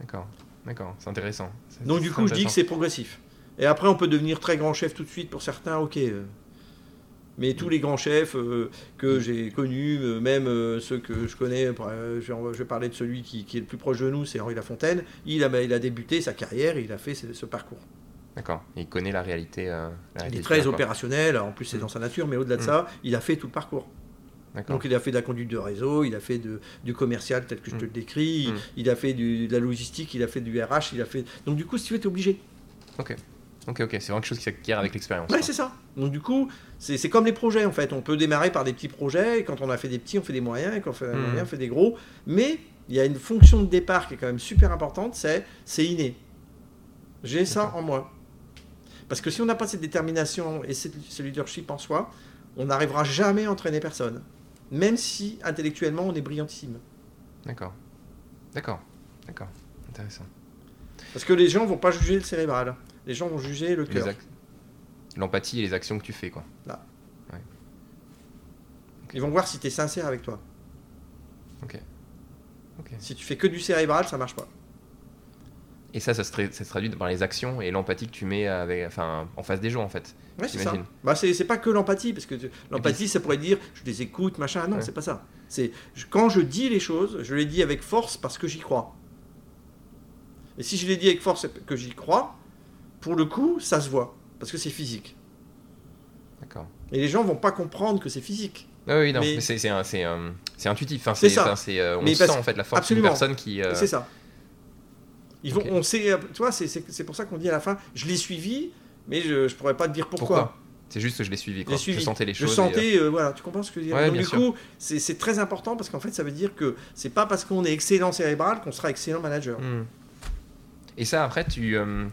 D'accord. D'accord. C'est intéressant. Donc du coup, je dis que c'est progressif. Et après, on peut devenir très grand chef tout de suite pour certains, ok. euh. Mais tous les grands chefs euh, que j'ai connus, euh, même euh, ceux que je connais, euh, je vais- je vais parler de celui qui, qui est le plus proche de nous, c'est Henri Lafontaine. Il a, il a débuté sa carrière, il a fait ce, ce parcours. D'accord. Il connaît la réalité. euh, la Il est très quoi. opérationnel, en plus c'est Mm. dans sa nature, mais au-delà de Mm. ça, il a fait tout le parcours. Donc il a fait de la conduite de réseau, il a fait de, du commercial tel que je te Mm. le décris, il, Mm. il a fait du- de la logistique, il a fait du RH, il a fait... Donc du coup, si tu veux, t'es obligé. Ok, ok. C'est vraiment quelque chose qui s'acquiert avec l'expérience. Ouais, c'est ça. Donc du coup, c'est comme les projets en fait. On peut démarrer par des petits projets, et quand on a fait des petits, on fait des moyens, et quand on fait des Mm. moyens, on fait des gros. Mais il y a une fonction de départ qui est quand même super importante, c'est c'est inné. J'ai ça en moi. Parce que si on n'a pas cette détermination et cette- ce leadership en soi, on n'arrivera jamais à entraîner personne. Même si intellectuellement on est brillantissime. D'accord. D'accord. D'accord. Intéressant. Parce que les gens vont pas juger le cérébral. Les gens vont juger le cœur. L'empathie et les actions que tu fais, quoi. Ils vont voir si tu es sincère avec toi. Ok. Ok. Si tu fais que du cérébral, ça marche pas. Et ça, ça se, tra- ça se traduit par les actions et l'empathie que tu mets avec, enfin, en face des gens, en fait. Ouais, c'est ça. Bah, c'est pas que l'empathie, parce que l'empathie, ça pourrait dire je les écoute, machin. Non, Ouais. c'est pas ça. C'est quand je dis les choses, je les dis avec force parce que j'y crois. Et si je les dis avec force que j'y crois, pour le coup, ça se voit, parce que c'est physique. D'accord. Et les gens vont pas comprendre que c'est physique. Ah oui, non, Mais- c'est euh, c'est intuitif. Enfin, C'est ça. euh, on sent en fait la force d'une personne qui. euh, C'est ça. Ils vont, ok. on sait, euh, tu vois, c'est- pour ça qu'on dit à la fin, je l'ai suivi, mais je, je pourrais pas te dire pourquoi. Pourquoi? C'est juste que je l'ai suivi. Je Quoi. l'ai suivi. Je sentais les Je choses. euh, sentais, euh, voilà, tu comprends ce que je veux dire Ouais, Donc, bien du sûr. coup, c'est très important parce qu'en fait, ça veut dire que c'est pas parce qu'on est excellent cérébral qu'on sera excellent manager. Hmm. Et ça, après, tu. euh,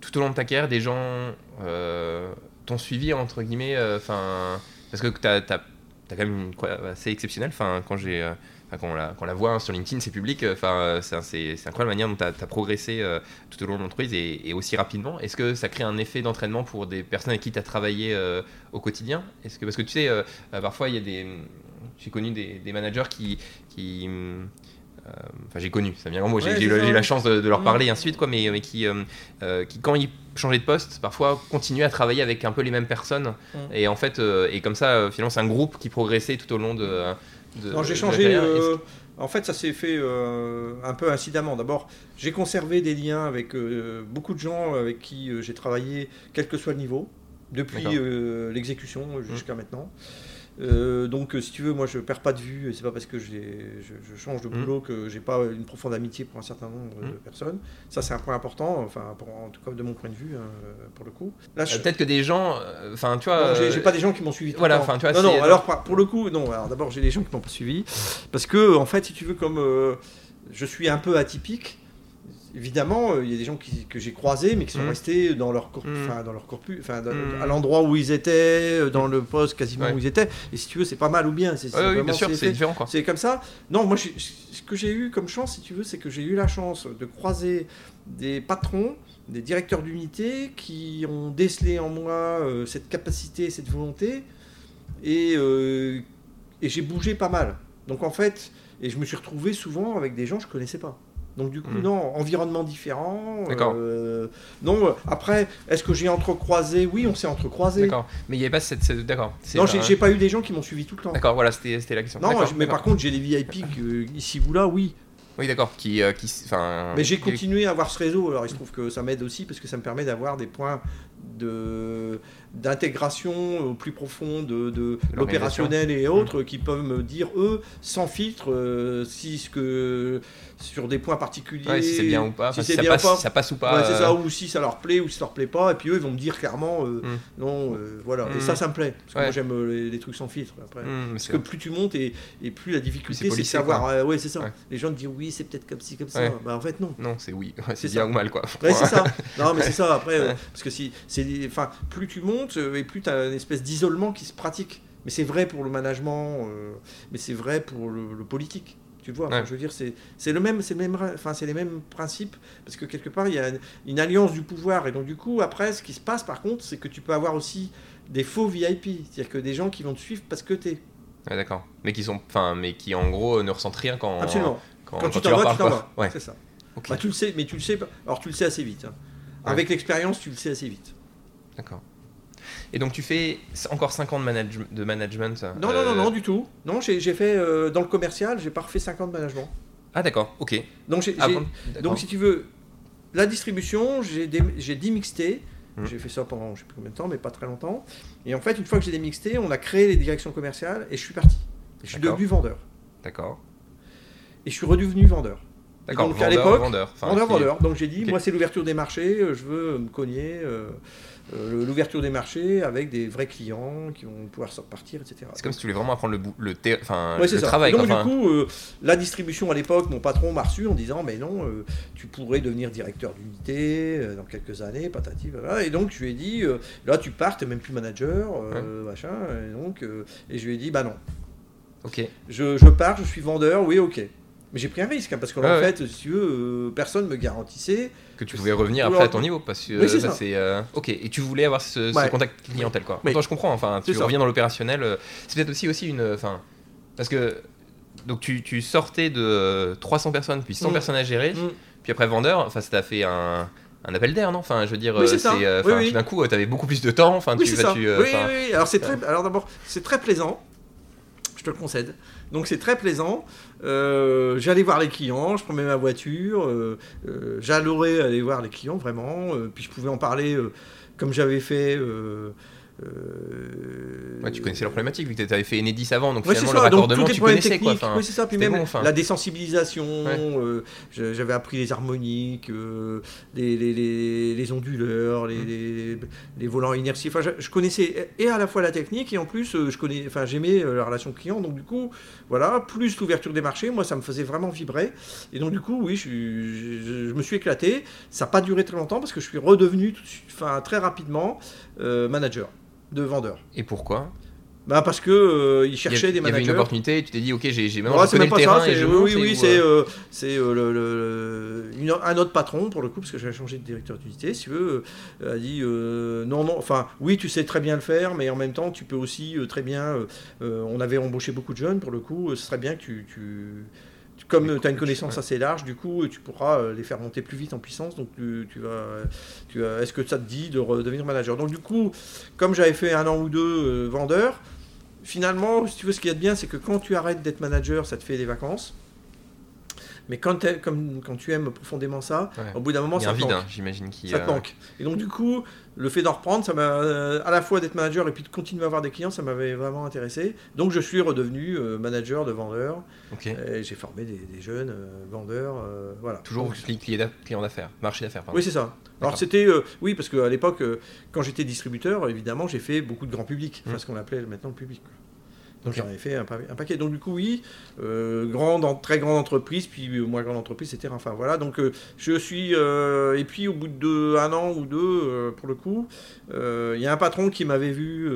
tout au long de ta carrière, des gens euh, t'ont suivi, entre guillemets. euh, Enfin. parce que tu as, quand même une quoi, assez exceptionnelle. Enfin, quand j'ai. Quand, on la, quand on la voit hein, sur LinkedIn, c'est public. euh, Enfin, euh, c'est incroyable la manière dont tu as, progressé euh, tout au long de l'entreprise et, et aussi rapidement. Est-ce que ça crée un effet d'entraînement pour des personnes avec qui tu as travaillé euh, au quotidien? Est-ce que parce que tu sais, euh, parfois il y a des, j'ai connu des, des managers qui, qui enfin j'ai connu, ça vient grand mot, j'ai eu la- chance de, de leur Mm. parler et ainsi de suite, quoi, mais, mais qui, euh, qui, quand ils changeaient de poste, parfois continuaient à travailler avec un peu les mêmes personnes. Mm. Et en fait, euh, et comme ça, finalement, c'est un groupe qui progressait tout au long de. De Non, j'ai changé. euh, en fait, ça s'est fait euh, un peu incidemment. D'abord, j'ai conservé des liens avec euh, beaucoup de gens avec qui j'ai travaillé, quel que soit le niveau, depuis l'exécution jusqu'à maintenant. Euh, donc, euh, si tu veux, moi, je perds pas de vue. et C'est pas parce que je, je change de Mm. boulot que j'ai pas une profonde amitié pour un certain nombre de Mm. personnes. Ça, c'est un point important. Enfin, pour- en tout cas de mon point de vue, hein, pour le coup. Là, Euh, je- Peut-être que des gens, euh, enfin, tu vois. j'ai euh, pas des gens qui m'ont suivi. tout voilà, enfin, tu vois, non, non, alors pour- le coup, non. Alors d'abord, j'ai des gens qui m'ont pas suivi parce que, en fait, si tu veux, comme euh, je suis un peu atypique, évidemment, euh, il y a des gens qui- que j'ai croisés, mais qui sont Mm. restés dans leur, Mm. enfin, dans leur corpus, enfin, dans- Mm. à l'endroit où ils étaient, euh, dans le poste quasiment Ouais. où ils étaient. Et si tu veux, c'est pas mal ou bien. C'est Ouais, oui, bien sûr, c'est différent. C'est comme ça. Non, moi, ce que j'ai eu comme chance, si tu veux, c'est que j'ai eu la chance de croiser des patrons, des directeurs d'unité qui ont décelé en moi euh, cette capacité, cette volonté, et, euh, et j'ai bougé pas mal. Donc en fait, et je me suis retrouvé souvent avec des gens que je connaissais pas. Donc du coup, Mhm. non, environnement différent. D'accord. euh, non, euh, après, est-ce que j'ai entrecroisé? Oui, on s'est entrecroisé. D'accord. Mais il n'y avait pas cette. cette- D'accord. Non, j'ai un- pas eu des gens qui m'ont suivi tout le temps. D'accord, voilà, c'était la question. Non, mais par contre, j'ai des VIP ici ou là, oui. Oui, d'accord. Qui, euh, qui. Mais j'ai continué à avoir ce réseau. Alors il se trouve que ça m'aide aussi parce que ça me permet d'avoir des points de d'intégration au plus profond de, de l'opérationnel et autres qui peuvent me dire eux sans filtre euh, si ce que sur des points particuliers Ouais, si c'est bien ou pas. si ça bien passe, ou pas. ça passe ou pas. Ouais, c'est euh, ça ou si ça leur plaît ou si ça leur plaît pas et puis eux ils vont me dire clairement euh, Mm. non voilà et Mm. ça ça me plaît parce que Ouais. moi j'aime les, les trucs sans filtre après parce que plus tu montes et, et plus la difficulté c'est de savoir ouais c'est ça les gens te disent oui c'est peut-être comme ci comme ça bah en fait non Non, c'est oui. C'est bien ça. ou mal, quoi. C'est ça. Non, mais c'est ça. Après, parce que si, c'est, enfin, plus tu montes euh, et plus tu as une espèce d'isolement qui se pratique. Mais c'est vrai pour le management, euh, mais c'est vrai pour le, le politique. Tu vois, Ouais. je veux dire, c'est, le même, c'est le même, enfin, c'est les mêmes principes parce que quelque part il y a une, une alliance du pouvoir et donc du coup après, ce qui se passe par contre, c'est que tu peux avoir aussi des faux VIP, c'est-à-dire que des gens qui vont te suivre parce que t'es. Ouais, d'accord. Mais qui sont, enfin, mais qui en gros ne ressentent rien quand. Absolument. Quand, Quand, tu leur t'en vas, tu t'en vas. Ouais. C'est ça. Ok. Bah, tu le sais, mais tu le sais. Alors tu le sais assez vite. hein. Avec l'expérience, tu le sais assez vite. D'accord. Et donc tu fais encore 5 ans de, manage- de management. Non, non, euh, non, non, du tout. Non, j'ai fait euh, dans le commercial, j'ai pas refait 5 ans de management. Ah d'accord. Ok. Donc, Ah, donc si tu veux, la distribution, j'ai dé- j'ai démixté. Hmm. J'ai fait ça pendant je sais plus combien de temps, mais pas très longtemps. Et en fait, une fois que j'ai démixté, on a créé les directions commerciales et je suis parti. Et je suis devenu vendeur. D'accord. Et je suis redevenu vendeur. D'accord. donc, à vendeur, l'époque, vendeur. Vendeur, vendeur. Donc j'ai dit, moi c'est l'ouverture des marchés, euh, je veux me cogner euh, euh, l'ouverture des marchés avec des vrais clients qui vont pouvoir se repartir, etc. C'est comme si tu voulais vraiment apprendre le, le, Ouais, le travail. Donc, quoi. Du coup, euh, la distribution à l'époque, mon patron m'a reçu en disant Mais non, euh, tu pourrais devenir directeur d'unité euh, dans quelques années, patati, voilà. Et donc, je lui ai dit euh, Là, tu pars, t'es même plus manager, euh, machin. Et, donc, euh, et je lui ai dit Bah non, ok. je, je pars, je suis vendeur, oui, ok. Mais j'ai pris un risque, hein, parce qu'en ouais. fait, si tu veux, euh, personne me garantissait. Que tu pouvais revenir après à en- ton niveau parce que c'est ça, ça. c'est euh, ok. Et tu voulais avoir ce, contact clientèle quoi. Oui. Toi je comprends. Enfin, tu ça. reviens dans l'opérationnel. euh, C'est peut-être aussi aussi une, enfin, parce que donc tu, tu sortais de euh, 300 personnes puis 100 Mm. personnes à gérer. Mm. Puis après vendeur, enfin ça t'a fait un, un appel d'air, non? Enfin, je veux dire, Oui, c'est euh, euh, Oui, d'un coup, tu avais beaucoup plus de temps. Enfin, Oui, tu, euh, oui, oui. Alors, c'est très, alors d'abord, c'est très plaisant. Je te le concède. Donc, c'est très plaisant. Euh, J'allais voir les clients, je prenais ma voiture. Euh, euh, aller voir les clients, vraiment. Euh, puis, je pouvais en parler comme j'avais fait. Euh, ouais, tu connaissais leurs problématiques vu que tu avais fait Enedis avant, donc Ouais, finalement le Donc, raccordement les tu connaissais quoi. Enfin, oui, c'est ça. Puis même bon, enfin. la désensibilisation. Euh, J'avais appris les harmoniques, euh, les, les, les, les onduleurs, les, Mm. les, les volants inertie. Enfin, je, je connaissais et à la fois la technique et en plus, je connais, enfin, j'aimais la relation client. Donc du coup, voilà, plus l'ouverture des marchés, moi, ça me faisait vraiment vibrer. Et donc du coup, oui, je, je, je me suis éclaté. Ça n'a pas duré très longtemps parce que je suis redevenu, enfin, très rapidement, manager de vendeur. Et pourquoi? Bah parce que euh, ils Il y cherchaient avait- des il y avait managers. une opportunité, tu t'es dit, ok, j'ai j'ai- maintenant Ouais, je connais le terrain ça, et je oui, oui, et oui, c'est euh, euh, c'est, euh, le, le- une- un autre patron pour le coup, parce que j'avais changé de directeur d'unité, si tu veux, euh, a dit non, non, enfin, oui, tu sais très bien le faire, mais en même temps, tu peux aussi très bien. on avait embauché beaucoup de jeunes pour le coup, ce serait bien que tu- comme tu as une connaissance assez large, du coup, tu pourras euh, les faire monter plus vite en puissance. Donc, tu, tu vas, tu vas- est-ce que ça te dit de redevenir manager? Donc, du coup, comme j'avais fait un an ou deux euh, vendeur, finalement, si tu veux, ce qu'il y a de bien, c'est que quand tu arrêtes d'être manager, ça te fait des vacances. Mais quand, comme, quand tu aimes profondément ça, Ouais. au bout d'un moment, a ça te vide, manque. hein, j'imagine, qui. Ça te manque. Et donc, du coup, le fait d'en reprendre, ça m'a à la fois d'être manager et puis de continuer à avoir des clients, ça m'avait vraiment intéressé. Donc, je suis redevenu euh, manager de vendeurs. Ok. Et J'ai formé des, des jeunes euh, vendeurs. euh, voilà. Toujours Donc, client d'a- client d'affaires, marché d'affaires, oui, c'est ça. Alors c'était, euh, oui, parce qu'à l'époque, quand j'étais distributeur, évidemment, j'ai fait beaucoup de grand public, enfin Mm. ce qu'on appelait maintenant le public. Donc j'en ai fait un, pa- un paquet. Donc du coup, oui, euh, grande, très grande entreprise, puis euh, moins grande entreprise, etc. Enfin voilà. Donc euh, je suis, euh, et puis au bout de deux- un an ou deux, pour le coup, il y a un patron qui m'avait vu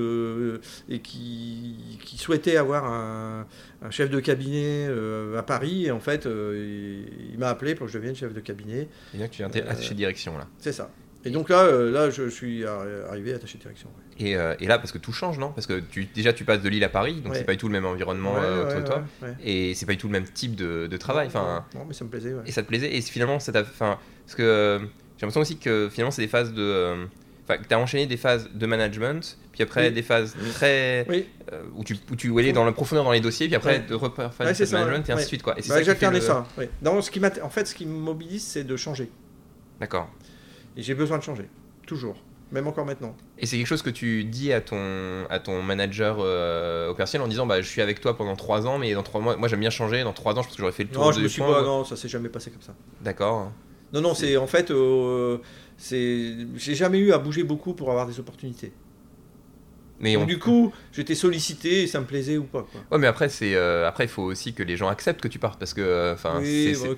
et qui, qui souhaitait avoir un, un chef de cabinet à Paris. Et en fait, il, il m'a appelé pour que je devienne chef de cabinet. Et là, tu attaché de direction, là. C'est ça. Et donc là, euh, là, je suis ar- arrivé attaché de direction. ouais. Et, euh, et là, parce que tout change, non? Parce que tu, déjà, tu passes de Lille à Paris, donc Ouais. c'est pas du tout le même environnement Ouais, euh, autour de toi. Et c'est pas du tout le même type de, de travail. Enfin, non, mais ça me plaisait. ouais. et ça te plaisait. Et finalement, ça t'a. Enfin, parce que j'ai l'impression aussi que finalement, c'est des phases de. Enfin, tu as enchaîné des phases de management, puis après Oui. des phases très. Oui. euh, où tu, où tu allais dans la profondeur dans les dossiers, puis après Ouais. de refaire Ouais, de management ouais. et ainsi de suite. Quoi. Et Bah, ça qui fait le- ça. Non, ce qui en fait, ce qui me mobilise, c'est de changer. D'accord. Et j'ai besoin de changer. Toujours. Même encore maintenant. Et c'est quelque chose que tu dis à ton, à ton manager euh, opérationnel en disant bah, Je suis avec toi pendant 3 ans, mais dans 3 mois, moi j'aime bien changer. Dans 3 ans, je pense que j'aurais fait le tour Non, je me suis pas. Non, ça s'est jamais passé comme ça. D'accord. Non, non, c'est en fait. euh, c'est. J'ai jamais eu à bouger beaucoup pour avoir des opportunités. Mais Donc, on- du coup, j'étais sollicité et ça me plaisait ou pas. Quoi. Ouais, mais après, c'est euh, après, il faut aussi que les gens acceptent que tu partes parce que, euh, enfin, oui, bah.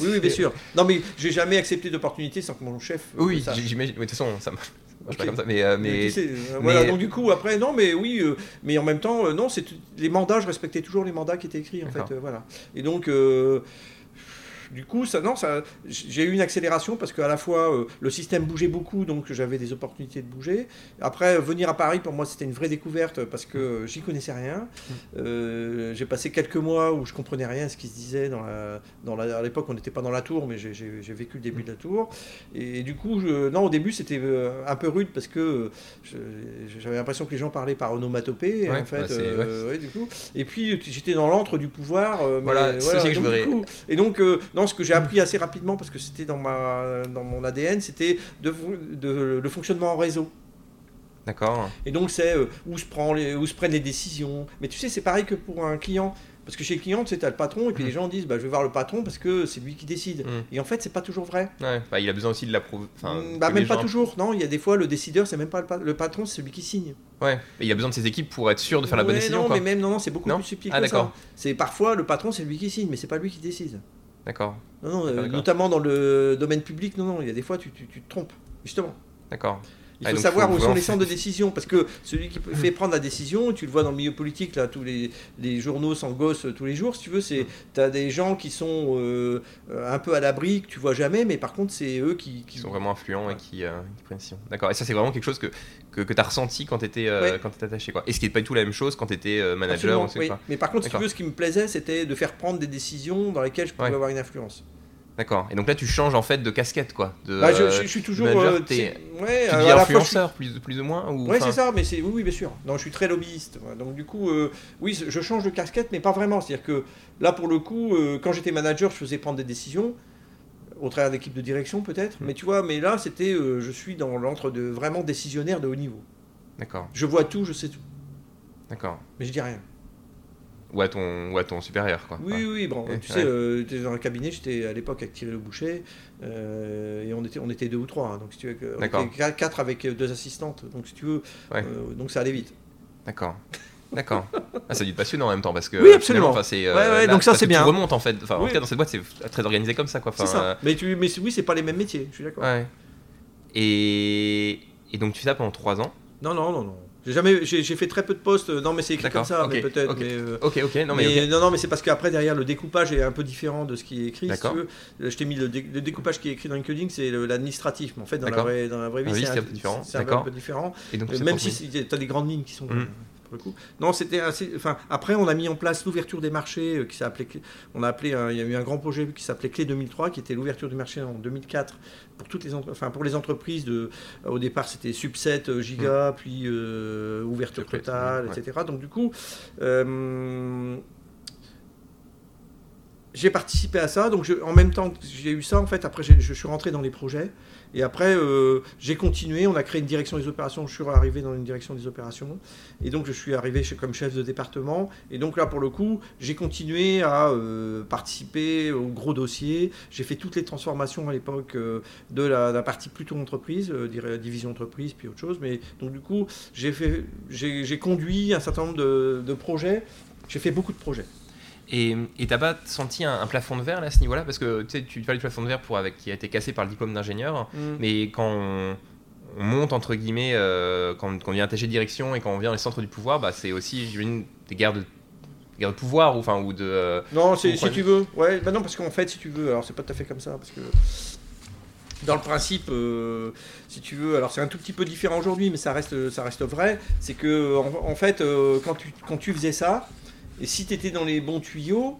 Oui, oui, bien sûr. Non, mais j'ai jamais accepté d'opportunité sans que mon chef. Oui, j'imagine. mais De toute façon, ça marche, pas comme ça. Mais, euh, Mais, mais tu sais, voilà, donc du coup, après, non, mais oui, euh, mais en même temps, euh, non, c'est les mandats, je respectais toujours les mandats qui étaient écrits, en fait, voilà. Et donc, du coup, ça, non, ça, j'ai eu une accélération parce qu'à la fois, euh, le système bougeait beaucoup, donc j'avais des opportunités de bouger. Après, venir à Paris, pour moi, c'était une vraie découverte parce que j'y connaissais rien. Euh, j'ai passé quelques mois où je comprenais rien à ce qui se disait dans la, dans la, à l'époque, on n'était pas dans la tour, mais j'ai- j'ai j'ai vécu le début de la tour. Et, du coup, je- non, au début, c'était euh, un peu rude parce que je- j'avais l'impression que les gens parlaient par onomatopée, Ouais, en fait. bah, c'est- euh, ouais, du coup. Et puis, j'étais dans l'antre du pouvoir. mais Voilà, c'est que je voudrais- coup, et donc, non, ce que j'ai appris assez rapidement, parce que c'était dans, ma, dans mon ADN, c'était de, de- le fonctionnement en réseau. d'accord. Et donc, c'est euh, où, se prend les, où se prennent les décisions. Mais tu sais, c'est pareil que pour un client. Parce que chez le client, tu sais, t'as le patron, et puis Mm. les gens disent, bah, je vais voir le patron parce que c'est lui qui décide. Mm. Et en fait, c'est pas toujours vrai. Ouais, bah, il a besoin aussi de l'approuver. Enfin, Mm, bah, même pas gens- toujours. Non, il y a des fois, le décideur, c'est même pas le, pa- le patron, c'est celui qui signe. Ouais, mais il a besoin de ses équipes pour être sûr de faire la bonne décision. Non, quoi. mais même, non, non, c'est beaucoup Non? plus subtil Ah, que ça. C'est parfois, le patron, c'est lui qui signe, mais c'est pas lui qui décide. D'accord, Non, non, notamment dans le domaine public, non, non, il y a des fois, tu, tu- tu te trompes, justement. d'accord. Il Ah, faut savoir faut où sont les centres de décision, parce que celui qui fait prendre la décision, tu le vois dans le milieu politique, là, tous les, les journaux s'engossent euh, tous les jours, si tu veux, c'est, as des gens qui sont euh, euh, un peu à l'abri, que tu vois jamais, mais par contre, c'est eux qui... Qui sont vraiment influents et qui, euh, qui prennent décision. D'accord, et ça, c'est vraiment quelque chose que, que, que tu as ressenti quand tu étais, Ouais. attaché. Quoi. Et ce qui n'est pas du tout la même chose quand tu étais manager. Absolument, on sait oui. pas. Mais par contre, si tu veux, ce qui me plaisait, c'était de faire prendre des décisions dans lesquelles je pouvais Ouais. avoir une influence. D'accord. Et donc là, tu changes en fait de casquette, quoi. De, Bah, je, euh, je- je suis toujours. manager, euh, ouais, tu euh, fois, je suis- influenceur, plus, plus ou moins ou, Oui, enfin, c'est ça, mais c'est oui, oui, bien sûr. Non, je suis très lobbyiste. moi. Donc du coup, euh, oui, je change de casquette, mais pas vraiment. C'est-à-dire que là, pour le coup, euh, quand j'étais manager, je faisais prendre des décisions au travers d'équipes de direction peut-être. Mm. Mais tu vois, mais là, c'était, euh, je suis dans l'entre de vraiment décisionnaire de haut niveau. D'accord, Je vois tout, je sais tout, d'accord. mais je dis rien. Ou à ton, ou à ton supérieur, quoi. Oui, Ouais. oui, bon, Ouais, tu sais, euh, dans un cabinet, j'étais à l'époque avec Thierry Le Boucher, euh, et on était, on était deux ou trois, hein, donc si tu veux, on D'accord. était quatre- avec deux assistantes, donc si tu veux, Ouais. euh, donc ça allait vite. D'accord. D'accord. Ah, ça doit être passionnant en même temps parce que Oui, absolument. euh, Ouais, ouais, là, donc ça, c'est bien. Tu remontes en fait. Enfin, en tout cas, dans cette boîte, c'est très organisé comme ça, quoi. Enfin, C'est ça. euh, Mais, tu, mais oui, c'est pas les mêmes métiers, je suis d'accord. ouais. Et, et donc tu fais ça pendant 3 ans? Non, non, non, non. J'ai jamais, j'ai fait très peu de postes. Non, mais c'est écrit comme ça, mais peut-être. ok. Mais, euh, Ok, ok. Non mais, non, non, mais c'est parce qu'après derrière le découpage est un peu différent de ce qui est écrit. Si D'accord. tu veux. Euh, Je t'ai mis le, dé- le découpage qui est écrit dans LinkedIn, c'est l'administratif. Mais en fait, dans la vraie, dans la vraie vie, Ah oui, c'est un, un peu différent. Et donc, Euh, même si tu as des grandes lignes qui sont. Mhm. Pour le coup. Non, c'était assez. Enfin, après, on a mis en place l'ouverture des marchés, euh, qui s'est appelé. On a appelé. un- il y a eu un grand projet qui s'appelait Clé 2003, qui était l'ouverture du marché en 2004 pour toutes les, entre- enfin, pour les entreprises. De, au départ, c'était subset euh, giga, puis euh, ouverture totale, ouais. etc. Donc du coup. euh, j'ai participé à ça, donc je- en même temps que j'ai eu ça, en fait, après je suis rentré dans les projets, et après euh, j'ai continué, on a créé une direction des opérations, je suis arrivé dans une direction des opérations, et donc je suis arrivé comme chef de département, et donc là pour le coup, j'ai continué à euh, participer aux gros dossiers, j'ai fait toutes les transformations à l'époque euh, de la, partie plutôt entreprise, division entreprise, puis autre chose, mais donc du coup, j'ai conduit un certain nombre de projets, j'ai fait beaucoup de projets. Et t'as pas senti un, un plafond de verre là à ce niveau-là? Parce que tu sais, tu parlais du plafond de verre pour, avec, qui a été cassé par le diplôme d'ingénieur. Mais quand on, on monte, entre guillemets, euh, quand, quand on vient attaché de direction et quand on vient dans les centres du pouvoir, bah, c'est aussi, j'imagine, des guerres de, des guerres de pouvoir ou, enfin, ou de. euh, Non, c'est- Vous si prenez- tu veux. Ouais, bah non, parce qu'en fait, si tu veux, alors c'est pas tout à fait comme ça, parce que dans le principe, euh, si tu veux, alors c'est un tout petit peu différent aujourd'hui, mais ça reste, ça reste vrai. C'est que en, en fait, euh, quand tu, quand tu faisais ça, et si tu étais dans les bons tuyaux,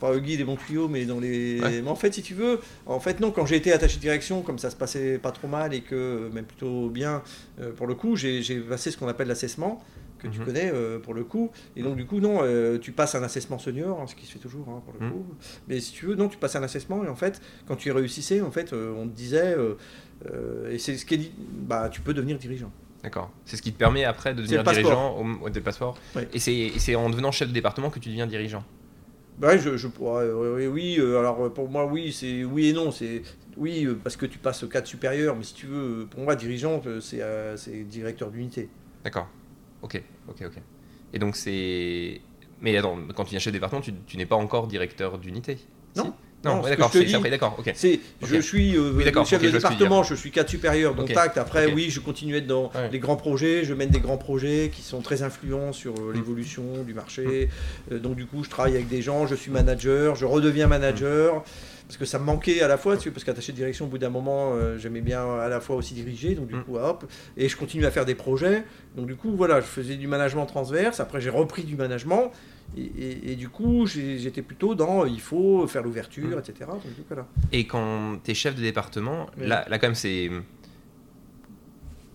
pas Huggy des bons tuyaux, mais dans les. Ouais. Mais en fait, si tu veux, en fait, non, quand j'ai été attaché de direction, comme ça se passait pas trop mal et que, même plutôt bien, euh, pour le coup, j'ai passé ce qu'on appelle l'assessment, que tu Mhm. connais euh, pour le coup. Et donc, du coup, non, euh, tu passes un assessment senior, hein, ce qui se fait toujours hein, pour le Mhm. coup. Mais si tu veux, non, tu passes un assessment et en fait, quand tu y réussissais, en fait, on te disait, et c'est ce qui est dit, bah, tu peux devenir dirigeant. D'accord. C'est ce qui te permet après de devenir dirigeant au, au- des passeports. Et c'est en devenant chef de département que tu deviens dirigeant. Bah je, je pourrais- oui, oui, euh, alors euh, pour moi, oui, c'est oui et non. C'est oui euh, parce que tu passes au cadre supérieur, mais si tu veux, pour moi, dirigeant, c'est c'est directeur d'unité. D'accord. Ok, ok, ok. Et donc c'est. Mais attends, quand tu viens chef de département, tu, tu n'es pas encore directeur d'unité Non. Non, ouais, d'accord, c'est après, d'accord, ok. C'est, je suis euh, Oui, chef de département, je suis cadre supérieur, donc tact. Après, oui, je continue à être dans Ouais. les grands projets, je mène des grands projets qui sont très influents sur euh, Mm. l'évolution du marché. Euh, donc, du coup, je travaille avec des gens, je suis manager, je redeviens manager. Parce que ça me manquait à la fois, parce qu'attaché de direction, au bout d'un moment, euh, j'aimais bien à la fois aussi diriger, donc du Mm. coup, hop, et je continue à faire des projets. Donc du coup, voilà, je faisais du management transverse, après j'ai repris du management, et, et- et du coup, j'étais plutôt dans, euh, il faut faire l'ouverture, Mm. etc. Donc, du coup, voilà. Et quand tu es chef de département, là, là quand même c'est.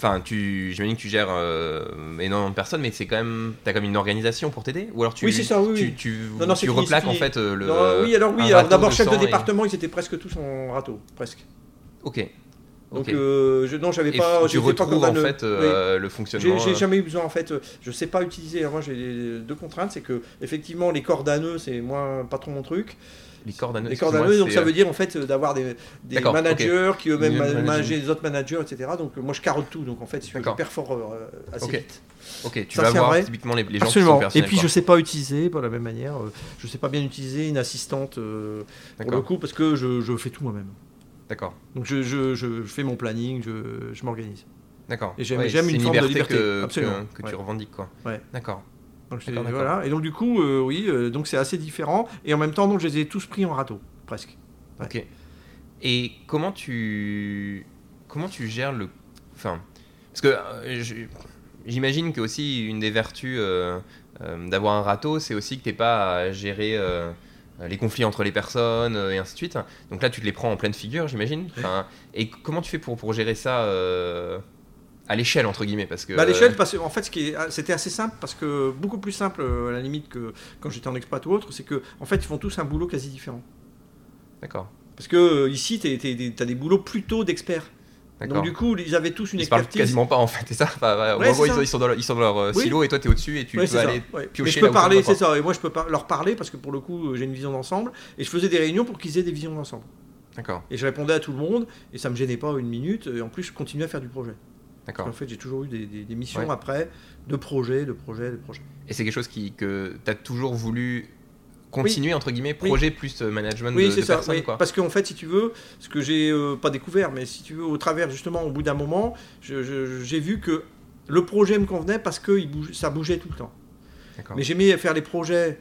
Enfin, tu, j'imagine que tu gères euh, énormément de personnes, mais c'est quand même, t'as quand même une organisation pour t'aider, ou alors tu, Oui, c'est ça, oui, tu, oui. tu, Non, tu replaques en fait euh, le. Non, oui, alors oui, alors d'abord chef de et- département, ils étaient presque tous en râteau, presque. Ok. Donc euh, je, non, j'avais pas. tu pas retrouves comme en fait oui. euh, le J'ai fonctionnement. j'ai euh, jamais eu besoin en fait, je sais pas utiliser. Alors, moi j'ai deux contraintes, c'est que effectivement les cordes à nœuds c'est moi pas trop mon truc. Les cordes à nœuds. Les cordes à nœuds donc ça euh, veut dire en fait euh, d'avoir des, managers qui eux-mêmes Mieux ma- manager. manager les autres managers etc. Donc euh, moi je carotte tout donc en fait je D'accord. perfore euh, assez Ok. vite. Ok, tu Ça, vas voir vrai. typiquement les, les gens Absolument. qui sont Et puis quoi. je sais pas utiliser par la même manière. euh, je sais pas bien utiliser une assistante euh, pour le D'accord. coup parce que je, je fais tout moi-même. D'accord. Donc je, je, je fais mon planning, je, je m'organise. D'accord. Et j'aime- Ouais, une forme de liberté liberté, que, absolument. que, que Ouais. tu revendiques quoi. Ouais. D'accord. Donc, c'est- voilà. Et donc du coup, euh, oui, euh, donc c'est assez différent. Et en même temps, donc je les ai tous pris en râteau, presque. Ouais. Ok. Et comment tu comment tu gères le enfin parce que euh, je- j'imagine que aussi une des vertus euh, euh, d'avoir un râteau, c'est aussi que t'es pas à gérer euh, les conflits entre les personnes euh, et ainsi de suite. Donc là, tu te les prends en pleine figure, j'imagine. Enfin, et comment tu fais pour, pour gérer ça euh, à l'échelle, entre guillemets parce que, Bah, à l'échelle, parce que, en fait, ce qui est- c'était assez simple, parce que beaucoup plus simple euh, à la limite que quand j'étais en expat ou autre, c'est que en fait, ils font tous un boulot quasi différent. D'accord. Parce que euh, ici, tu as des boulots plutôt d'experts. D'accord. Donc du coup, ils avaient tous une Ils se parlent expertise. quasiment pas en fait, c'est ça? Enfin, Ouais, gros, ils, ça. sont- ils sont dans leur, ils sont dans leur, euh, Oui. silo et toi, tu es au-dessus et tu Ouais, peux aller. ouais. piocher Mais je peux parler, c'est ça. Et moi, je peux leur parler parce que pour le coup, j'ai une vision d'ensemble. Et je faisais des réunions pour qu'ils aient des visions d'ensemble. D'accord, Et je répondais à tout le monde. Et ça me gênait pas une minute. Et en plus, je continuais à faire du projet. D'accord. En fait, j'ai toujours eu des, des- des missions Ouais. après de projets, de projets, de projets. Et c'est quelque chose qui, que tu as toujours voulu continuer, entre guillemets, Oui. projet plus euh, management Oui, de, c'est de ça. personnes, oui. quoi. Parce qu'en fait, si tu veux, ce que j'ai euh, pas découvert, mais si tu veux, au travers justement, au bout d'un moment, j'ai vu que le projet me convenait parce que il bouge- ça bougeait tout le temps. Mais j'aimais faire les projets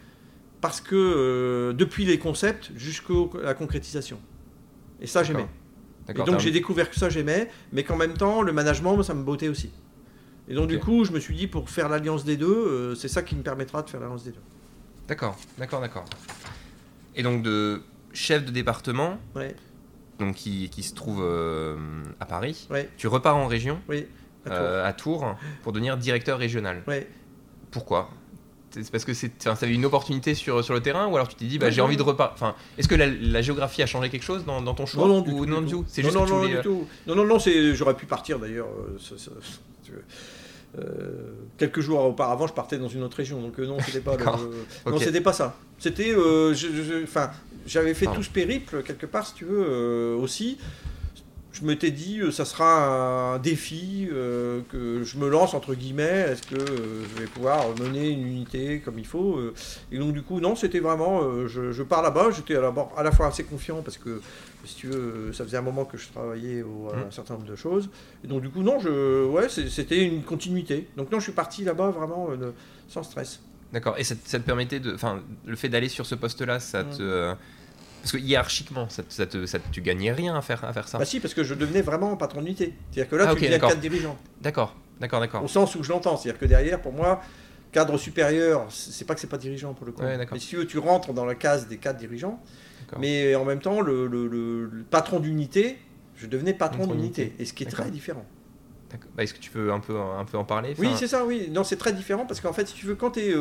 parce que euh, depuis les concepts jusqu'à la concrétisation. Et ça, j'aimais. Et donc j'ai découvert que ça, j'aimais, mais qu'en même temps, le management, moi, ça me bottait aussi. Et donc du coup, je me suis dit, pour faire l'alliance des deux, euh, c'est ça qui me permettra de faire l'alliance des deux. D'accord, d'accord, d'accord. Et donc de chef de département, Ouais, donc qui, qui se trouve euh, à Paris, ouais, tu repars en région, oui. à toi. euh, à Tours, pour devenir directeur régional. Ouais. Pourquoi? C'est parce que c'est, enfin, ça avait une opportunité sur, sur le terrain ou alors tu t'es dit bah, Non, j'ai non. envie de repartir. Enfin, est-ce que la, la géographie a changé quelque chose dans, dans ton choix Non, non, du ou tout. non du tout. C'est non, juste non, que tu non, voulais, du euh, tout. Non, non, non, c'est, j'aurais pu partir d'ailleurs. euh, ça- ça- tu veux. Euh, quelques jours auparavant, je partais dans une autre région, donc euh, non, c'était pas. le-. Non, Ok. c'était pas ça. C'était, euh, enfin, j'avais fait Pardon. tout ce périple quelque part, si tu veux, euh, aussi. Je m'étais dit, euh, ça sera un défi euh, que je me lance entre guillemets. Est-ce que euh, je vais pouvoir mener une unité comme il faut euh. Et donc du coup, non, c'était vraiment, je, je pars là-bas. J'étais à la, à la fois assez confiant parce que, si tu veux, ça faisait un moment que je travaillais au- à Mhm. un certain nombre de choses. Et donc du coup, non, je, ouais, c'était une continuité. Donc non, je suis parti là-bas vraiment sans stress. D'accord. Et ça, te- ça te permettait de. Enfin, le fait d'aller sur ce poste-là, ça Mm. te. Parce que hiérarchiquement, ça te, ça te- ça te- tu gagnais rien à faire, à faire ça. Bah si, parce que je devenais vraiment patron d'unité. C'est-à-dire que là, Ah, tu ok, deviens cadre dirigeant. D'accord, d'accord, d'accord. Au sens où je l'entends. C'est-à-dire que derrière, pour moi, cadre supérieur, c'est pas que c'est pas dirigeant pour le coup. Ouais, mais si tu veux, tu rentres dans la case des cadres dirigeants. Mais en même temps, le, le- le- le patron d'unité, je devenais patron d'unité. Et ce qui est très différent. Bah, Est-ce que tu peux un peu, un peu en parler? Oui, c'est ça, oui. Non, c'est très différent parce qu'en fait, si tu veux, quand tu es,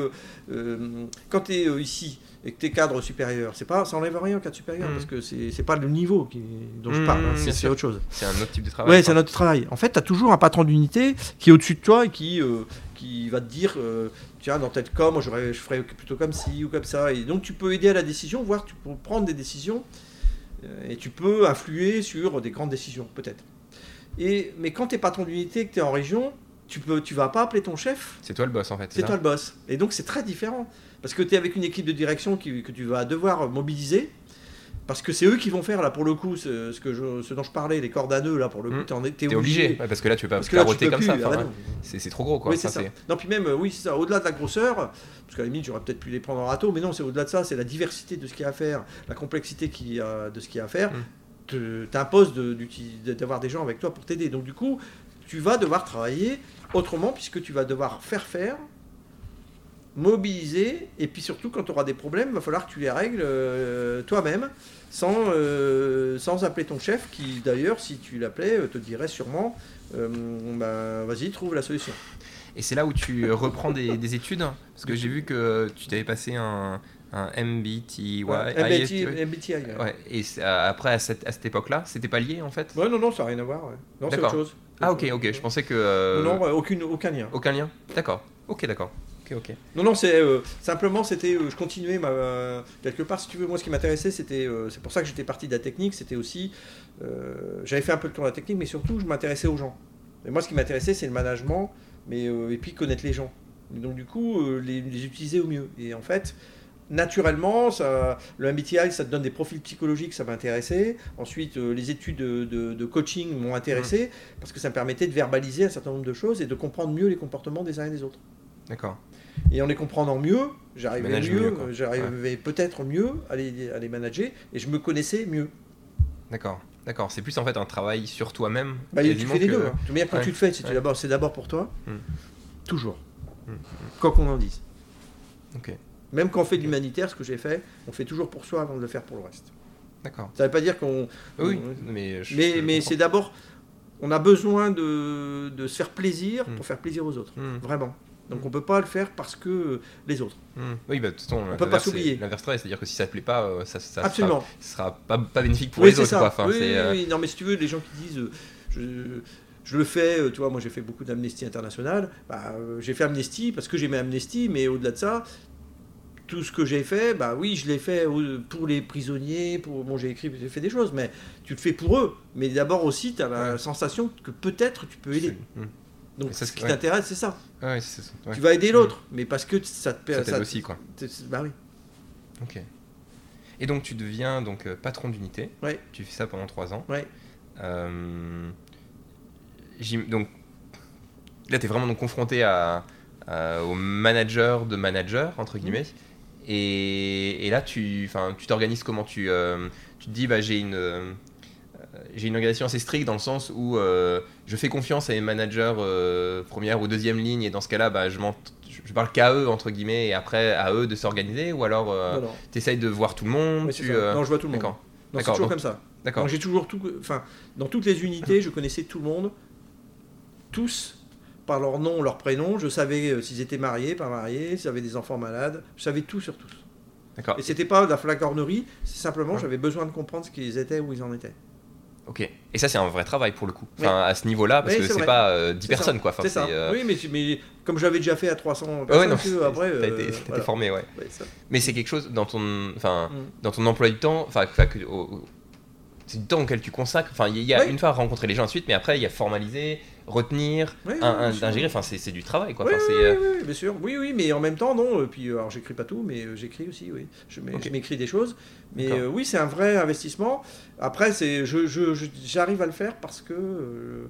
quand es, euh, ici et que tu es cadre supérieur, c'est pas, ça enlève rien au cadre supérieur Mhm. parce que c'est pas le niveau qui- dont je Mhm, parle, hein, c'est autre chose. C'est un autre type de travail. Quoi. c'est notre travail. En fait, tu as toujours un patron d'unité qui est au-dessus de toi et qui, euh, qui va te dire euh, tiens, dans tel cas, moi j'aurais- je ferais plutôt comme ci ou comme ça. Et donc, tu peux aider à la décision, voire tu peux prendre des décisions euh, et tu peux influer sur des grandes décisions, peut-être. Et, mais quand tu es patron d'unité que tu es en région, tu peux, tu vas pas appeler ton chef, C'est toi le boss en fait. c'est toi le boss. Et donc, c'est très différent. Parce que tu es avec une équipe de direction qui- que tu vas devoir mobiliser. Parce que c'est eux qui vont faire, là, pour le coup, ce, ce que je, ce dont je parlais, les cordanneux, là, pour le coup, es- t'es obligé, ouais, parce que là tu peux pas Parce que là, tu peux comme plus. ça. ah enfin, bah ouais. c'est trop gros quoi. Oui, c'est Ça, ça. Non, puis même, euh, oui, c'est ça. Au-delà de la grosseur, parce qu'à la limite, j'aurais peut-être pu les prendre en râteau, mais non, c'est au-delà de ça, c'est la diversité de ce qu'il y a à faire, la complexité de ce qu'il y a à faire, Mm. T'impose d'avoir des gens avec toi pour t'aider. Donc, du coup, tu vas devoir travailler autrement, puisque tu vas devoir faire faire, mobiliser, et puis surtout, quand tu auras des problèmes, il va falloir que tu les règles euh, toi-même, sans, euh, sans appeler ton chef, qui d'ailleurs, si tu l'appelais, euh, te dirait sûrement, euh, bah, vas-y, trouve la solution. Et c'est là où tu reprends des, des études Parce que j'ai vu que tu t'avais passé un, un MBTI. Ouais, IST, MBTI, ouais. Et euh, après, à cette, à cette époque-là, c'était pas lié en fait? Ouais, non, non, ça n'a rien à voir. Non, c'est autre chose. Ah, ok, ok, je pensais que. euh, Non, aucune, aucun lien. Aucun lien D'accord. Ok, d'accord. Ok, ok. Non, non, c'est euh, simplement, c'était, euh, je continuais ma, euh, quelque part, si tu veux, moi, ce qui m'intéressait, c'était, c'est pour ça que j'étais parti de la technique, c'était aussi, j'avais fait un peu le tour de la technique, mais surtout, je m'intéressais aux gens. Et moi, ce qui m'intéressait, c'est le management, mais et puis connaître les gens. Et donc, du coup, les, les utiliser au mieux. Et en fait, naturellement, ça, le MBTI, ça te donne des profils psychologiques, ça m'intéressait. Ensuite, euh, les études de, de- de coaching m'ont intéressé parce que ça me permettait de verbaliser un certain nombre de choses et de comprendre mieux les comportements des uns et des autres. D'accord. Et en les comprenant mieux, j'arrivais mieux, j'arrivais peut-être mieux à les, à les manager et je me connaissais mieux. D'accord. D'accord. C'est plus en fait un travail sur toi-même. Bah, tu fais les que- deux. hein. De manière, quand Ouais. tu le fais, c'est Ouais. d'abord, pour toi, Hmm. toujours. Hmm. Quoi qu'on en dise. Ok. Même quand on fait de l'humanitaire, ce que j'ai fait, on fait toujours pour soi avant de le faire pour le reste. D'accord. Ça ne veut pas dire qu'on. Oui, on- mais je- mais je mais comprends. c'est d'abord. On a besoin de, de se faire plaisir Mm. pour faire plaisir aux autres. Hmm, Vraiment. Donc Mm. on peut pas le faire parce que euh, les autres. hmm. Oui, bah, de toute façon, peut pas s'oublier. L'inverse c'est-à-dire que si ça te plaît pas, euh, ça, ça Absolument. sera, pas, pas bénéfique pour Oui, les autres. ça. Quoi. Enfin, oui, c'est, oui, euh, oui. Non, mais si tu veux, les gens qui disent, euh, je, je le fais, euh, tu vois, moi j'ai fait beaucoup d'Amnesty International, bah, euh, j'ai fait Amnesty parce que j'aimais Amnesty, mais au-delà de ça, tout ce que j'ai fait, bah oui, je l'ai fait pour les prisonniers, pour, bon, j'ai écrit, j'ai fait des choses, mais tu le fais pour eux. Mais d'abord aussi, tu as la Ouais. sensation que peut-être tu peux aider. Donc ça, ce qui ouais. t'intéresse, c'est ça. Ouais, ouais. Tu vas aider l'autre, mais parce que ça te Ça ça- t'aide aussi, quoi. Bah oui. Ok. Et donc, tu deviens donc euh, patron d'unité. Ouais. Tu fais ça pendant trois ans. Ouais. Euh, donc, là, tu es vraiment donc, confronté à, à- au manager de manager, entre guillemets. Et, et là, tu enfin, tu t'organises comment tu, euh, tu te dis, bah, j'ai une, euh, j'ai une organisation assez stricte dans le sens où euh, je fais confiance à mes managers euh, première ou deuxième ligne, et dans ce cas-là, bah, je, je- parle qu'à eux, entre guillemets, et après à eux de s'organiser, ou alors tu essayes de voir tout le monde tu, euh, Non, je vois tout le monde. C'est toujours donc- comme ça. D'accord. J'ai toujours tout, enfin, dans toutes les unités, je connaissais tout le monde, tous, par leur nom, leur prénom. Je savais euh, s'ils étaient mariés, pas mariés, s'ils avaient des enfants malades. Je savais tout sur tous. D'accord. Et c'était pas de la flagornerie, c'est simplement Ouais. j'avais besoin de comprendre ce qu'ils étaient, où ils en étaient. Ok. Et ça, c'est un vrai travail pour le coup. Enfin, à ce niveau-là, parce Oui, que c'est pas euh, 10 C'est personnes, ça. quoi. Enfin, c'est ça. euh, Oui, mais, mais comme j'avais déjà fait à 300 ouais, personnes, non, tu veux, après. t'as euh, été, t'as été voilà. formé, ouais. Ouais. Mais c'est quelque chose dans ton, enfin, Mm. dans ton emploi du temps, enfin, c'est du temps auquel tu consacres. Enfin, il y a une fois rencontrer les gens ensuite, mais après, il y a formaliser, retenir, Oui, oui, un- un- bien sûr. ingérer. Enfin, c'est du travail, quoi. Oui, Enfin, oui, euh, oui, bien sûr. Oui, oui, mais en même temps, non. Et puis, euh, alors, j'écris pas tout, mais euh, j'écris aussi, oui. Je je m'écris des choses. Mais euh, oui, c'est un vrai investissement. Après, c'est, je, je- je- j'arrive à le faire parce que euh,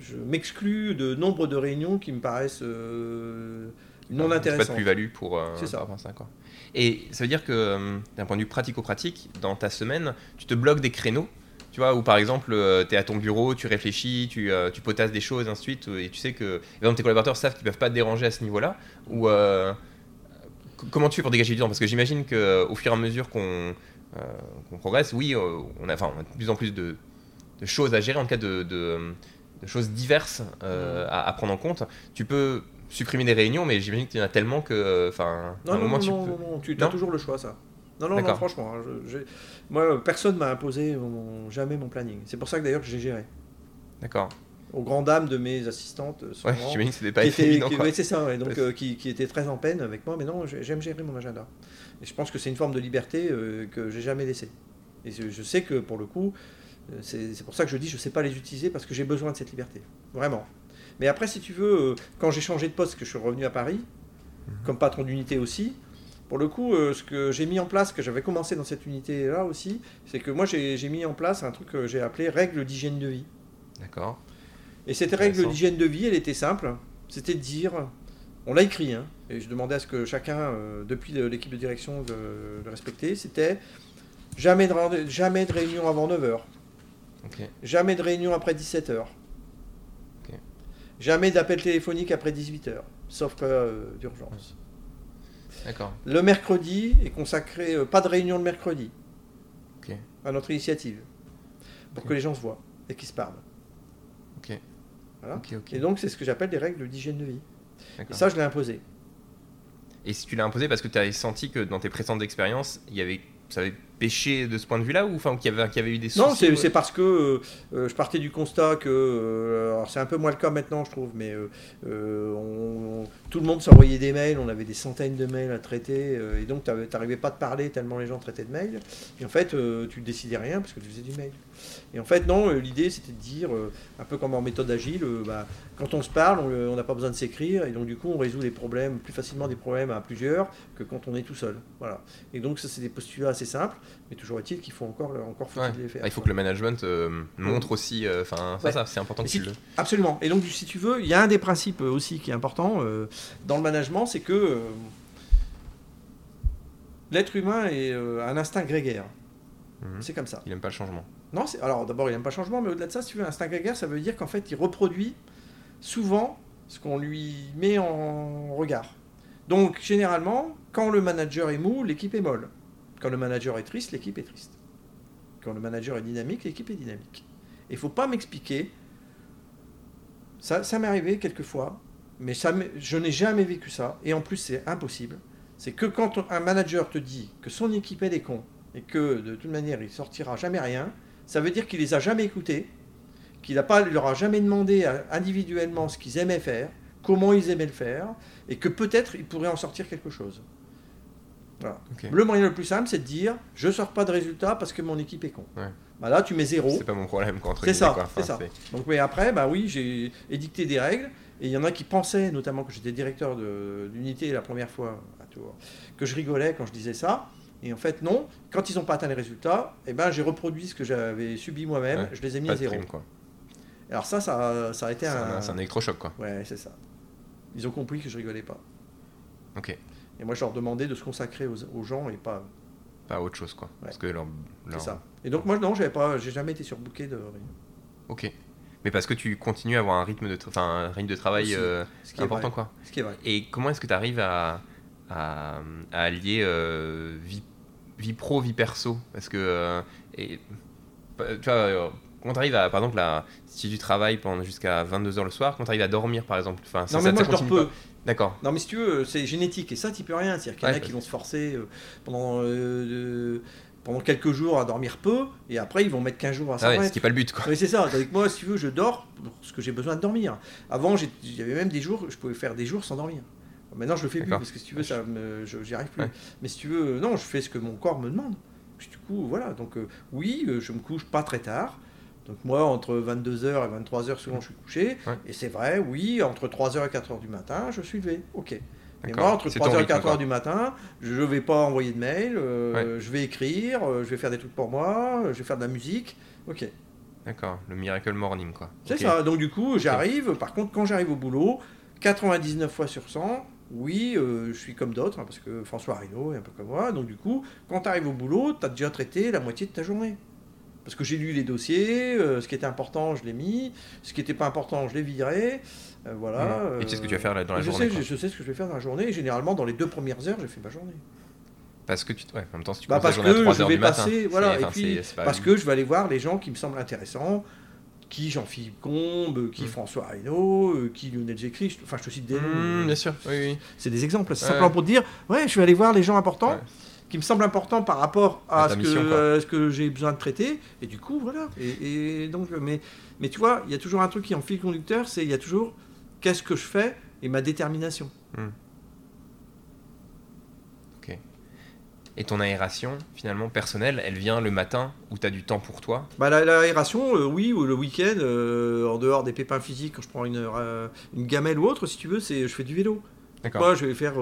je m'exclus de nombre de réunions qui me paraissent euh, non c'est pas de intéressantes. plus-value pour, euh, C'est ça. ça, quoi. Et ça veut dire que, euh, d'un point de vue pratico-pratique, dans ta semaine, tu te bloques des créneaux, tu vois, où par exemple, tu es à ton bureau, tu réfléchis, tu, euh, tu potasses des choses, ainsi de suite, et tu sais que, par exemple, tes collaborateurs savent qu'ils peuvent pas te déranger à ce niveau-là, ou euh, comment tu fais pour dégager du temps? Parce que j'imagine qu'au fur et à mesure qu'on euh, progresse, oui, euh, on, a, enfin, on a de plus en plus de, de choses à gérer, en tout cas de, de- de choses diverses euh, à, à prendre en compte. Tu peux supprimer des réunions, mais j'imagine qu'il y en a tellement que, euh, enfin, Non, un non, moment, non, tu non, peux- non, non, tu as Non? toujours le choix, ça. Non, non, non, franchement. hein, je- moi, personne m'a imposé mon- jamais mon planning. C'est pour ça que d'ailleurs que j'ai géré. D'accord. Aux grandes dames de mes assistantes, Ouais, souvent. j'imagine que c'était pas ouais, c'est ça, ouais, donc Ouais. euh, qui, qui était très en peine avec moi, mais non, j'ai- j'aime gérer mon agenda. Et je pense que c'est une forme de liberté euh, que j'ai jamais laissée. Et je, je sais que pour le coup, euh, c'est pour ça que je dis je sais pas les utiliser parce que j'ai besoin de cette liberté, vraiment. Mais après, si tu veux, euh, quand j'ai changé de poste, que je suis revenu à Paris, Mhm. comme patron d'unité aussi, pour le coup, euh, ce que j'ai mis en place, que j'avais commencé dans cette unité-là aussi, c'est que moi j'ai mis en place un truc que j'ai appelé règle d'hygiène de vie. D'accord. Et cette règle d'hygiène de vie, elle était simple. C'était de dire, on l'a écrit, hein, et je demandais à ce que chacun, euh, depuis le- l'équipe de direction, le respecter, c'était jamais de, jamais de réunion avant 9h, Ok. jamais de réunion après 17h, Ok. jamais d'appel téléphonique après 18h, sauf cas euh, d'urgence. Le mercredi est consacré, euh, pas de réunion le mercredi, à notre initiative, pour que les gens se voient et qu'ils se parlent. Voilà. Et donc c'est ce que j'appelle les règles d'hygiène de vie. Et ça, je l'ai imposé. Et si tu l'as imposé parce que tu avais senti que dans tes précédentes expériences, il y avait, ça avait péché de ce point de vue-là ou enfin qu'il y avait, qu'il y avait eu des soucis Non, c'est ou- c'est parce que euh, euh, je partais du constat que, euh, alors c'est un peu moins le cas maintenant, je trouve, mais euh, euh, on- tout le monde s'envoyait des mails, on avait des centaines de mails à traiter, euh, et donc tu n'arrivais pas à te parler tellement les gens traitaient de mails. Et en fait, euh, tu ne décidais rien parce que tu faisais du mail. Et en fait, non, euh, l'idée c'était de dire, euh, un peu comme en méthode agile, euh, bah, quand on se parle, on n'a pas besoin de s'écrire, et donc du coup, on résout les problèmes plus facilement des problèmes à plusieurs que quand on est tout seul. Voilà. Et donc, ça, c'est des postulats assez simples, mais toujours est-il qu'il faut encore, encore Ouais. les faire. Ah, il faut que le management euh, montre aussi. Enfin, ça, Ouais. ça, c'est important que si tu le. Absolument. Et donc, si tu veux, il y a un des principes aussi qui est important euh, dans le management, c'est que l'être humain est un instinct grégaire. Mhm. C'est comme ça. Il aime pas le changement. Non, alors d'abord, il n'aime pas changement, mais au-delà de ça, si tu veux, grégaire, ça veut dire qu'en fait, il reproduit souvent ce qu'on lui met en regard. Donc, généralement, quand le manager est mou, l'équipe est molle. Quand le manager est triste, l'équipe est triste. Quand le manager est dynamique, l'équipe est dynamique. Il ne faut pas m'expliquer. Ça, m'est arrivé quelquefois, mais je n'ai jamais vécu ça. Et en plus, c'est impossible. C'est que quand un manager te dit que son équipe est des et que de toute manière il sortira jamais rien, ça veut dire qu'il les a jamais écoutés, qu'il n'a pas, il leur a jamais demandé individuellement ce qu'ils aimaient faire, comment ils aimaient le faire, et que peut-être il pourrait en sortir quelque chose. Voilà. Le moyen le plus simple, c'est de dire je sors pas de résultat parce que mon équipe est con. Ouais. Bah là, tu mets zéro. C'est pas mon problème, quoi. entre C'est ça, c'est ça. Donc, mais après, bah oui, j'ai édicté des règles. Et il y en a qui pensaient, notamment que j'étais directeur de- d'unité la première fois à Tours, que je rigolais quand je disais ça. Et en fait, non. Quand ils n'ont pas atteint les résultats, eh ben, j'ai reproduit ce que j'avais subi moi-même. Ouais, je les ai mis à zéro. prime, quoi. Alors ça, ça, ça a été un... c'est un électrochoc, quoi. Ouais, c'est ça. Ils ont compris que je rigolais pas. Ok. Et moi, je leur demandais de se consacrer aux, aux gens et pas... Pas autre chose, quoi. Parce que leur. C'est ça. Et donc, moi, non, j'avais pas, j'ai jamais été surbooké de. Ok. Mais parce que tu continues à avoir un rythme de, tra- enfin, un rythme de travail Aussi. euh, Ce qui est important, vrai. quoi. Ce qui est vrai. Et comment est-ce que tu arrives à, à, à allier euh, vie, vie pro, vie perso Parce que, euh, et, tu vois, euh, quand tu arrives à, par exemple, à, si tu travailles pendant jusqu'à 22h le soir, quand tu arrives à dormir, par exemple, enfin, ça- Non, ça- mais moi, ça je dors peu. D'accord. Non, mais si tu veux, c'est génétique et ça, tu peux rien. C'est-à-dire qu'il y en a Ouais, qui vont se forcer euh, pendant, euh, pendant quelques jours à dormir peu et après ils vont mettre 15 jours à Ah s'en ouais, ce qui n'est pas le but, quoi. Oui, c'est ça. Avec moi, si tu veux, je dors parce que j'ai besoin de dormir. Avant, j'avais même des jours, je pouvais faire des jours sans dormir. Maintenant, je le fais plus parce que si tu veux, ça me, je- j'y arrive plus. Ouais. Mais si tu veux, non, je fais ce que mon corps me demande. Du coup, voilà. Donc, euh, oui, euh, je me couche pas très tard. Donc, moi, entre 22h et 23h, souvent, je suis couché. Ouais. Et c'est vrai, oui, entre 3h et 4h du matin, je suis levé. Ok. D'accord. moi, entre C'est 3h ton et rythme, 4h quoi. du matin, je vais pas envoyer de mail, euh, je vais écrire, euh, je vais faire des trucs pour moi, euh, je vais faire de la musique. Ok. D'accord, le miracle morning, quoi. C'est ça. Donc du coup, j'arrive. Par contre, quand j'arrive au boulot, 99 fois sur 100, oui, euh, je suis comme d'autres, hein, parce que François Reynaud est un peu comme moi. Donc du coup, quand tu arrives au boulot, tu as déjà traité la moitié de ta journée. Parce que j'ai lu les dossiers, euh, ce qui était important, je l'ai mis, ce qui n'était pas important, je l'ai viré. euh, voilà. Mmh. Et tu sais ce que tu vas faire dans la je journée. sais, je, sais ce que je vais faire dans la journée. Et généralement, dans les deux premières heures, j'ai fait ma journée. Parce que tu. Ouais, en même temps, si tu Bah, parce la journée que à je 3h vais du matin. passer, c'est- voilà, et puis parce que je vais aller voir les gens qui me semblent intéressants, qui Jean-Philippe Combe, qui Mm. François Reynaud, euh, qui Lionel Jécry, enfin je te cite des. Mmh, euh, bien sûr, oui, oui. C'est des exemples, c'est Ouais. simplement pour te dire, ouais, je vais aller voir les gens importants, Ouais. qui me semblent importants par rapport À à ta ce, mission, que, quoi. euh, ce que j'ai besoin de traiter, et du coup, voilà. Et, et donc, mais, mais tu vois, il y a toujours un truc qui est en fil conducteur, c'est il y a toujours qu'est-ce que je fais et ma détermination. Et ton aération, finalement, personnelle, elle vient le matin où tu as du temps pour toi? Bah, la- L'aération, euh, oui, ou le week-end, euh, en dehors des pépins physiques, quand je prends une, euh, une gamelle ou autre, si tu veux, c'est je fais du vélo. D'accord. Moi, je vais faire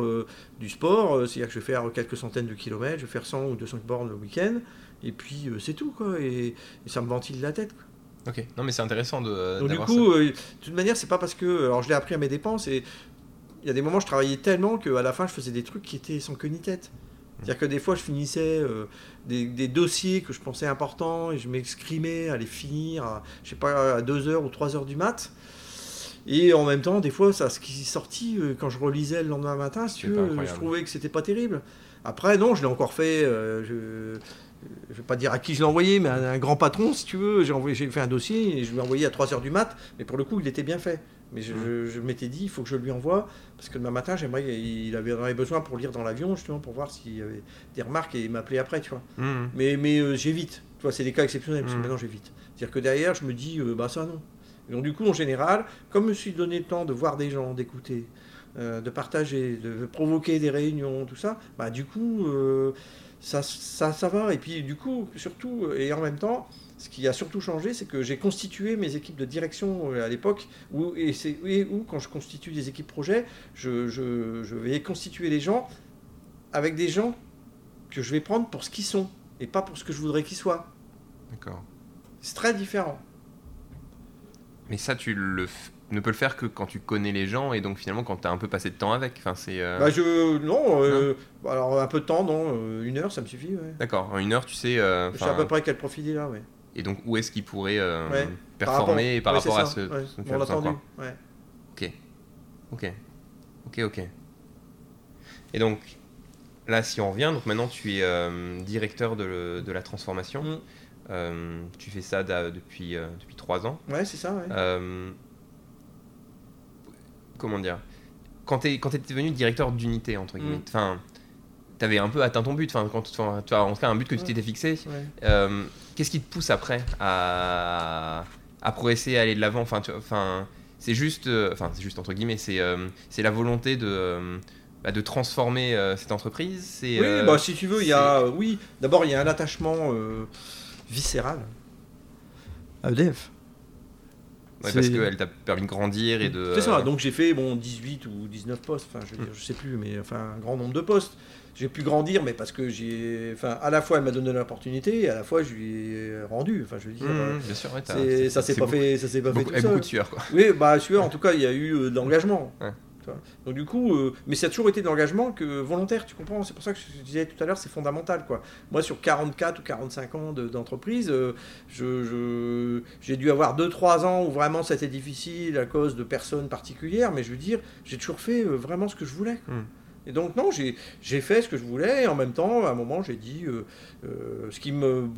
du sport, c'est-à-dire que je vais faire quelques centaines de kilomètres, je vais faire 100 ou 200 bornes le week-end, et puis c'est tout, quoi, et, et ça me ventile la tête. quoi. Ok. Non, mais c'est intéressant de. Donc du coup, de toute manière, c'est pas parce que, alors je l'ai appris à mes dépenses, et il y a des moments, je travaillais tellement qu'à la fin, je faisais des trucs qui étaient sans queue ni tête. C'est-à-dire que des fois, je finissais euh, des, des dossiers que je pensais importants et je m'excrimais à les finir, à, je sais pas, à 2h ou 3h du mat. Et en même temps, des fois, ça, ce qui est sorti, euh, quand je relisais le lendemain matin, si veux, pas je trouvais que c'était pas terrible. Après, non, je l'ai encore fait. euh, je, je vais pas dire à qui je l'ai envoyé, mais à un grand patron, si tu veux. J'ai envoyé, j'ai fait un dossier et je lui ai envoyé à 3h du mat. Mais pour le coup, il était bien fait. Mais je, Mm. je- je m'étais dit, il faut que je lui envoie. Parce que demain matin, j'aimerais, il avait, besoin pour lire dans l'avion, justement, pour voir s'il y avait des remarques et m'appeler après, tu vois. Mmh. Mais, mais euh, j'évite. Tu vois, c'est des cas exceptionnels, parce que Mm. maintenant j'évite. C'est-à-dire que derrière, je me dis, euh, bah ça non. Et donc du coup, en général, comme je me suis donné le temps de voir des gens, d'écouter, euh, de partager, de provoquer des réunions, tout ça, bah du coup, ça, ça, ça va. Et puis du coup, surtout, et en même temps, ce qui a surtout changé, c'est que j'ai constitué mes équipes de direction euh, à l'époque, où, et c'est, et où quand je constitue des équipes projets, je, je, je vais constituer les gens avec des gens que je vais prendre pour ce qu'ils sont, et pas pour ce que je voudrais qu'ils soient. D'accord. C'est très différent. Mais ça, tu le ne peux le faire que quand tu connais les gens et donc finalement quand tu as un peu passé de temps avec. Enfin, c'est. euh, Bah je non, euh, alors un peu de temps, non, une heure ça me suffit. Ouais. D'accord. En une heure, tu sais. euh, Je sais à peu près quel profil il a, ouais. Et donc où est-ce qu'il pourrait euh, Ouais. performer par rapport, à ce, ouais, ce on l'a entendu. Ouais. Ok. Ok. Ok. Et donc, là, si on revient, donc maintenant tu es euh, directeur de, le- de la transformation. Mm. Euh, tu fais ça depuis, depuis trois ans. Ouais, c'est ça, ouais. Comment dire? Quand tu es, devenu directeur d'unité, entre guillemets, Mm. enfin, tu avais un peu atteint ton but, enfin, quand, tu as en tout cas un but que tu t'étais fixé. Ouais. Euh, Qu'est-ce qui te pousse après à, à progresser, à aller de l'avant? Enfin, tu- enfin, c'est juste, euh, enfin, c'est juste entre guillemets, c'est euh, c'est la volonté de, euh, bah, de transformer euh, cette entreprise. C'est Oui, euh, bah, si tu veux, il y a. Oui, d'abord, il y a un attachement euh, viscéral à EDF. ouais, parce qu'elle t'a permis de grandir et de. C'est ça, donc j'ai fait bon, 18 ou 19 postes, enfin je, je sais plus, mais enfin un grand nombre de postes. J'ai pu grandir, mais parce que j'ai. Enfin, à la fois elle m'a donné l'opportunité, et à la fois je lui ai rendu. Enfin, je veux dire. mmh, euh, bien sûr, ouais, t'as- c'est- ça s'est pas beaucoup- fait, ça s'est pas beaucoup, fait tout beaucoup seul. de sueur, quoi. Oui, bah celui-là, en tout cas, il y a eu euh, de l'engagement. Ouais. Donc du coup, euh, mais ça a toujours été de l'engagement que volontaire, tu comprends C'est pour ça que je disais tout à l'heure, c'est fondamental, quoi. Moi, sur 44 ou 45 ans de- d'entreprise, euh, je- je- j'ai dû avoir 2-3 ans où vraiment c'était difficile à cause de personnes particulières, mais je veux dire, j'ai toujours fait euh, vraiment ce que je voulais. Et donc non, j'ai fait ce que je voulais, et en même temps, à un moment, j'ai dit, euh, euh, ce qui me,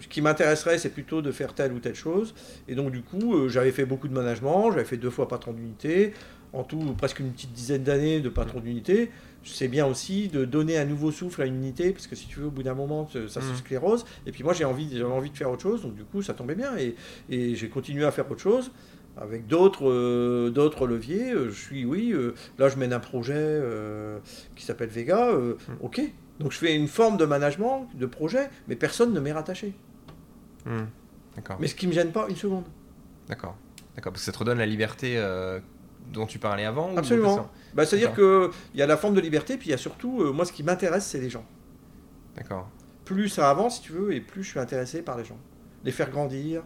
ce qui m'intéresserait, c'est plutôt de faire telle ou telle chose. Et donc du coup, euh, j'avais fait beaucoup de management, j'avais fait deux fois patron d'unité, en tout presque une petite dizaine d'années de patron d'unité. C'est bien aussi de donner un nouveau souffle à une unité, parce que si tu veux, au bout d'un moment, ça se Mhm. sclérose. Et puis moi, j'ai envie, j'avais envie de faire autre chose, donc du coup, ça tombait bien. Et, et j'ai continué à faire autre chose avec d'autres euh, d'autres leviers. Euh, Je suis, oui, euh, là, je mène un projet qui s'appelle Vega. Ok. Donc je fais une forme de management, de projet, mais personne ne m'est rattaché. Mmh, D'accord. Mais ce qui me gêne pas une seconde. D'accord. D'accord. Parce que ça te redonne la liberté dont tu parlais avant Absolument. Bah, C'est-à-dire qu'il y a la forme de liberté, puis il y a surtout, moi, ce qui m'intéresse, c'est les gens. D'accord. plus ça avance, si tu veux, et plus je suis intéressé par les gens. Les faire grandir,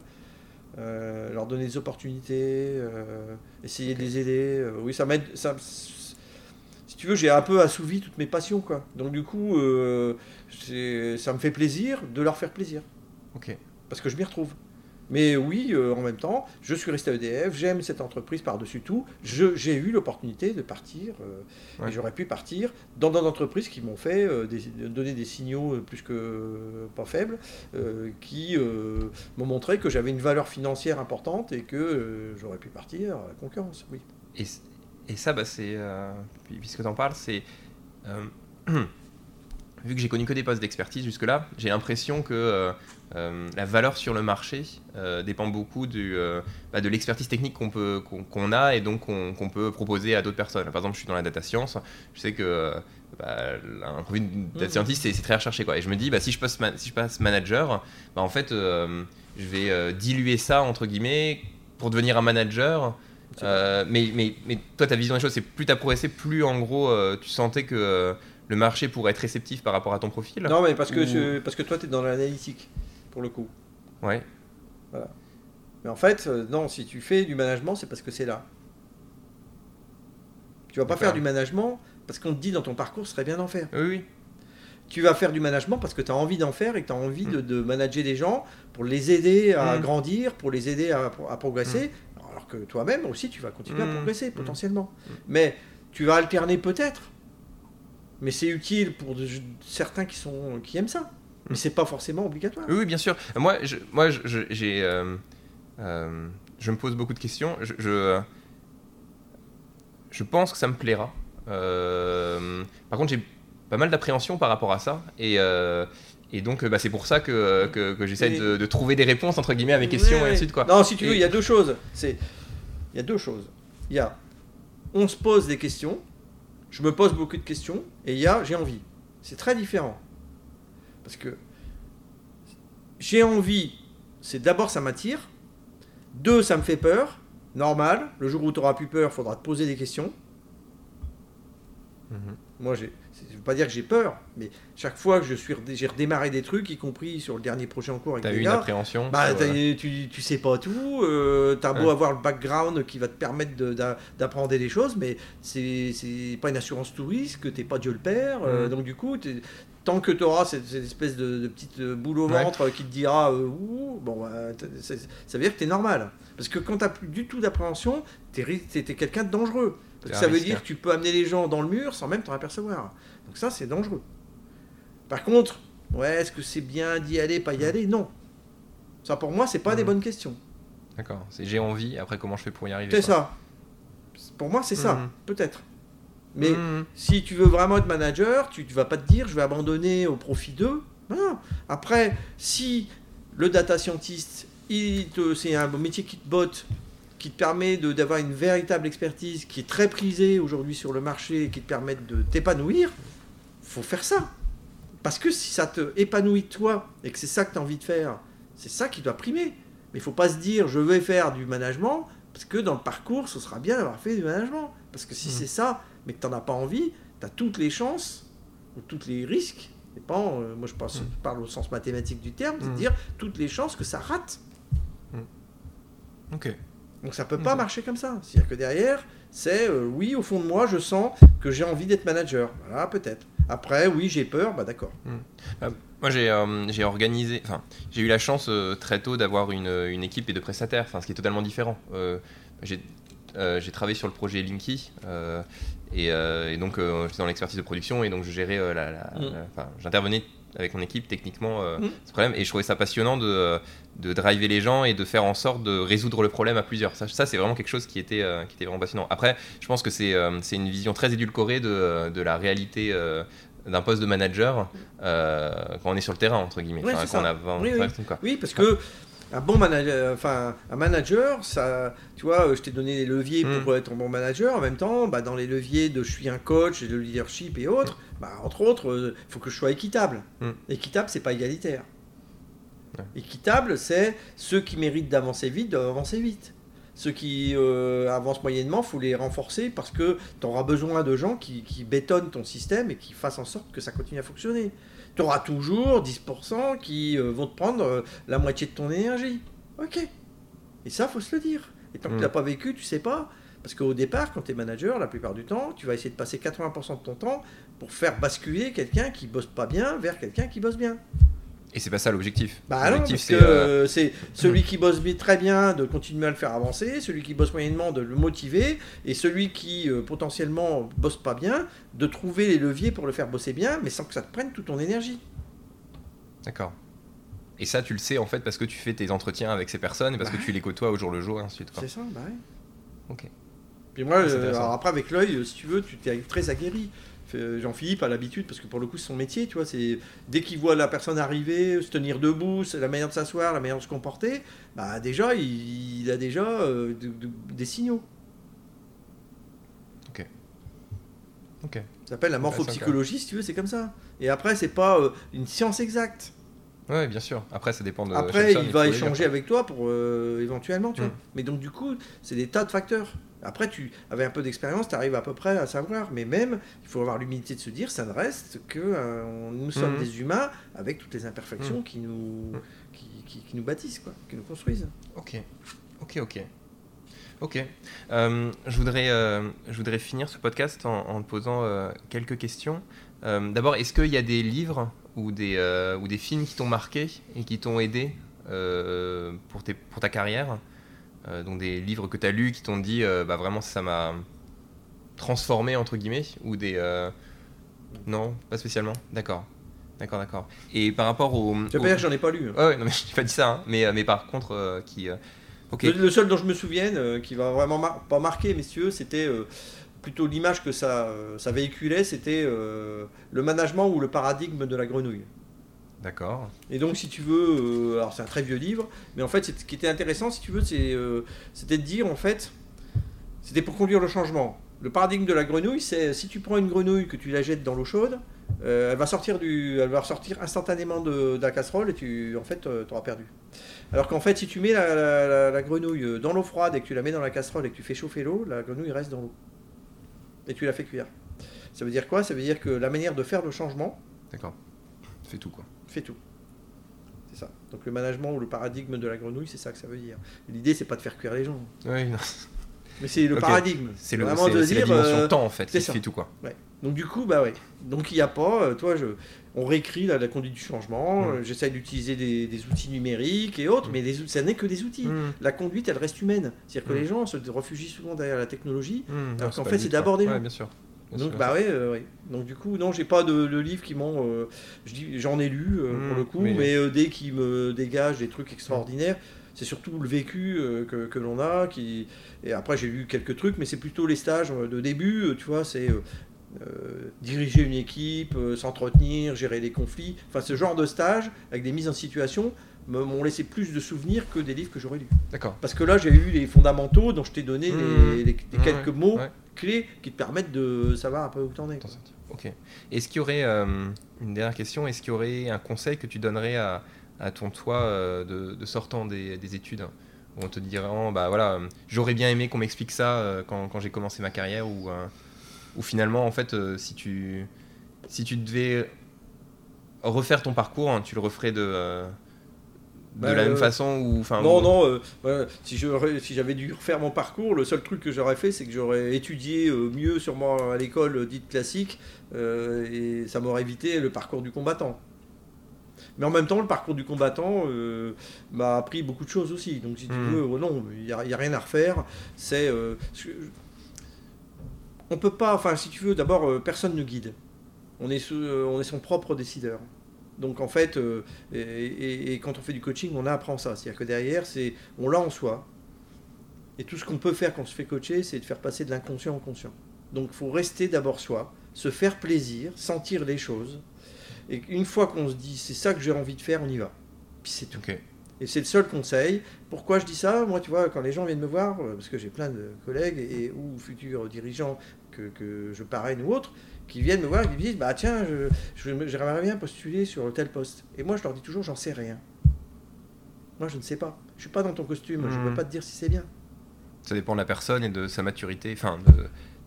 euh, leur donner des opportunités, euh, essayer de les aider. euh, oui, ça m'aide. Ça, si tu veux, j'ai un peu assouvi toutes mes passions, quoi. Donc du coup, ça me fait plaisir de leur faire plaisir, Ok. parce que je m'y retrouve. Mais oui, euh, en même temps, je suis resté à EDF, j'aime cette entreprise par-dessus tout. J'ai eu l'opportunité de partir, euh, Ouais. et j'aurais pu partir dans d'autres entreprises qui m'ont fait euh, des- donner des signaux plus que pas faibles, qui m'ont montré que j'avais une valeur financière importante et que j'aurais pu partir à la concurrence. Oui. Et, et ça, bah, c'est. puis- puisque tu en parles, c'est. vu que j'ai connu que des postes d'expertise jusque-là, j'ai l'impression que euh, la valeur sur le marché euh, dépend beaucoup du, euh, bah, de l'expertise technique qu'on peut qu'on qu'on a et donc qu'on qu'on peut proposer à d'autres personnes. Par exemple, je suis dans la data science, je sais que bah, un profil de data Mhm. scientist, c'est c'est très recherché. Quoi. Et je me dis, bah, si, je passe si je passe manager, bah, en fait, euh, je vais euh, diluer ça, entre guillemets, pour devenir un manager. Euh, mais, mais, mais toi, ta vision des choses, c'est plus tu as progressé, plus en gros, euh, tu sentais que euh, le marché pourrait être réceptif par rapport à ton profil? Non, mais parce que, Ou- je- parce que toi, tu es dans l'analytique, pour le coup. Ouais. Mais en fait, euh, non, si tu fais du management, c'est parce que c'est là. Tu vas pas faire du management parce qu'on te dit dans ton parcours, ce serait bien d'en faire. Oui, oui. Tu vas faire du management parce que tu as envie d'en faire et que tu as envie de, de manager des gens pour les aider à Mm. grandir, pour les aider à, à progresser. Alors que toi-même aussi, tu vas continuer à progresser potentiellement. Mais tu vas alterner peut-être. Mais c'est utile pour de- certains qui, sont, qui aiment ça. Mais c'est pas forcément obligatoire. Oui, oui, bien sûr. Moi, je, moi, j'ai, euh, euh, je me pose beaucoup de questions. Je, je, je pense que ça me plaira. Euh, par contre, j'ai pas mal d'appréhension par rapport à ça. Et, euh, et donc, euh, bah, c'est pour ça que, que, que j'essaie Et- de, de trouver des réponses entre guillemets à mes questions et ainsi de. Quoi. Non, si tu veux, Et- il y a deux choses. C'est, il y a deux choses. Il y a, on se pose des questions. Je me pose beaucoup de questions. Et il y a, j'ai envie. C'est très différent. Parce que j'ai envie. C'est d'abord ça m'attire. Deux, ça me fait peur. Normal. Le jour où tu auras plus peur, il faudra te poser des questions. Mhm. Moi, je veux pas dire que j'ai peur, mais chaque fois que je suis, redé- j'ai redémarré des trucs, y compris sur le dernier projet en cours avec T'as eu une appréhension bah, euh, tu, tu sais pas tout, euh, t'as beau Ouais. avoir le background qui va te permettre de- d'a- d'apprendre des choses, mais c'est pas une assurance tout risque, t'es pas Dieu le Père, euh, Mhm. donc du coup, tant que tu auras cette, cette espèce de, de petite euh, boule au Ouais. ventre qui te dira euh, Ouh, bon, bah, ça veut dire que tu es normal. Parce que quand tu plus du tout d'appréhension, tu es, quelqu'un de dangereux. Parce que ça veut dire que tu peux amener les gens dans le mur sans même t'en apercevoir. Donc ça, c'est dangereux. Par contre, ouais, est-ce que c'est bien d'y aller, pas y aller? Non. Ça, pour moi, c'est pas des Mhm. bonnes questions. D'accord. C'est j'ai envie, après comment je fais pour y arriver C'est ça. Pour moi, c'est ça, Mhm. peut-être. Mais Mhm. si tu veux vraiment être manager, tu ne vas pas te dire je vais abandonner au profit d'eux. Non. Après, si le data scientist, c'est un métier qui te botte, qui te permet d'avoir une véritable expertise, qui est très prisée aujourd'hui sur le marché, et qui te permet de t'épanouir, faut faire ça. Parce que si ça te épanouit toi et que c'est ça que tu as envie de faire, c'est ça qui doit primer. Mais il faut pas se dire je vais faire du management parce que dans le parcours, ce sera bien d'avoir fait du management. Parce que si Mhm. c'est ça, mais que tu n'en as pas envie, tu as toutes les chances ou tous les risques. En- euh, moi je, pense- je parle au sens mathématique du terme, c'est-à-dire toutes les chances que ça rate. Ok. Donc ça peut pas marcher comme ça. C'est-à-dire que derrière, c'est euh, oui, au fond de moi, je sens que j'ai envie d'être manager. Voilà, peut-être. Après, oui, j'ai peur, bah d'accord. Moi, j'ai euh, j'ai organisé, enfin, j'ai eu la chance euh, très tôt d'avoir une, une équipe et de prestataires, enfin, ce qui est totalement différent. Euh, j'ai euh, j'ai travaillé sur le projet Linky euh, et, euh, et donc euh, j'étais dans l'expertise de production et donc je gérais euh, la, la- Mm. la- j'intervenais avec mon équipe techniquement euh, Mm. ce problème et je trouvais ça passionnant de, de driver les gens et de faire en sorte de résoudre le problème à plusieurs. Ça, ça c'est vraiment quelque chose qui était, euh, qui était vraiment passionnant. Après, je pense que c'est euh, une vision très édulcorée de, de la réalité d'un poste de manager quand on est sur le terrain entre guillemets. Ouais, Enfin, c'est quand on a 20, Oui, oui. 25, quoi. Oui, parce que un bon manager, enfin un manager, ça, tu vois, euh, je t'ai donné les leviers Mm. pour être un bon manager. En même temps, bah, dans les leviers de je suis un coach de leadership et autres, bah, entre autres, il faut que je sois équitable. Mm. Équitable, c'est pas égalitaire. Ouais. Équitable, c'est ceux qui méritent d'avancer vite doivent avancer vite. Ceux qui euh, avancent moyennement, faut les renforcer parce que tu auras besoin de gens qui, qui bétonnent ton système et qui fassent en sorte que ça continue à fonctionner. Tu auras toujours 10% qui euh, vont te prendre euh, la moitié de ton énergie. Ok. Et ça, faut se le dire. Et tant que Mm. tu l'as pas vécu, tu sais pas. Parce qu'au départ, quand tu es manager, la plupart du temps, tu vas essayer de passer 80% de ton temps pour faire basculer quelqu'un qui bosse pas bien vers quelqu'un qui bosse bien. Et c'est pas ça l'objectif. Bah non, parce que euh, euh, c'est celui qui bosse très bien de continuer à le faire avancer, celui qui bosse moyennement de le motiver, et celui qui euh, potentiellement bosse pas bien, de trouver les leviers pour le faire bosser bien, mais sans que ça te prenne toute ton énergie. D'accord. Et ça, tu le sais en fait parce que tu fais tes entretiens avec ces personnes et parce Bah que tu les côtoies au jour le jour et ainsi de suite. C'est ça, bah ouais. Ok. Puis moi, euh, intéressant. alors après avec l'œil, si tu veux, tu t'es très aguerri. Euh, Jean-Philippe a l'habitude, parce que pour le coup, c'est son métier, tu vois, c'est dès qu'il voit la personne arriver, se tenir debout, c'est la manière de s'asseoir, la manière de se comporter, bah déjà, il, il a déjà euh, de- de- des signaux. Ok. Ça s'appelle la morphopsychologie, si tu veux, c'est comme ça. Et après, c'est pas euh, une science exacte. Ouais, bien sûr. Après, ça dépend de. Après, il va échanger avec toi pour euh, éventuellement, tu vois. Mm. Mais donc, du coup, c'est des tas de facteurs. Après, tu avais un peu d'expérience, tu arrives à peu près à savoir. Mais même, il faut avoir l'humilité de se dire, ça ne reste que euh, nous sommes Mhm. des humains avec toutes les imperfections Mm. qui, nous, qui, qui- qui nous bâtissent, quoi, qui nous construisent. Ok. Ok, ok. Ok. Euh, je, voudrais, je voudrais finir ce podcast en, en te posant quelques questions. D'abord, est-ce qu'il y a des livres ou des, euh, ou des films qui t'ont marqué et qui t'ont aidé euh, pour, tes, pour ta carrière Euh, Donc des livres que tu as lus qui t'ont dit, bah vraiment, ça m'a transformé, entre guillemets Ou des... Non, pas spécialement. D'accord. D'accord, d'accord. Et par rapport au... Tu vas pas dire que j'en ai pas lu. hein. Ouais, ouais, non, mais j'ai pas dit ça, hein. mais, mais par contre, qui. Le, le seul dont je me souvienne, qui va vraiment mar- pas marquer, messieurs, c'était plutôt l'image que ça, euh, ça véhiculait, c'était euh, le management ou le paradigme de la grenouille. D'accord. Et donc, si tu veux, euh, alors c'est un très vieux livre, mais en fait, ce qui était intéressant, si tu veux, c'est, euh, c'était de dire, en fait, c'était pour conduire le changement. Le paradigme de la grenouille, c'est si tu prends une grenouille que tu la jettes dans l'eau chaude, euh, elle va sortir du, elle va ressortir instantanément de, de la casserole et tu, en fait, tu auras perdu. Alors qu'en fait, si tu mets la, la- la- la grenouille dans l'eau froide et que tu la mets dans la casserole et que tu fais chauffer l'eau, la grenouille reste dans l'eau. Et tu la fais cuire. Ça veut dire quoi? Ça veut dire que la manière de faire le changement, D'accord. Fais tout, quoi. fait tout. C'est ça. Donc le management ou le paradigme de la grenouille, c'est ça que ça veut dire. L'idée, c'est pas de faire cuire les gens, Oui, non, mais c'est le paradigme. c'est le- vraiment de c'est la dire. dimension euh, temps, en fait, c'est fait tout, quoi. Donc du coup, bah ouais. Donc il n'y a pas, euh, toi, je, on réécrit la, la conduite du changement, Mm. euh, j'essaye d'utiliser des, des outils numériques et autres, Mm. mais les ça n'est que des outils. Mmh. La conduite, elle reste humaine. C'est-à-dire que Mm. les gens se réfugient souvent derrière la technologie. Mmh, Alors qu'en fait, c'est but, d'abord des gens. Ouais, bien sûr. Bien Donc sûr, bah ouais, euh, ouais. Donc du coup, non, j'ai pas de, de livre qui m'ont. euh, j'en ai lu euh, Mm, pour le coup, mais- mais, dès qu'ils me dégagent des trucs extraordinaires, c'est surtout le vécu que, que l'on a. Qui... Et après, j'ai lu quelques trucs, mais c'est plutôt les stages de début. Tu vois, c'est euh, diriger une équipe, euh, s'entretenir, gérer les conflits. Enfin, ce genre de stage avec des mises en situation m'ont laissé plus de souvenirs que des livres que j'aurais lus. D'accord. Parce que là, j'ai eu les fondamentaux dont je t'ai donné les, Mm. les- les Ouais, quelques mots ouais. clés qui te permettent de savoir un peu où t'en es. Ok. Est-ce qu'il y aurait euh, une dernière question Est-ce qu'il y aurait un conseil que tu donnerais à, à ton toi de, de sortant des, des études? Où on te dirait oh, bah voilà j'aurais bien aimé qu'on m'explique ça quand, quand j'ai commencé ma carrière ou ou finalement en fait euh, si tu si tu devais refaire ton parcours hein, tu le referais de euh, de Bah, la même euh, façon ou enfin Non, non, ouais, si j'avais dû refaire mon parcours, le seul truc que j'aurais fait, c'est que j'aurais étudié mieux sûrement à l'école dite classique, et ça m'aurait évité le parcours du combattant. Mais en même temps, le parcours du combattant euh, m'a appris beaucoup de choses aussi. Donc si tu Mhm. veux, euh, non, il n'y a, rien à refaire. C'est... euh, on peut pas, enfin si tu veux, d'abord, euh, personne ne guide. On est, sous- euh, on est son propre décideur. Donc en fait, euh, et, et- et quand on fait du coaching, on apprend ça. C'est-à-dire que derrière, c'est, on l'a en soi. Et tout ce qu'on peut faire quand on se fait coacher, c'est de faire passer de l'inconscient au conscient. Donc il faut rester d'abord soi, se faire plaisir, sentir les choses. Et une fois qu'on se dit, c'est ça que j'ai envie de faire, on y va. Puis c'est tout. Et c'est le seul conseil. Pourquoi je dis ça? Moi, tu vois, quand les gens viennent me voir, parce que j'ai plein de collègues et, ou futurs dirigeants que, que je parraine ou autres, qui viennent me voir et qui me disent Bah tiens, je- je- j'aimerais bien postuler sur tel poste. Et moi, je leur dis toujours J'en sais rien. Moi, je ne sais pas. Je suis pas dans ton costume. Je ne peux pas te dire si c'est bien. ça dépend de la personne et de sa maturité enfin de,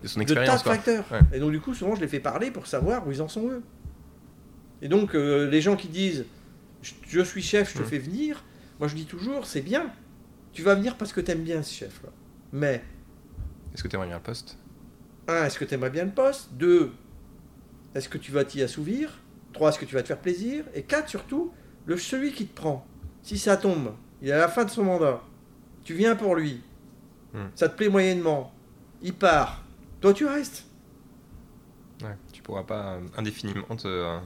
de son de tas de expérience facteurs. Ouais. Et donc, du coup, souvent, je les fais parler pour savoir où ils en sont eux. Et donc, euh, les gens qui disent je, je suis chef, je te Mhm. fais venir, moi je dis toujours c'est bien. Tu vas venir parce que tu aimes bien ce chef-là. Mais, est-ce que tu aimerais bien le poste? Un, est-ce que tu aimerais bien le poste? Deux, est-ce que tu vas t'y assouvir? Trois, est-ce que tu vas te faire plaisir? Et quatre, surtout, le, celui qui te prend, si ça tombe, il est à la fin de son mandat, tu viens pour lui, Mhm. ça te plaît moyennement, il part, toi tu restes. Ouais, tu pourras pas euh, indéfiniment te.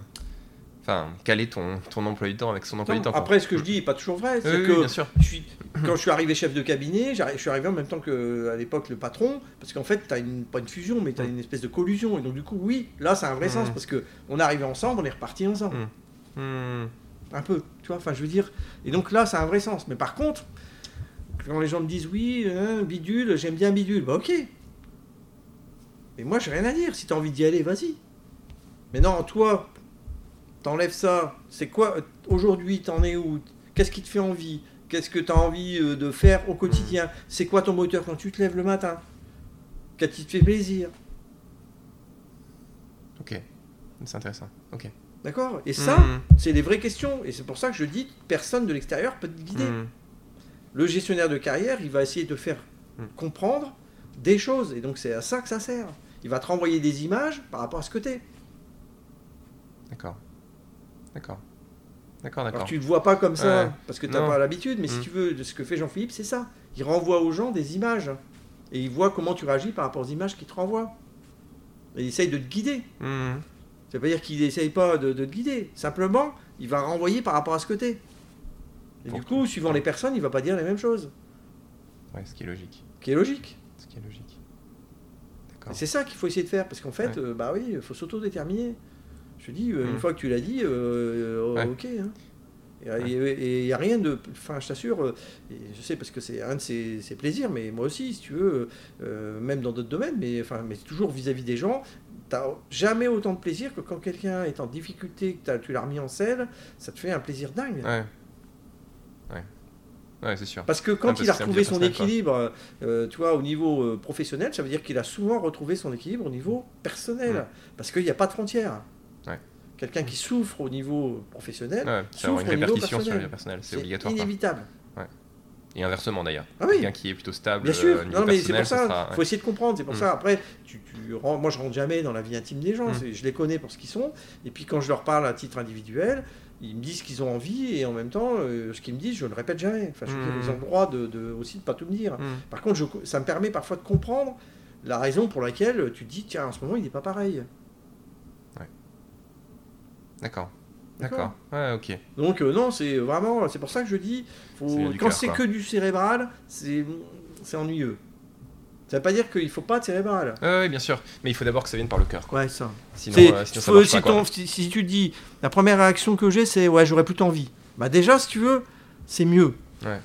Enfin, caler ton, ton emploi du temps avec son emploi Non, du temps. quoi. après, ce que je dis n'est pas toujours vrai. Oui, C'est oui, que bien sûr. je suis, quand je suis arrivé chef de cabinet, je suis arrivé en même temps que à l'époque le patron, parce qu'en fait, tu as une, pas une fusion, mais tu as Mm. une espèce de collusion. Et donc, du coup, oui, là, c'est un vrai Mm. sens, parce que on est arrivé ensemble, on est reparti ensemble. Mm. Un peu, tu vois, enfin, je veux dire. Et donc là, c'est un vrai sens. Mais par contre, quand les gens me disent oui, hein, bidule, j'aime bien bidule, bah ok. Et moi, j'ai rien à dire. Si tu as envie d'y aller, vas-y. Mais non, toi, t'enlèves ça. C'est quoi Aujourd'hui, t'en es où? Qu'est-ce qui te fait envie? Qu'est-ce que tu as envie euh, de faire au quotidien? C'est quoi ton moteur quand tu te lèves le matin? Qu'est-ce qui te fait plaisir? Ok, c'est intéressant. Ok. D'accord? Et ça, Hmm, c'est des vraies questions. Et c'est pour ça que je dis personne de l'extérieur peut te guider. hmm. Le gestionnaire de carrière, il va essayer de faire comprendre des choses. Et donc, c'est à ça que ça sert. Il va te renvoyer des images par rapport à ce que tu es. D'accord. D'accord. D'accord, Alors, d'accord. tu ne vois pas comme ça Ouais. parce que tu n'as pas l'habitude. Mais si Hmm. tu veux, de ce que fait Jean-Philippe, c'est ça. Il renvoie aux gens des images. Et il voit comment tu réagis par rapport aux images qu'il te renvoie. Et il essaye de te guider. Hmm, Ça veut pas dire qu'il essaye pas de, de te guider. Simplement, il va renvoyer par rapport à ce que tu es. Et Pour du coup, suivant les personnes, il va pas dire les mêmes choses. Ouais, ce qui est logique. Qui est logique. Ce qui est logique. C'est ça qu'il faut essayer de faire, parce qu'en fait, Ouais. euh, bah oui, il faut s'autodéterminer. Te dis, euh, Mm. une fois que tu l'as dit, euh, euh, Ouais. ok. hein. Et il n'y a rien de. Enfin, je t'assure, je sais parce que c'est un de ses, ses plaisirs, mais moi aussi, si tu veux, euh, même dans d'autres domaines, mais, enfin, mais toujours vis-à-vis des gens, tu jamais autant de plaisir que quand quelqu'un est en difficulté, que tu l'as remis en selle, ça te fait un plaisir dingue. Ouais. Ouais. Ouais, c'est sûr. Parce que Ah, quand parce il a retrouvé son équilibre, euh, tu vois, au niveau euh, professionnel, ça veut dire qu'il a souvent retrouvé son équilibre au niveau personnel. Mm. Parce qu'il n'y a pas de frontières. Quelqu'un qui souffre au niveau professionnel, Ouais, souffre une au niveau sur le personnel, c'est obligatoire. inévitable. Ouais. Et inversement d'ailleurs. Ah oui. Quelqu'un qui est plutôt stable. Bien sûr, euh, niveau non mais c'est pour ça, il faut essayer de comprendre, c'est pour Mm. ça. Après, tu, tu rentres- moi je rentre jamais dans la vie intime des gens, Mm. je les connais pour ce qu'ils sont, et puis quand je leur parle à titre individuel, ils me disent ce qu'ils ont envie, et en même temps, euh, ce qu'ils me disent, je ne le répète jamais. Enfin, je veux dire, Mm. ils ont le droit de, de- aussi de pas tout me dire. Hmm. Par contre, je- ça me permet parfois de comprendre la raison pour laquelle tu te dis, tiens, en ce moment, il n'est pas pareil. D'accord. D'accord. Ouais, ok. Donc euh, non, c'est vraiment, c'est pour ça que je dis, faut- quand c'est que du cérébral, c'est c'est ennuyeux. Ça veut pas dire qu'il faut pas de cérébral. Ouais, bien sûr. Mais il faut d'abord que ça vienne par le cœur. quoi. Ouais, ça. Sinon, euh, sinon ça marche si, pas, quoi. ton- si- si tu dis, la première réaction que j'ai, c'est ouais, j'aurais plutôt envie. Bah déjà, si tu veux, c'est mieux. Ouais.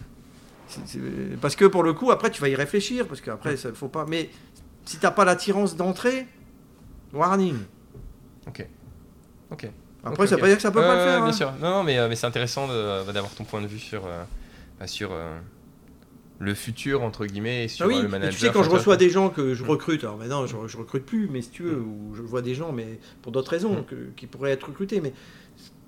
Parce que pour le coup, après, tu vas y réfléchir, parce qu'après, ça faut pas. Mais si t'as pas l'attirance d'entrée, warning. Ok. Ok. Après, Ok, ça veut pas dire que ça peut pas le faire. Bien hein. sûr. Non, non, mais, euh, mais c'est intéressant euh, d'avoir ton point de vue sur, euh, bah, sur le futur, entre guillemets, et sur Ah oui, le manager. tu sais, quand je reçois des gens que je recrute, alors maintenant je, je recrute plus, mais si tu veux, ou je vois des gens, mais pour d'autres raisons, Mm. que- qui pourraient être recrutés, mais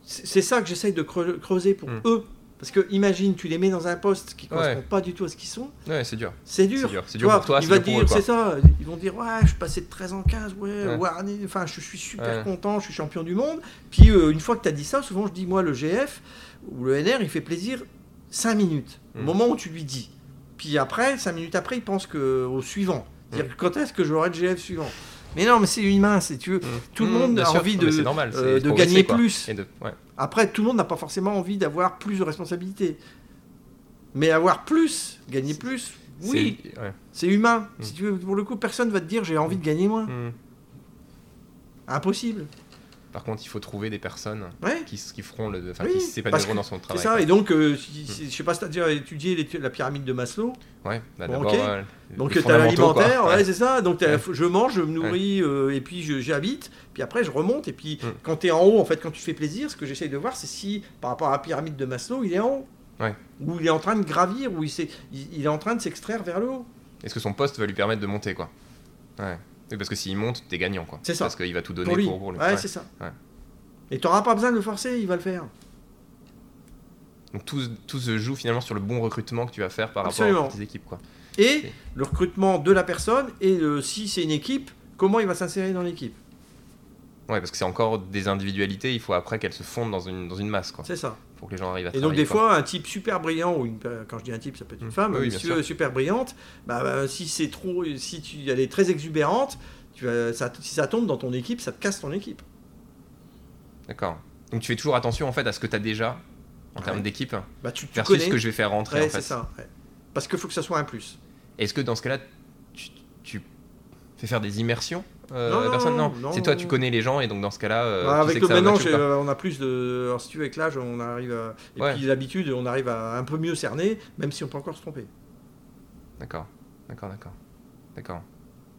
c'est ça que j'essaye de creu- creuser pour Mm. eux. Parce que imagine, tu les mets dans un poste qui ne Ouais. correspond pas du tout à ce qu'ils sont. Ouais, c'est dur. c'est dur. C'est dur. C'est Tu dur vois, pour toi, c'est dur dire, c'est ça, ils vont dire, ouais, je suis passé de 13 en 15, ouais, Ouais. année- enfin, je suis super Ouais. content, je suis champion du monde. Puis euh, une fois que tu as dit ça, souvent je dis, moi, le GF ou le NR, il fait plaisir 5 minutes, au Mm. moment où tu lui dis. Puis après, 5 minutes après, il pense que, au suivant. Mm. Quand est-ce que j'aurai le GF suivant? Mais non, mais c'est humain, si tu veux. Tout le Mmh, monde a sûr. envie de, normal, euh, de gagner quoi. plus. Et de, ouais. Après, tout le monde n'a pas forcément envie d'avoir plus de responsabilités. Mais avoir plus, gagner plus, oui, C'est- ouais. humain. Mm. Si tu veux, pour le coup, personne va te dire j'ai envie de gagner moins. Impossible. Par contre, il faut trouver des personnes Ouais. qui, qui feront le, enfin, Oui, s'épanouiront dans son C'est travail. ça. quoi. Et donc, euh, si- si- je sais pas si tu as déjà étudié les- la pyramide de Maslow. Ouais, bah, Bon, euh, Donc, tu as l'alimentaire, ouais, Ouais. c'est ça. Donc, Ouais. je mange, je me nourris, euh, et puis j'habite. Puis après, je remonte. Et puis, Mm. quand tu es en haut, en fait, quand tu fais plaisir, ce que j'essaye de voir, c'est si, par rapport à la pyramide de Maslow, il est en haut. Ou il est en train de gravir, ou il, il est en train de s'extraire vers le haut. Est-ce que son poste va lui permettre de monter, quoi? Ouais. Oui, parce que s'il monte, t'es gagnant, quoi. C'est ça. Parce qu'il va tout donner Pour lui. pour, pour lui. ouais, Ouais. c'est ça. Ouais. Et tu n'auras pas besoin de le forcer, il va le faire. Donc tout, tout se joue finalement sur le bon recrutement que tu vas faire par Absolument. rapport à tes équipes, quoi. Et le recrutement de la personne, et le- si c'est une équipe, comment il va s'insérer dans l'équipe. Ouais, parce que c'est encore des individualités, il faut après qu'elles se fondent dans une, dans une masse, quoi. C'est ça. Pour que les gens arrivent à Et donc des quoi. fois, un type super brillant, ou une, quand je dis un type, ça peut être une Mm. femme, Oui, super brillante, bah, bah, si c'est trop, si tu, elle est très exubérante, tu vas, ça, si ça tombe dans ton équipe, ça te casse ton équipe. D'accord. Donc tu fais toujours attention en fait à ce que tu as déjà en Ouais. termes d'équipe Bah, tu, tu versus connais. ce que je vais faire rentrer Ouais, en fait. c'est ça. ouais. Parce qu'il faut que ça soit un plus. Est-ce que dans ce cas-là, tu, tu fais faire des immersions euh, Non, à la non, personne non, Non, non, c'est toi, tu connais les gens et donc dans ce cas-là, euh, Bah, tu avec sais le que ça maintenant, pas. on a plus de. Alors, si tu veux, avec l'âge, on arrive à. Et Ouais. puis l'habitude, on arrive à un peu mieux cerner, même si on peut encore se tromper. D'accord, d'accord, d'accord, d'accord.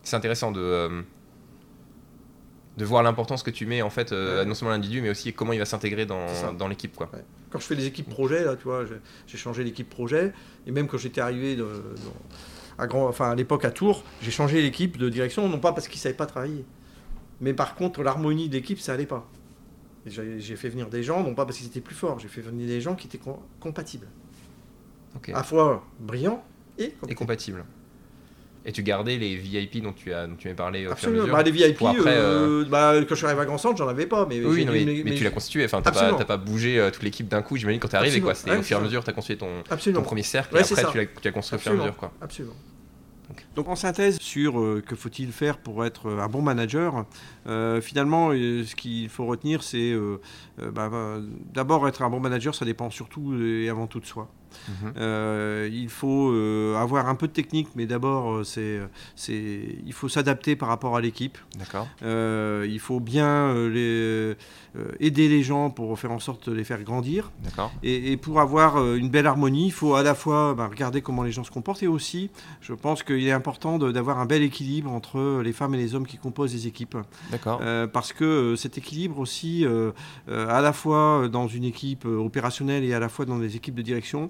C'est intéressant de euh, de voir l'importance que tu mets en fait euh, Ouais. non seulement l'individu mais aussi comment il va s'intégrer dans, l'équipe quoi. Quand je fais des équipes projet, là, tu vois, j'ai- changé l'équipe projet, et même quand j'étais arrivé dans- à, grand, enfin, à l'époque à Tours, j'ai changé l'équipe de direction, non pas parce qu'ils ne savaient pas travailler, mais par contre, l'harmonie d'équipe, ça allait pas. J'ai fait venir des gens, non pas parce qu'ils étaient plus forts, j'ai fait venir des gens qui étaient com- compatibles. À la fois brillants et Et compatibles. Et tu gardais les VIP dont tu as dont tu m'as parlé au fur et à Absolument. mesure. Bah, les VIP, après, euh, bah, quand je suis arrivé à Grand Centre, j'en avais pas. Mais Oui, non, mais, mais tu l'as constitué, enfin, t'as pas, Absolument. t'as pas bougé euh, toute l'équipe d'un coup, j'imagine, quand t'es arrivé, quoi. C'était Absolument. au fur et à mesure, t'as construit ton, ton Absolument. premier cercle, Ouais, et après, ça. tu l'as, tu construit au fur et à Absolument. mesure, quoi. Absolument. Donc en synthèse sur euh, que faut-il faire pour être euh, un bon manager, euh, finalement euh, ce qu'il faut retenir c'est euh, euh, bah, bah, d'abord être un bon manager ça dépend surtout et avant tout de soi. Mhm. Euh, il faut euh, avoir un peu de technique mais d'abord euh, c'est, c'est, il faut s'adapter par rapport à l'équipe. D'accord. Il faut bien les, aider les gens pour faire en sorte de les faire grandir. D'accord. Et, et pour avoir une belle harmonie, il faut à la fois bah, regarder comment les gens se comportent et aussi, je pense qu'il est important d'avoir un bel équilibre entre les femmes et les hommes qui composent les équipes. D'accord. Euh, parce que cet équilibre aussi, euh, euh, à la fois dans une équipe opérationnelle et à la fois dans des équipes de direction,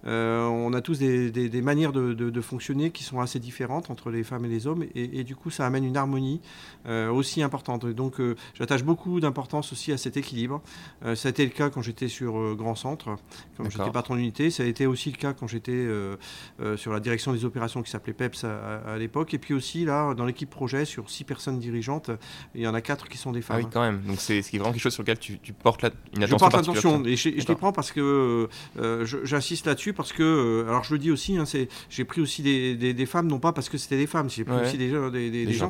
on a tous des, manières de, fonctionner qui sont assez différentes entre les femmes et les hommes, et, du coup, ça amène une harmonie aussi importante. Donc, j'attache beaucoup d'importance aussi à cet équilibre. ça a été le cas quand j'étais sur Grand Centre, quand j'étais patron d'unité. Ça a été aussi le cas quand j'étais sur la direction des opérations qui s'appelait PEPS à, l'époque. Et puis aussi, là, dans l'équipe projet, sur six personnes dirigeantes, il y en a quatre qui sont des femmes. Ah oui, quand même. Donc, c'est vraiment quelque chose sur lequel tu, portes une attention. Je porte attention. Et je, les prends parce que euh, j'insiste là-dessus, parce que, euh, alors je le dis aussi, hein, j'ai pris aussi des, des, femmes, non pas parce que c'était des femmes, j'ai pris aussi des, des gens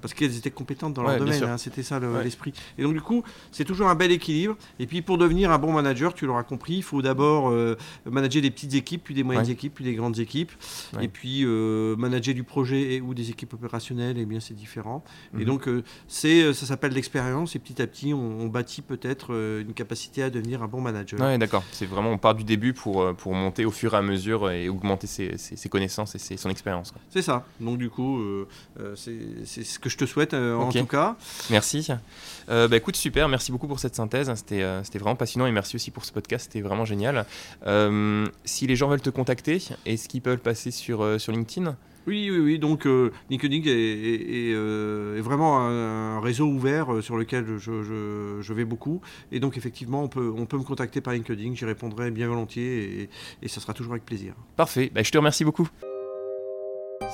parce qu'elles étaient compétentes dans leur domaine. Hein, c'était ça l'esprit. et donc, du coup, c'est toujours un bel équilibre. Et puis, pour devenir un bon manager, tu l'auras compris, il faut d'abord euh, manager des petites équipes, puis des moyennes équipes, puis des grandes équipes. Et puis, manager du projet et, ou des équipes opérationnelles, et eh bien, c'est différent. Et mhm. donc, c'est ça s'appelle l'expérience. Et petit à petit, on, bâtit peut-être une capacité à devenir un bon manager. Oui, d'accord. C'est vraiment, on part du début pour, pour monter au fur et à mesure et augmenter ses, ses, connaissances et ses, son expérience. C'est ça. Donc, du coup, c'est ce que je te souhaite en tout cas. Merci. bah, écoute, super. Merci beaucoup pour cette synthèse. C'était c'était vraiment passionnant et merci aussi pour ce podcast. C'était vraiment génial. si les gens veulent te contacter, est-ce qu'ils peuvent passer sur, sur LinkedIn? Oui, oui, oui. Donc euh, LinkedIn euh, est, vraiment un, réseau ouvert euh, sur lequel je, vais beaucoup. Et donc effectivement, on peut, on peut me contacter par LinkedIn. J'y répondrai bien volontiers et, et, ça sera toujours avec plaisir. Parfait. Bah, je te remercie beaucoup.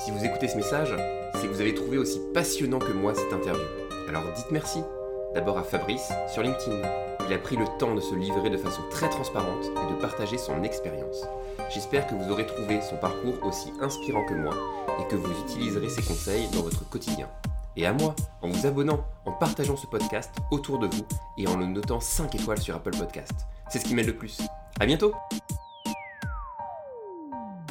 Si vous écoutez ce message, c'est que vous avez trouvé aussi passionnant que moi cette interview. Alors dites merci. D'abord à Fabrice sur LinkedIn. Il a pris le temps de se livrer de façon très transparente et de partager son expérience. J'espère que vous aurez trouvé son parcours aussi inspirant que moi et que vous utiliserez ses conseils dans votre quotidien. Et à moi, en vous abonnant, en partageant ce podcast autour de vous et en le notant 5 étoiles sur Apple Podcast. C'est ce qui m'aide le plus. À bientôt